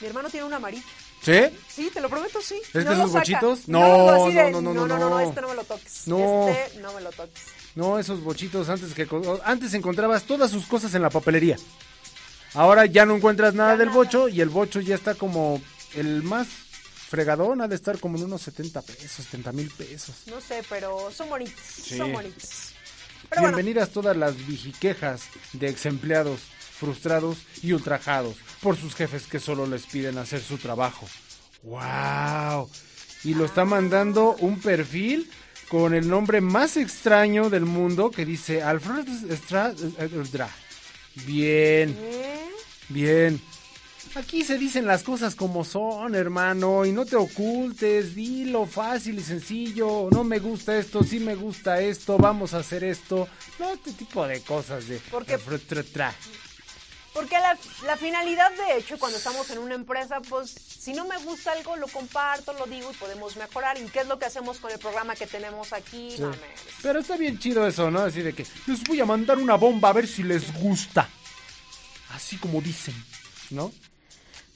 [SPEAKER 2] Mi hermano tiene un amarillo.
[SPEAKER 3] ¿Sí?
[SPEAKER 2] Sí, te lo prometo, sí.
[SPEAKER 3] ¿Es de
[SPEAKER 2] lo
[SPEAKER 3] esos bochitos?
[SPEAKER 2] No,
[SPEAKER 3] No,
[SPEAKER 2] de,
[SPEAKER 3] no, no,
[SPEAKER 2] no,
[SPEAKER 3] no,
[SPEAKER 2] no,
[SPEAKER 3] no.
[SPEAKER 2] este no me lo toques.
[SPEAKER 3] No.
[SPEAKER 2] Este no me lo toques.
[SPEAKER 3] No, esos bochitos antes que antes encontrabas todas sus cosas en la papelería. Ahora ya no encuentras nada del bocho y el bocho ya está como el más fregadón, ha de estar como en unos 70 pesos, 70 mil pesos.
[SPEAKER 2] No sé, pero son bonitos.
[SPEAKER 3] Sí.
[SPEAKER 2] Son bonitos. Pero bueno,
[SPEAKER 3] Bienvenidas todas las vijiquejas de ex empleados frustrados y ultrajados por sus jefes que solo les piden hacer su trabajo. ¡Wow! Y lo está mandando un perfil con el nombre más extraño del mundo que dice Alfred Stra- Bien, bien. Aquí se dicen las cosas como son, hermano, y no te ocultes, dilo fácil y sencillo. No me gusta esto, sí me gusta esto, vamos a hacer esto. No, este tipo de cosas de...
[SPEAKER 2] Porque-
[SPEAKER 3] Tra-
[SPEAKER 2] Porque la, la finalidad, de hecho, cuando estamos en una empresa, pues si no me gusta algo, lo comparto, lo digo y podemos mejorar. ¿Y qué es lo que hacemos con el programa que tenemos aquí?
[SPEAKER 3] Sí.
[SPEAKER 2] Mames?
[SPEAKER 3] Pero está bien chido eso, ¿no? Así de que les voy a mandar una bomba a ver si les gusta. Así como dicen, ¿no?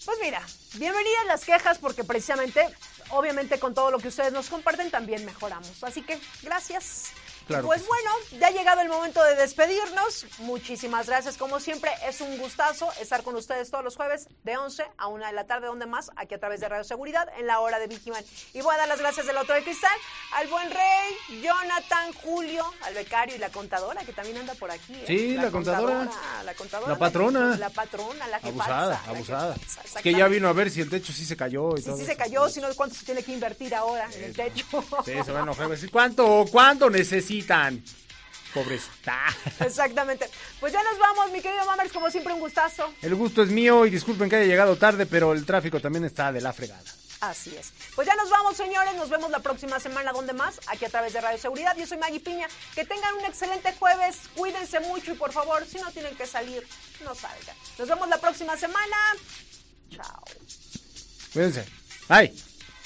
[SPEAKER 2] Pues mira, bienvenidas las quejas porque precisamente obviamente con todo lo que ustedes nos comparten también mejoramos. Así que gracias.
[SPEAKER 3] Claro
[SPEAKER 2] pues
[SPEAKER 3] sí.
[SPEAKER 2] bueno, ya ha llegado el momento de despedirnos. Muchísimas gracias. Como siempre, es un gustazo estar con ustedes todos los jueves de 11 a 1 de la tarde, donde más, aquí a través de Radio Seguridad, en la hora de Vigiman. Y voy a dar las gracias del otro de cristal al buen rey, Jonathan, Julio, al becario y la contadora, que también anda por aquí. ¿eh?
[SPEAKER 3] Sí, la contadora.
[SPEAKER 2] La contadora.
[SPEAKER 3] La patrona.
[SPEAKER 2] La patrona, la que
[SPEAKER 3] Abusada,
[SPEAKER 2] pasa, la
[SPEAKER 3] abusada.
[SPEAKER 2] que pasa,
[SPEAKER 3] Es que ya vino a ver si el techo sí se cayó y
[SPEAKER 2] Sí,
[SPEAKER 3] todo.
[SPEAKER 2] sí
[SPEAKER 3] eso.
[SPEAKER 2] se cayó, si no, ¿cuánto se tiene que invertir ahora en el techo?
[SPEAKER 3] Sí, se va a enojar. ¿Cuánto, cuánto necesitan? Pobrecita.
[SPEAKER 2] Exactamente. Pues ya nos vamos, mi querido Mamers, como siempre un gustazo.
[SPEAKER 3] El gusto es mío y disculpen que haya llegado tarde, pero el tráfico también está de la fregada.
[SPEAKER 2] Así es. Pues ya nos vamos, señores. Nos vemos la próxima semana, donde más, aquí a través de Radio Seguridad. Yo soy Maggie Piña. Que tengan un excelente jueves. Cuídense mucho y por favor, si no tienen que salir, no salgan. Nos vemos la próxima semana. Chao.
[SPEAKER 3] Cuídense. Bye.